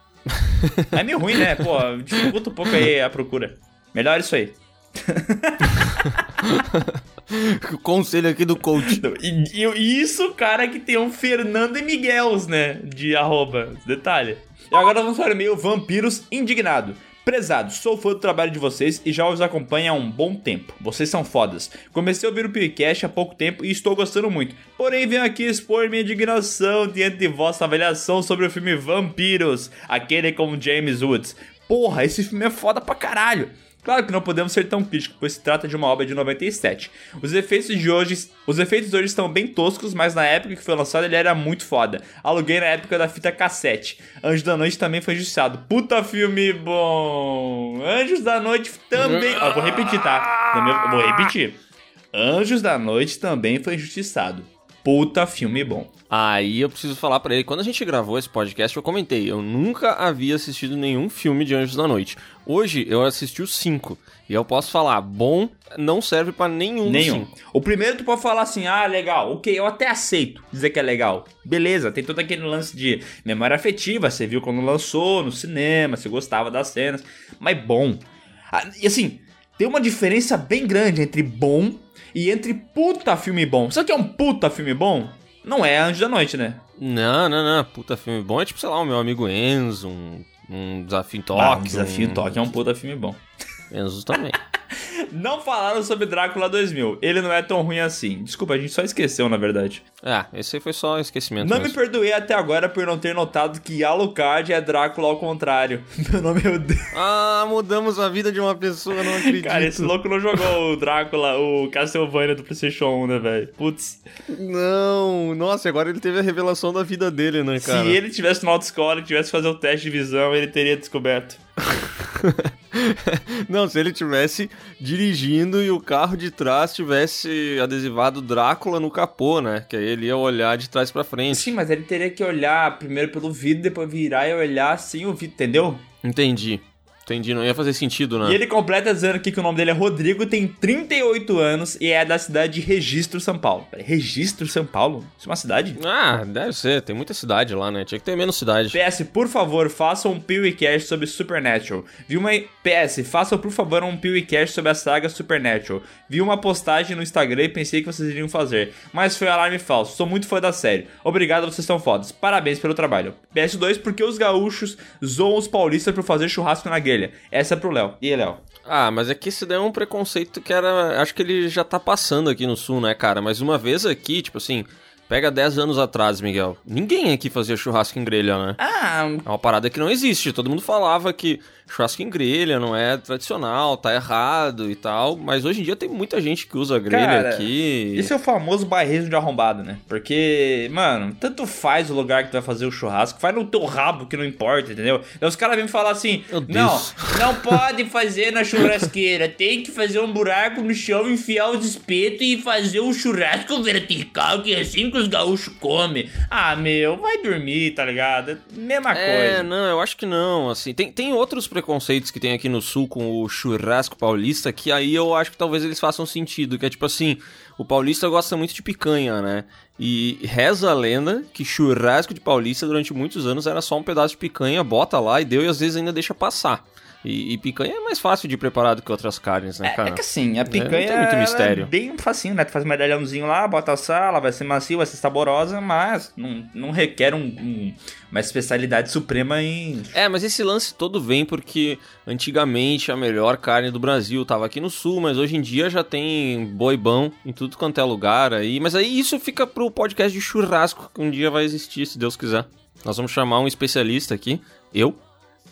É meio ruim, né? Pô, (laughs) dificulta um pouco aí a procura. Melhor isso aí. (laughs) o (laughs) conselho aqui do coach. E, e- isso, cara, que tem um Fernando e Miguels, né? De arroba. Detalhe. E agora vamos para o e-mail Vampiros Indignado. Prezado, sou fã do trabalho de vocês e já os acompanho há um bom tempo. Vocês são fodas. Comecei a ouvir o PewCast há pouco tempo e estou gostando muito. Porém, venho aqui expor minha indignação diante de vossa avaliação sobre o filme Vampiros, aquele com James Woods. Porra, esse filme é foda pra caralho. Claro que não podemos ser tão críticos, pois se trata de uma obra de 97. Os efeitos de hoje, os efeitos hoje estão bem toscos, mas na época que foi lançado ele era muito foda. Aluguei na época da fita cassete. Anjos da Noite também foi injustiçado. Puta filme bom. Anjos da Noite também. Ah, vou repetir, tá? Também- Vou repetir. Anjos da Noite também foi injustiçado. Puta filme bom. Aí eu preciso falar pra ele, quando a gente gravou esse podcast, eu comentei, eu nunca havia assistido nenhum filme de Anjos da Noite. Hoje eu assisti os cinco. E eu posso falar, bom não serve pra nenhum, Nenhum. cinco. O primeiro tu pode falar assim, ah, legal, ok, eu até aceito dizer que é legal. Beleza, tem todo aquele lance de memória afetiva, você viu quando lançou no cinema, você gostava das cenas, mas bom. Ah, E assim, tem uma diferença bem grande entre bom e entre puta filme bom. Sabe o que é um puta filme bom? Não é Anjo da Noite, né? Não, não, não. Puta filme bom é tipo, sei lá, o meu amigo Enzo, um, um desafio em Ah, toque. um desafio um... em toque é um puta filme bom. Enzo também. (laughs) (laughs) Não falaram sobre Drácula 2000. Ele não é tão ruim assim. Desculpa, a gente só esqueceu, na verdade. é, esse aí foi só esquecimento. Não me mesmo. perdoei até agora por não ter notado que Alucard é Drácula ao contrário. (laughs) Meu nome é o Deus. Ah, mudamos a vida de uma pessoa, não (laughs) acredito. Cara, esse louco não jogou o Drácula, o Castlevania do PlayStation 1, né, velho? Putz. Não, nossa, agora ele teve a revelação da vida dele, né, cara? Se ele tivesse no autoescola e tivesse fazer o teste de visão, ele teria descoberto. Não, se ele tivesse dirigindo e o carro de trás tivesse adesivado Drácula no capô, né? Que aí ele ia olhar de trás pra frente. Sim, mas ele teria que olhar primeiro pelo vidro, depois virar e olhar sem o vidro, entendeu? Entendi. Entendi, não ia fazer sentido, né? E ele completa dizendo aqui que o nome dele é Rodrigo, tem 38 anos e é da cidade de Registro, São Paulo. Registro, São Paulo? Isso é uma cidade? Ah, deve ser. Tem muita cidade lá, né? Tinha que ter menos cidade. PS, por favor, façam um PewCast sobre Supernatural. Vi uma... PS, façam por favor um PewCast sobre a saga Supernatural. Vi uma postagem no Instagram e pensei que vocês iriam fazer, mas foi alarme falso. Sou muito fã da série. Obrigado, vocês são fodas. Parabéns pelo trabalho. PS2, porque os gaúchos zoam os paulistas por fazer churrasco na grelha. Essa é pro Léo. E aí, Léo? Ah, mas é que esse daí é um preconceito que era. Acho que ele já tá passando aqui no sul, né, cara? Mas uma vez aqui, tipo assim. Pega 10 anos atrás, Miguel. Ninguém aqui fazia churrasco em grelha, né? Ah, É uma parada que não existe. Todo mundo falava que churrasco em grelha não é tradicional, tá errado e tal. Mas hoje em dia tem muita gente que usa grelha Cara, aqui. Esse é o famoso bairrismo de arrombado, né? Porque, mano, tanto faz o lugar que tu vai fazer o churrasco, faz no teu rabo que não importa, entendeu? Então os caras vêm falar assim: não, não pode fazer na churrasqueira, tem que fazer um buraco no chão, enfiar os espetos e fazer o churrasco vertical, que é assim que os gaúchos comem. Ah, meu, vai dormir, tá ligado? Mesma É, coisa. não, eu acho que não, assim, tem, tem outros preconceitos que tem aqui no sul com o churrasco paulista que aí eu acho que talvez eles façam sentido, que é tipo assim, o paulista gosta muito de picanha, né? E reza a lenda que churrasco de paulista durante muitos anos era só um pedaço de picanha, bota lá e deu e às vezes ainda deixa passar. E, e picanha é mais fácil de preparar do que outras carnes, né, cara? É que assim, a não picanha tem muito mistério. é bem facinho, né? Tu faz um medalhãozinho lá, bota a sal, ela vai ser macia, vai ser saborosa, mas não, não requer um, um- uma especialidade suprema em... É, mas esse lance todo vem porque antigamente a melhor carne do Brasil tava aqui no sul, mas hoje em dia já tem boi bom em tudo quanto é lugar aí. Mas aí isso fica pro podcast de churrasco, que um dia vai existir, se Deus quiser. Nós vamos chamar um especialista aqui, eu,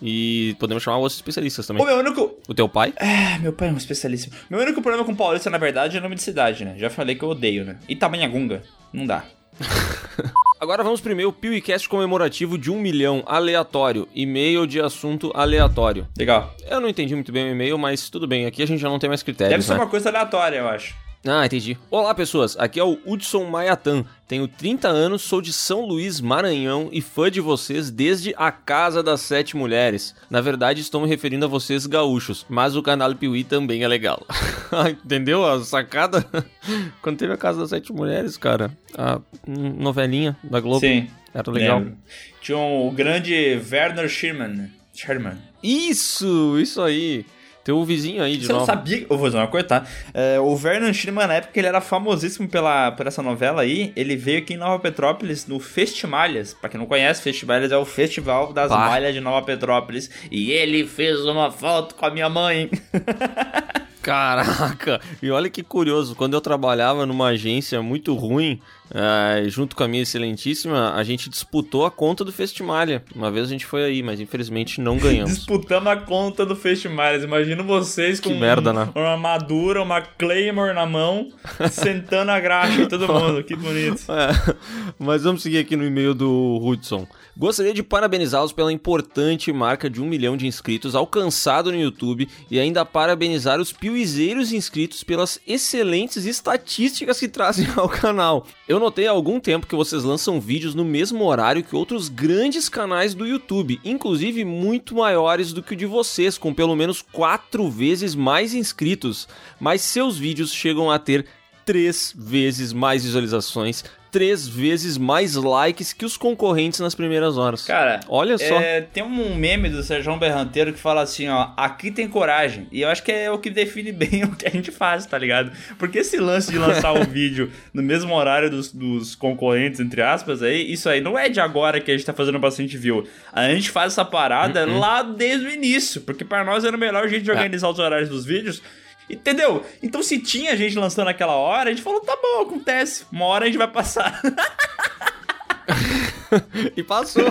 e podemos chamar outros especialistas também. O meu único... O teu pai? Ah, meu pai é um especialista. Meu único problema com paulista, na verdade, é nome de cidade, né? Já falei que eu odeio, né? Itamanhagunga, não dá. (laughs) Agora vamos primeiro o PewCast comemorativo de um milhão, aleatório, e-mail de assunto aleatório. Legal. Eu não entendi muito bem o e-mail, mas tudo bem, aqui a gente já não tem mais critérios, Deve ser né? uma coisa aleatória, eu acho. Ah, entendi. Olá, pessoas. Aqui é o Hudson Maiatan. Tenho 30 anos, sou de São Luís, Maranhão e fã de vocês desde a Casa das Sete Mulheres. Na verdade, estou me referindo a vocês gaúchos, mas o canal Piuí também é legal. (laughs) Entendeu a sacada? (laughs) Quando teve a Casa das Sete Mulheres, cara, a novelinha da Globo. Sim. Era legal. Lembro. Tinha um, o grande Werner Sherman. Sherman. Isso, isso aí. Teu vizinho aí de Você não novo. sabia? Eu vou fazer uma coisa, tá? É, o Vernon Schirman, na época, ele era famosíssimo pela, por essa novela aí. Ele veio aqui em Nova Petrópolis no Festimalhas. Pra quem não conhece, Festimalhas é o festival das Bah. malhas de Nova Petrópolis. E ele fez uma foto com a minha mãe. (laughs) Caraca! E olha que curioso, quando eu trabalhava numa agência muito ruim, eh, junto com a minha excelentíssima, a gente disputou a conta do Festimalha. Uma vez a gente foi aí, mas infelizmente não ganhamos. (laughs) Disputando a conta do Festimalhas. Imagino vocês com Que merda, né? uma armadura, uma Claymore na mão, sentando a graxa em todo (laughs) mundo. Que bonito. É, mas vamos seguir aqui no e-mail do Hudson. Gostaria de parabenizá-los pela importante marca de um milhão de inscritos alcançado no YouTube e ainda parabenizar os piuizeiros inscritos pelas excelentes estatísticas que trazem (laughs) ao canal. Eu notei há algum tempo que vocês lançam vídeos no mesmo horário que outros grandes canais do YouTube, inclusive muito maiores do que o de vocês, com pelo menos quatro vezes mais inscritos, mas seus vídeos chegam a ter três vezes mais visualizações, três vezes mais likes que os concorrentes nas primeiras horas. Cara, olha só. é, tem um meme do Sérgio Berranteiro que fala assim, ó, aqui tem coragem. E eu acho que é o que define (laughs) bem o que a gente faz, tá ligado? Porque esse lance de lançar o (laughs) vídeo no mesmo horário dos, dos concorrentes, entre aspas, aí, isso aí não é de agora que a gente tá fazendo bastante view. A gente faz essa parada Uhum. lá desde o início, porque para nós era o melhor jeito de É. organizar os horários dos vídeos. Entendeu? Então se tinha gente lançando naquela hora, a gente falou, tá bom, acontece. Uma hora a gente vai passar. (laughs) e passou.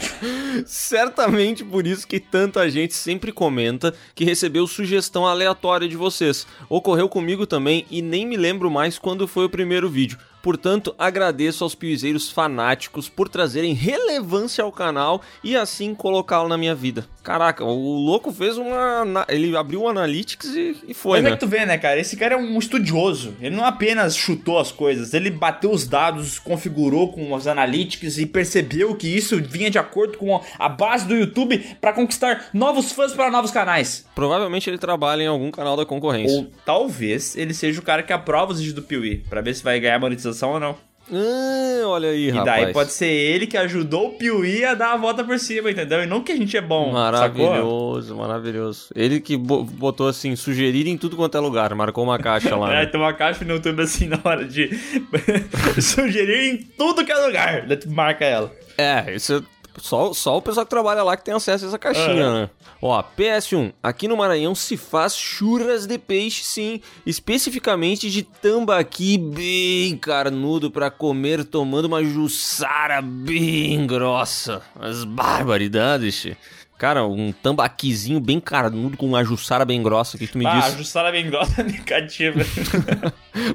(laughs) Certamente por isso que tanta gente sempre comenta que recebeu sugestão aleatória de vocês. Ocorreu comigo também e nem me lembro mais quando foi o primeiro vídeo. Portanto, agradeço aos piuizeiros fanáticos por trazerem relevância ao canal e assim colocá-lo na minha vida. Caraca, o louco fez uma. Ele abriu o Analytics e, e foi, Mas é né? que tu vê, né, cara? Esse cara é um estudioso. Ele não apenas chutou as coisas, ele bateu os dados, configurou com os analytics e percebeu que isso vinha de acordo com a base do YouTube pra conquistar novos fãs para novos canais. Provavelmente ele trabalha em algum canal da concorrência. Ou talvez ele seja o cara que aprova os vídeos do Piuí, pra ver se vai ganhar monetização ou não. Ah, olha aí, E rapaz. daí pode ser ele que ajudou o Piuí a dar a volta por cima, entendeu? E não que a gente é bom, sacou? Maravilhoso, maravilhoso. Ele que bo- botou assim, sugerir em tudo quanto é lugar, marcou uma caixa lá. (laughs) É, né? tem uma caixa no YouTube assim na hora de (laughs) sugerir em tudo que é lugar. Marca ela. É, isso é só, só o pessoal que trabalha lá que tem acesso a essa caixinha, Aham. né? Ó, PS1, aqui no Maranhão se faz churras de peixe, sim, especificamente de tambaqui bem carnudo pra comer tomando uma jussara bem grossa. As barbaridades. Cara, um tambaquizinho bem carnudo com uma jussara bem grossa, o que tu me Ah, a disse? Jussara bem grossa negativa. (laughs)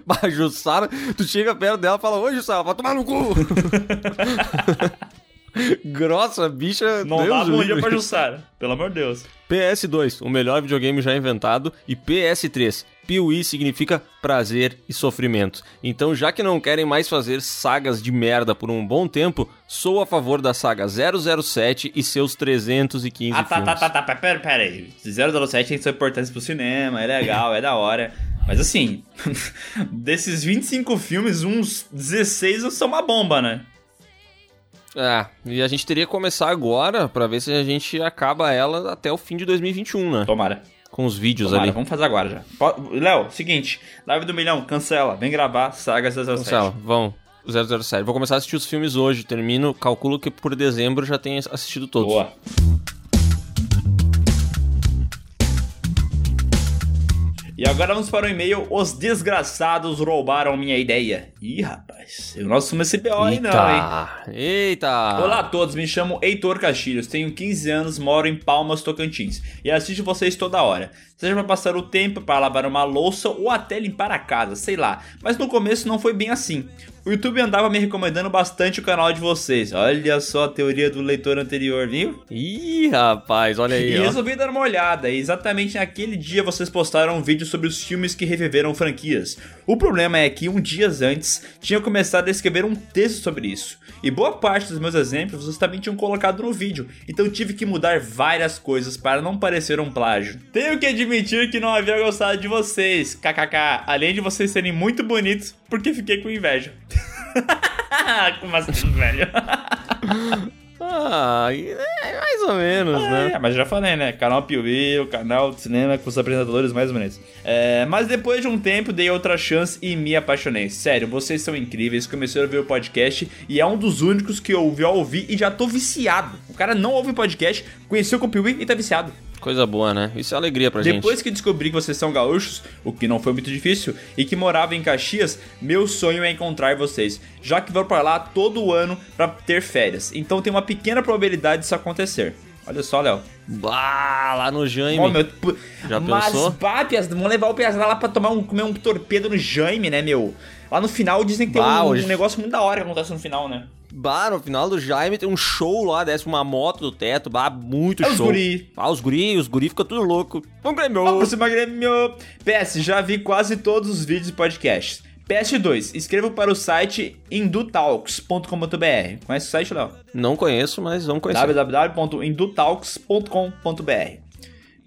Bah, Jussara, tu chega perto dela e fala, ô Jussara, vai tomar no cu! (laughs) (laughs) Grossa, bicha. Não Deus dá bom dia pra Jussara, pelo amor de Deus. PS2, o melhor videogame já inventado. E PS3, Piuí significa prazer e sofrimento. Então, já que não querem mais fazer sagas de merda por um bom tempo, sou a favor da saga 007 e seus 315 Ah, tá, filmes. tá, tá, tá, pera, pera aí. 007 tem sua importância pro cinema, é legal, é da hora. Mas assim, (laughs) desses 25 filmes, uns 16 são uma bomba, né? É, e a gente teria que começar agora pra ver se a gente acaba ela até o fim de 2021, né? Tomara. Com os vídeos Tomara, ali. vamos fazer agora já. Léo, seguinte, live do milhão, cancela, vem gravar Saga 007. Marcelo, vão. 007. Vou começar a assistir os filmes hoje. Termino, calculo que por dezembro já tenha assistido todos. Boa. E agora vamos para o e-mail. Os desgraçados roubaram minha ideia. Ih, rapaz, eu não assumo esse BO aí não, hein? Eita! Olá a todos, me chamo Heitor Castilhos, tenho 15 anos, moro em Palmas, Tocantins e assisto vocês toda hora. Seja para passar o tempo, para lavar uma louça ou até limpar a casa, sei lá. Mas no começo não foi bem assim. O YouTube andava me recomendando bastante o canal de vocês. Olha só a teoria do leitor anterior, viu? Ih, rapaz, olha aí, E ó. resolvi dar uma olhada, e exatamente naquele dia vocês postaram um vídeo sobre os filmes que reviveram franquias. O problema é que um dia antes tinha começado a escrever um texto sobre isso, e boa parte dos meus exemplos vocês também tinham colocado no vídeo, então tive que mudar várias coisas para não parecer um plágio. Tenho que admitir que não havia gostado de vocês, kkk, além de vocês serem muito bonitos, porque fiquei com inveja. (laughs) Como assim, velho? Ah, é mais ou menos, né? É, mas já falei, né? Canal Piuí, o canal de cinema com os apresentadores mais bonitos. É, mas depois de um tempo, dei outra chance e me apaixonei. Sério, vocês são incríveis. Comecei a ouvir o podcast e é um dos únicos que eu já ouvi e já tô viciado. O cara não ouve podcast, conheceu com o Piuí e tá viciado. Coisa boa, né? Isso é alegria pra gente. Depois que descobri que vocês são gaúchos, o que não foi muito difícil, e que morava em Caxias, meu sonho é encontrar vocês, já que vou pra lá todo ano pra ter férias. Então tem uma pequena probabilidade disso acontecer. Olha só, Léo. Bah, lá no Jaime. Ó, meu, Já mas, pensou? bah, Piaz, vamos levar o Piazada lá pra tomar um, comer um torpedo no Jaime, né, meu? Lá no final dizem que tem Bah, um, hoje- um negócio muito da hora que acontece no final, né? Bah, no final do Jaime tem um show lá, desce uma moto do teto, bah, muito É os show. guri. Ah, os guri, os guri ficam tudo louco. Vamos Grêmio! Vamos Grêmio! PS, já vi quase todos os vídeos e podcasts. PS2, escreva para o site indutalks.com.br. Conhece o site, Léo? Não conheço, mas vamos conhecer. www.indutalks.com.br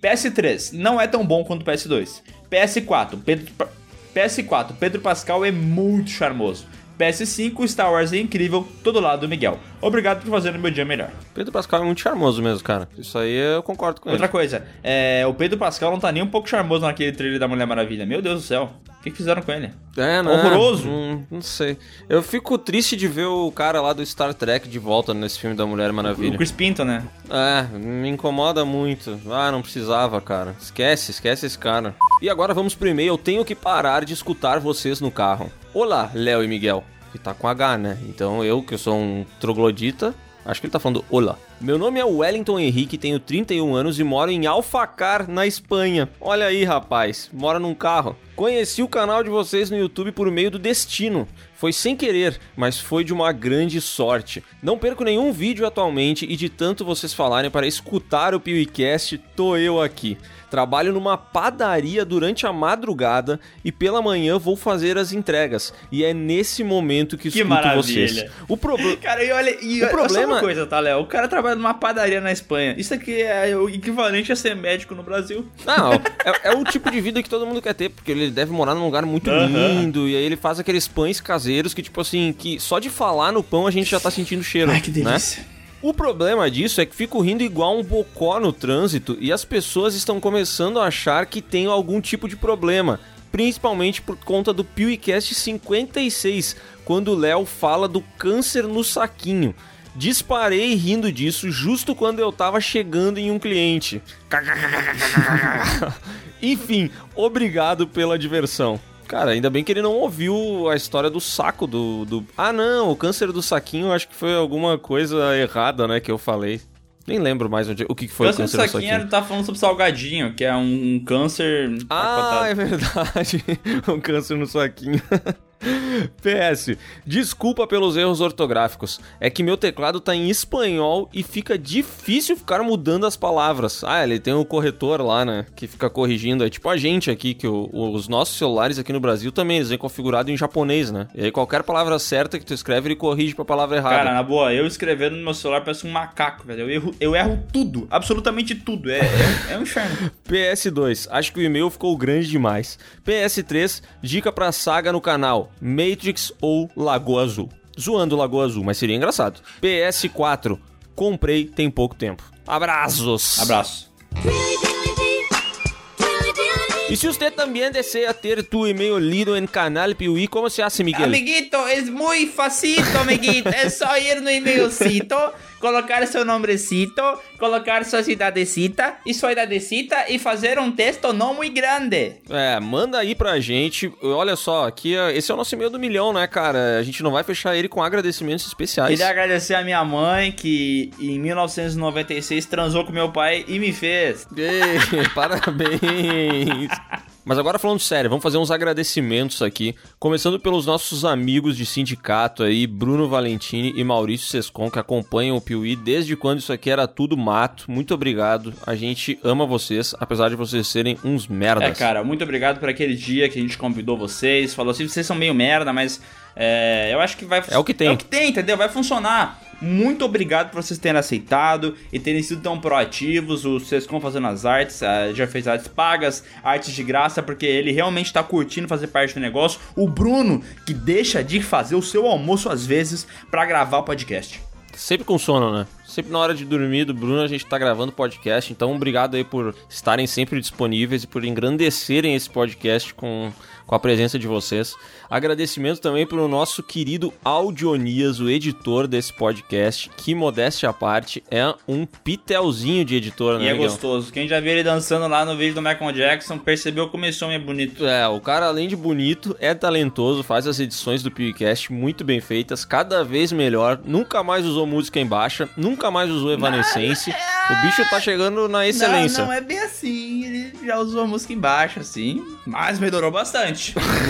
PS3, não é tão bom quanto o PS2. PS4, Pedro, Pa- PS4, Pedro Pascal é muito charmoso. PS5, Star Wars é incrível, todo lado do Miguel. Obrigado por fazer o meu dia melhor. Pedro Pascal é muito charmoso mesmo, cara. Isso aí eu concordo com Outra ele. coisa, é, o Pedro Pascal não tá nem um pouco charmoso naquele trailer da Mulher Maravilha. Meu Deus do céu, o que, que fizeram com ele? É, né? Horroroso. Hum, não sei. Eu fico triste de ver o cara lá do Star Trek de volta nesse filme da Mulher Maravilha. O Chris Pinto, né? É, me incomoda muito. Ah, não precisava, cara. Esquece, esquece esse cara. E agora vamos pro e-mail. Eu tenho que parar de escutar vocês no carro. Olá, Léo e Miguel. Que tá com H, né? Então eu, que eu sou um troglodita, acho que ele tá falando olá. Meu nome é Wellington Henrique, tenho 31 anos e moro em Alfacar, na Espanha. Olha aí, rapaz, mora num carro. Conheci o canal de vocês no YouTube por meio do destino. Foi sem querer, mas foi de uma grande sorte. Não perco nenhum vídeo atualmente e de tanto vocês falarem para escutar o PewCast, tô eu aqui. Trabalho numa padaria durante a madrugada e pela manhã vou fazer as entregas. E é nesse momento que, Que escuto maravilha. vocês. O problema. (laughs) Cara, e olha, e O olha problema- uma coisa, tá, Léo? O cara trabalha numa padaria na Espanha. Isso aqui é o equivalente a ser médico no Brasil. Não, (laughs) é, é o tipo de vida que todo mundo quer ter, porque ele deve morar num lugar muito Aham. lindo, e aí ele faz aqueles pães caseiros que, tipo assim, que só de falar no pão a gente já tá sentindo cheiro. Ai, que delícia. Né? O problema disso é que fico rindo igual um bocó no trânsito e as pessoas estão começando a achar que tenho algum tipo de problema. Principalmente por conta do PewCast 56, quando o Léo fala do câncer no saquinho. Disparei rindo disso justo quando eu tava chegando em um cliente. (laughs) Enfim, obrigado pela diversão. Cara, ainda bem que ele não ouviu a história do saco do, do. Ah, não, o câncer do saquinho acho que foi alguma coisa errada, né, que eu falei. Nem lembro mais onde, o que que foi câncer o câncer do saquinho, saquinho. ele tá falando sobre salgadinho, que é um, um câncer. Ah, é verdade. (laughs) um câncer no saquinho. (laughs) PS, desculpa pelos erros ortográficos. É que meu teclado tá em espanhol e fica difícil ficar mudando as palavras. Ah, ele tem um corretor lá, né? Que fica corrigindo. É tipo a gente aqui, que o- os nossos celulares aqui no Brasil também eles vêm configurado em japonês, né? E aí qualquer palavra certa que tu escreve, ele corrige pra palavra errada. Cara, na boa, eu escrevendo no meu celular parece um macaco, velho. Eu erro, eu erro tudo, absolutamente tudo. É, é, é um inferno. (laughs) PS2, acho que o e-mail ficou grande demais. PS3, dica pra saga no canal: Matrix ou Lagoa Azul. Zoando Lagoa Azul, mas seria engraçado. PS4, comprei tem pouco tempo. Abraços! Abraço. E se você também deseja ter tu e-mail lido em canal Piuí, como se hace, Miguel? Amiguito, é muito facito, amiguito. É só ir no e-mailcito, colocar seu nombrecito, colocar sua cidadecita e sua idadecita e fazer um texto não muito grande. É, manda aí pra gente. Olha só, aqui esse é o nosso e-mail do milhão, né, cara? A gente não vai fechar ele com agradecimentos especiais. Queria agradecer a minha mãe que em 1996 transou com meu pai e me fez. Ei, (laughs) parabéns! Mas agora falando sério, vamos fazer uns agradecimentos aqui, começando pelos nossos amigos de sindicato aí, Bruno Valentini e Maurício Sescon, que acompanham o Piuí desde quando isso aqui era tudo mato. Muito obrigado, a gente ama vocês, apesar de vocês serem uns merdas. É, cara, muito obrigado por aquele dia que a gente convidou vocês. Falou assim, vocês são meio merda, mas é, eu acho que vai... É o que tem. É o que tem, entendeu? Vai funcionar. Muito obrigado por vocês terem aceitado e terem sido tão proativos. O Sescom fazendo as artes, já fez artes pagas, artes de graça, porque ele realmente tá curtindo fazer parte do negócio. O Bruno, que deixa de fazer o seu almoço às vezes pra gravar o podcast. Sempre com sono, né? Sempre na hora de dormir do Bruno a gente tá gravando podcast, então obrigado aí por estarem sempre disponíveis e por engrandecerem esse podcast com, com a presença de vocês. Agradecimento também pro nosso querido Audionias, o editor desse podcast, que modéstia à parte é um pitelzinho de editor, né? E é Miguel? gostoso. Quem já viu ele dançando lá no vídeo do Michael Jackson percebeu como esse homem é bonito. É, o cara, além de bonito, é talentoso, faz as edições do PewCast muito bem feitas, cada vez melhor, nunca mais usou música em baixa, nunca mais usou Evanescence. O bicho tá chegando na excelência. Não, não é bem assim. Ele já usou a música embaixo, assim. Mas melhorou bastante.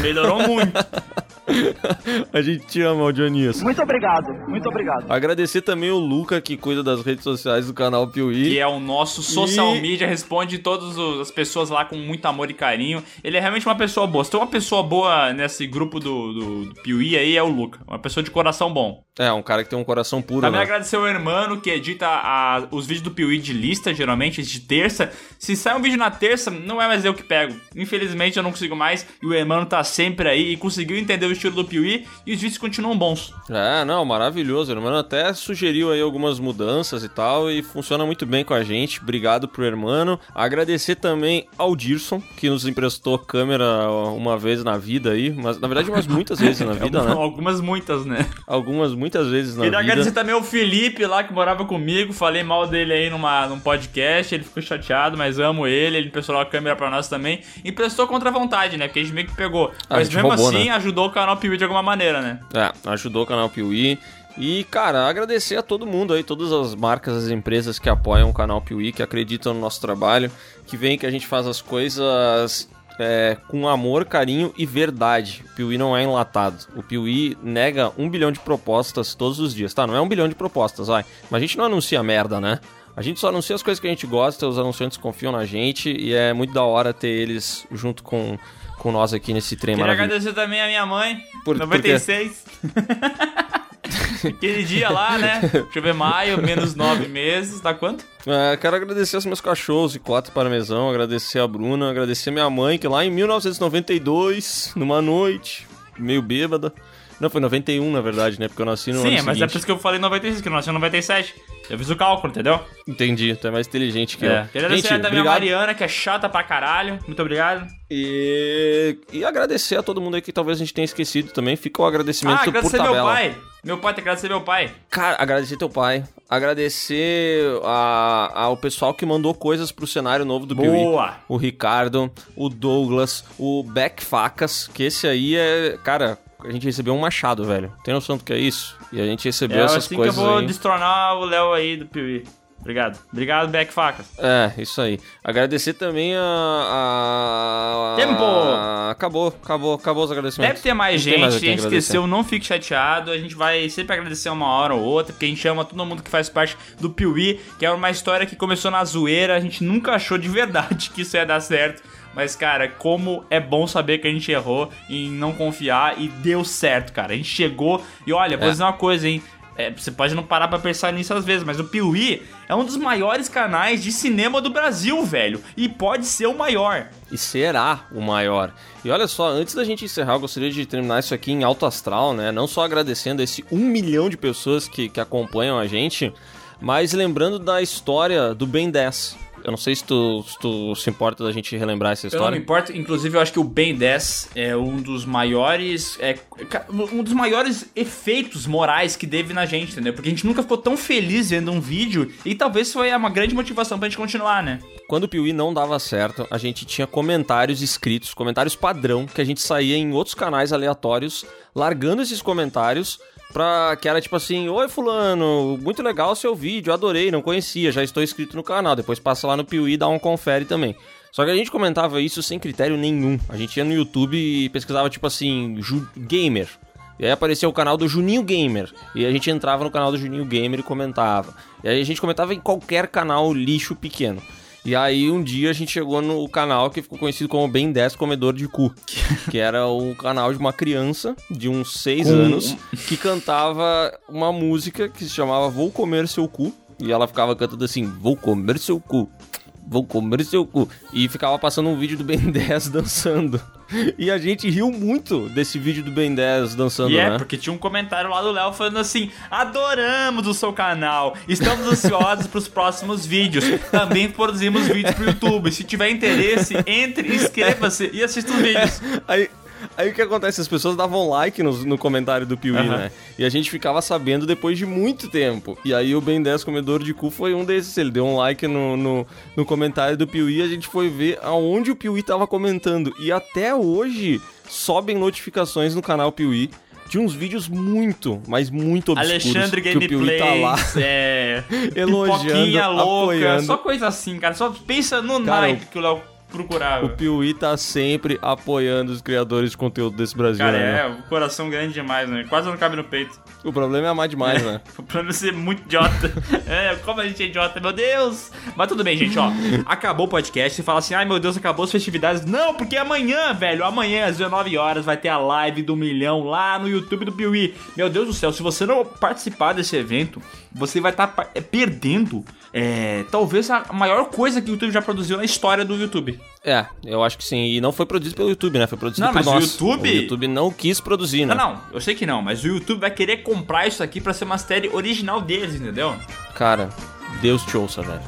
Melhorou muito. (laughs) A gente te ama, Audionias. Muito obrigado, muito obrigado. Agradecer também o Luca, que cuida das redes sociais do canal Piuí. Que é o nosso social E- media, responde todas as pessoas lá com muito amor e carinho. Ele é realmente uma pessoa boa. Se tem uma pessoa boa nesse grupo do, do, do Piuí aí, é o Luca. Uma pessoa de coração bom. É, um cara que tem um coração puro, Também né? agradecer o Hermano, que edita a- os vídeos do Piuí de lista, geralmente, de terça. Se sai um vídeo na terça, não é mais eu que pego. Infelizmente, eu não consigo mais. E o Hermano tá sempre aí e conseguiu entender o estilo do Piuí. E os vídeos continuam bons. É, não, maravilhoso. O mano até sugeriu aí algumas mudanças e tal, e funciona muito bem com a gente. Obrigado pro hermano. Agradecer também ao Dirson, que nos emprestou câmera uma vez na vida aí, mas na verdade umas muitas vezes na (laughs) vida, né? Algumas muitas, né? Algumas muitas muitas vezes na Queria vida. agradecer também ao Felipe lá que morava comigo. Falei mal dele aí numa, num podcast. Ele ficou chateado, mas amo ele. Ele emprestou a câmera pra nós também. Emprestou contra a vontade, né? Porque a gente meio que pegou. Ah, mas mesmo roubou, assim, né? ajudou o canal Piuí de alguma maneira, né? É, ajudou o canal Piuí. E, cara, agradecer a todo mundo aí, todas as marcas, as empresas que apoiam o canal Piuí, que acreditam no nosso trabalho, que veem que a gente faz as coisas é, com amor, carinho e verdade. O Piuí não é enlatado. O Piuí nega um bilhão de propostas todos os dias. Tá, não é um bilhão de propostas, vai. Mas a gente não anuncia merda, né? A gente só anuncia as coisas que a gente gosta, os anunciantes confiam na gente e é muito da hora ter eles junto com, com nós aqui nesse trem Queria maravilhoso. agradecer também a minha mãe. Por- por quê? (laughs) 96. Aquele dia lá, né? Deixa eu ver, maio, menos nove meses. Dá quanto? É, quero agradecer aos meus cachorros de quatro parmesão, agradecer a Bruna, agradecer minha mãe, que lá em 1992, numa noite, meio bêbada. Não, foi 91, na verdade, né? Porque eu nasci no Sim, ano mas é seguinte. por isso que eu falei 96, que eu nasci em 97. Eu fiz o cálculo, entendeu? Entendi, tu é mais inteligente que É. eu. Queria agradecer também a obrigado. Mariana, que é chata pra caralho. Muito obrigado. E... e agradecer a todo mundo aí que talvez a gente tenha esquecido também. Fica o agradecimento Ah, por agradecer meu tabela. pai. Meu pai tem que agradecer meu pai. Cara, agradecer teu pai. Agradecer a- ao pessoal que mandou coisas pro cenário novo do Piuí. Boa. O Ricardo, o Douglas, o Beck Facas, que esse aí é. Cara, a gente recebeu um machado, velho. Tem noção do que é isso? E a gente recebeu É essas assim coisas que eu vou aí. destronar o Léo aí do Piuí. Obrigado. Obrigado, Beck Facas. É, isso aí. Agradecer também a. a... Tempo! a- Acabou, acabou, acabou os agradecimentos. Deve ter mais gente, mais a a gente esqueceu, não fique chateado. A gente vai sempre agradecer uma hora ou outra, porque a gente ama todo mundo que faz parte do Piuí, que é uma história que começou na zoeira. A gente nunca achou de verdade (laughs) que isso ia dar certo. Mas, cara, como é bom saber que a gente errou em não confiar e deu certo, cara. A gente chegou e olha, vou É. dizer uma coisa, hein? É, você pode não parar pra pensar nisso às vezes, mas o Piuí é um dos maiores canais de cinema do Brasil, velho. E pode ser o maior. E será o maior. E olha só, antes da gente encerrar, eu gostaria de terminar isso aqui em alto astral, né? Não só agradecendo a esse um milhão de pessoas que, que acompanham a gente, mas lembrando da história do Ben 10. Eu não sei se tu, se tu se importa da gente relembrar essa Eu não história. me importo, inclusive eu acho que o Ben 10 é um dos maiores. É, um dos maiores efeitos morais que teve na gente, entendeu? Porque a gente nunca ficou tão feliz vendo um vídeo e talvez foi uma grande motivação pra gente continuar, né? Quando o Piuí não dava certo, a gente tinha comentários escritos, comentários padrão, que a gente saía em outros canais aleatórios, largando esses comentários pra que era tipo assim, oi fulano, muito legal o seu vídeo, adorei, não conhecia, já estou inscrito no canal, depois passa lá no Piuí e dá um confere também. Só que a gente comentava isso sem critério nenhum. A gente ia no YouTube e pesquisava tipo assim, gamer. E aí aparecia o canal do Juninho Gamer. E a gente entrava no canal do Juninho Gamer e comentava. E aí a gente comentava em qualquer canal lixo pequeno. E aí um dia a gente chegou no canal que ficou conhecido como Ben 10 Comedor de Cu. Que era o canal de uma criança de uns 6 Com- anos que cantava uma música que se chamava Vou Comer Seu Cu. E ela ficava cantando assim, vou comer seu cu. Vou comer seu cu. E ficava passando um vídeo do Ben (laughs) 10 dançando. E a gente riu muito desse vídeo do Ben 10 dançando, E é, né? porque tinha um comentário lá do Léo falando assim: adoramos o seu canal, estamos ansiosos pros próximos vídeos. Também produzimos vídeos pro YouTube. Se tiver interesse, entre, inscreva-se e assista os vídeos. (laughs) Aí, aí o que acontece? As pessoas davam like no, no comentário do Piuí, né? E a gente ficava sabendo depois de muito tempo. E aí o Ben 10 Comedor de Cu foi um desses. Ele deu um like no, no, no comentário do Piuí e a gente foi ver aonde o Piuí tava comentando. E até hoje sobem notificações no canal Piuí de uns vídeos muito, mas muito obscuros. Alexandre Piuí tá lá. É. (laughs) Elogiando, louca, apoiando. só coisa assim, cara. Só pensa no Cara, naipe que o Léo procurava. O Piuí tá sempre apoiando os criadores de conteúdo desse Brasil, Cara, né? é, o coração grande demais, né? Quase não cabe no peito. O problema é amar demais, né? (laughs) O problema é ser muito idiota. (laughs) é, como a gente é idiota, meu Deus. Mas tudo bem, gente, ó. Acabou o podcast e fala assim, ai meu Deus, acabou as festividades. Não, porque amanhã, velho, amanhã às 19 horas vai ter a live do milhão lá no YouTube do Piuí. Meu Deus do céu, se você não participar desse evento, você vai estar perdendo, é, talvez a maior coisa que o YouTube já produziu na história do YouTube. É, eu acho que sim. E não foi produzido pelo YouTube, né? Foi produzido Não, por mas o nós. YouTube- O YouTube não quis produzir, né? Não, não, eu sei que não, mas o YouTube vai querer comprar isso aqui pra ser uma série original deles, entendeu? Cara, Deus te ouça, velho.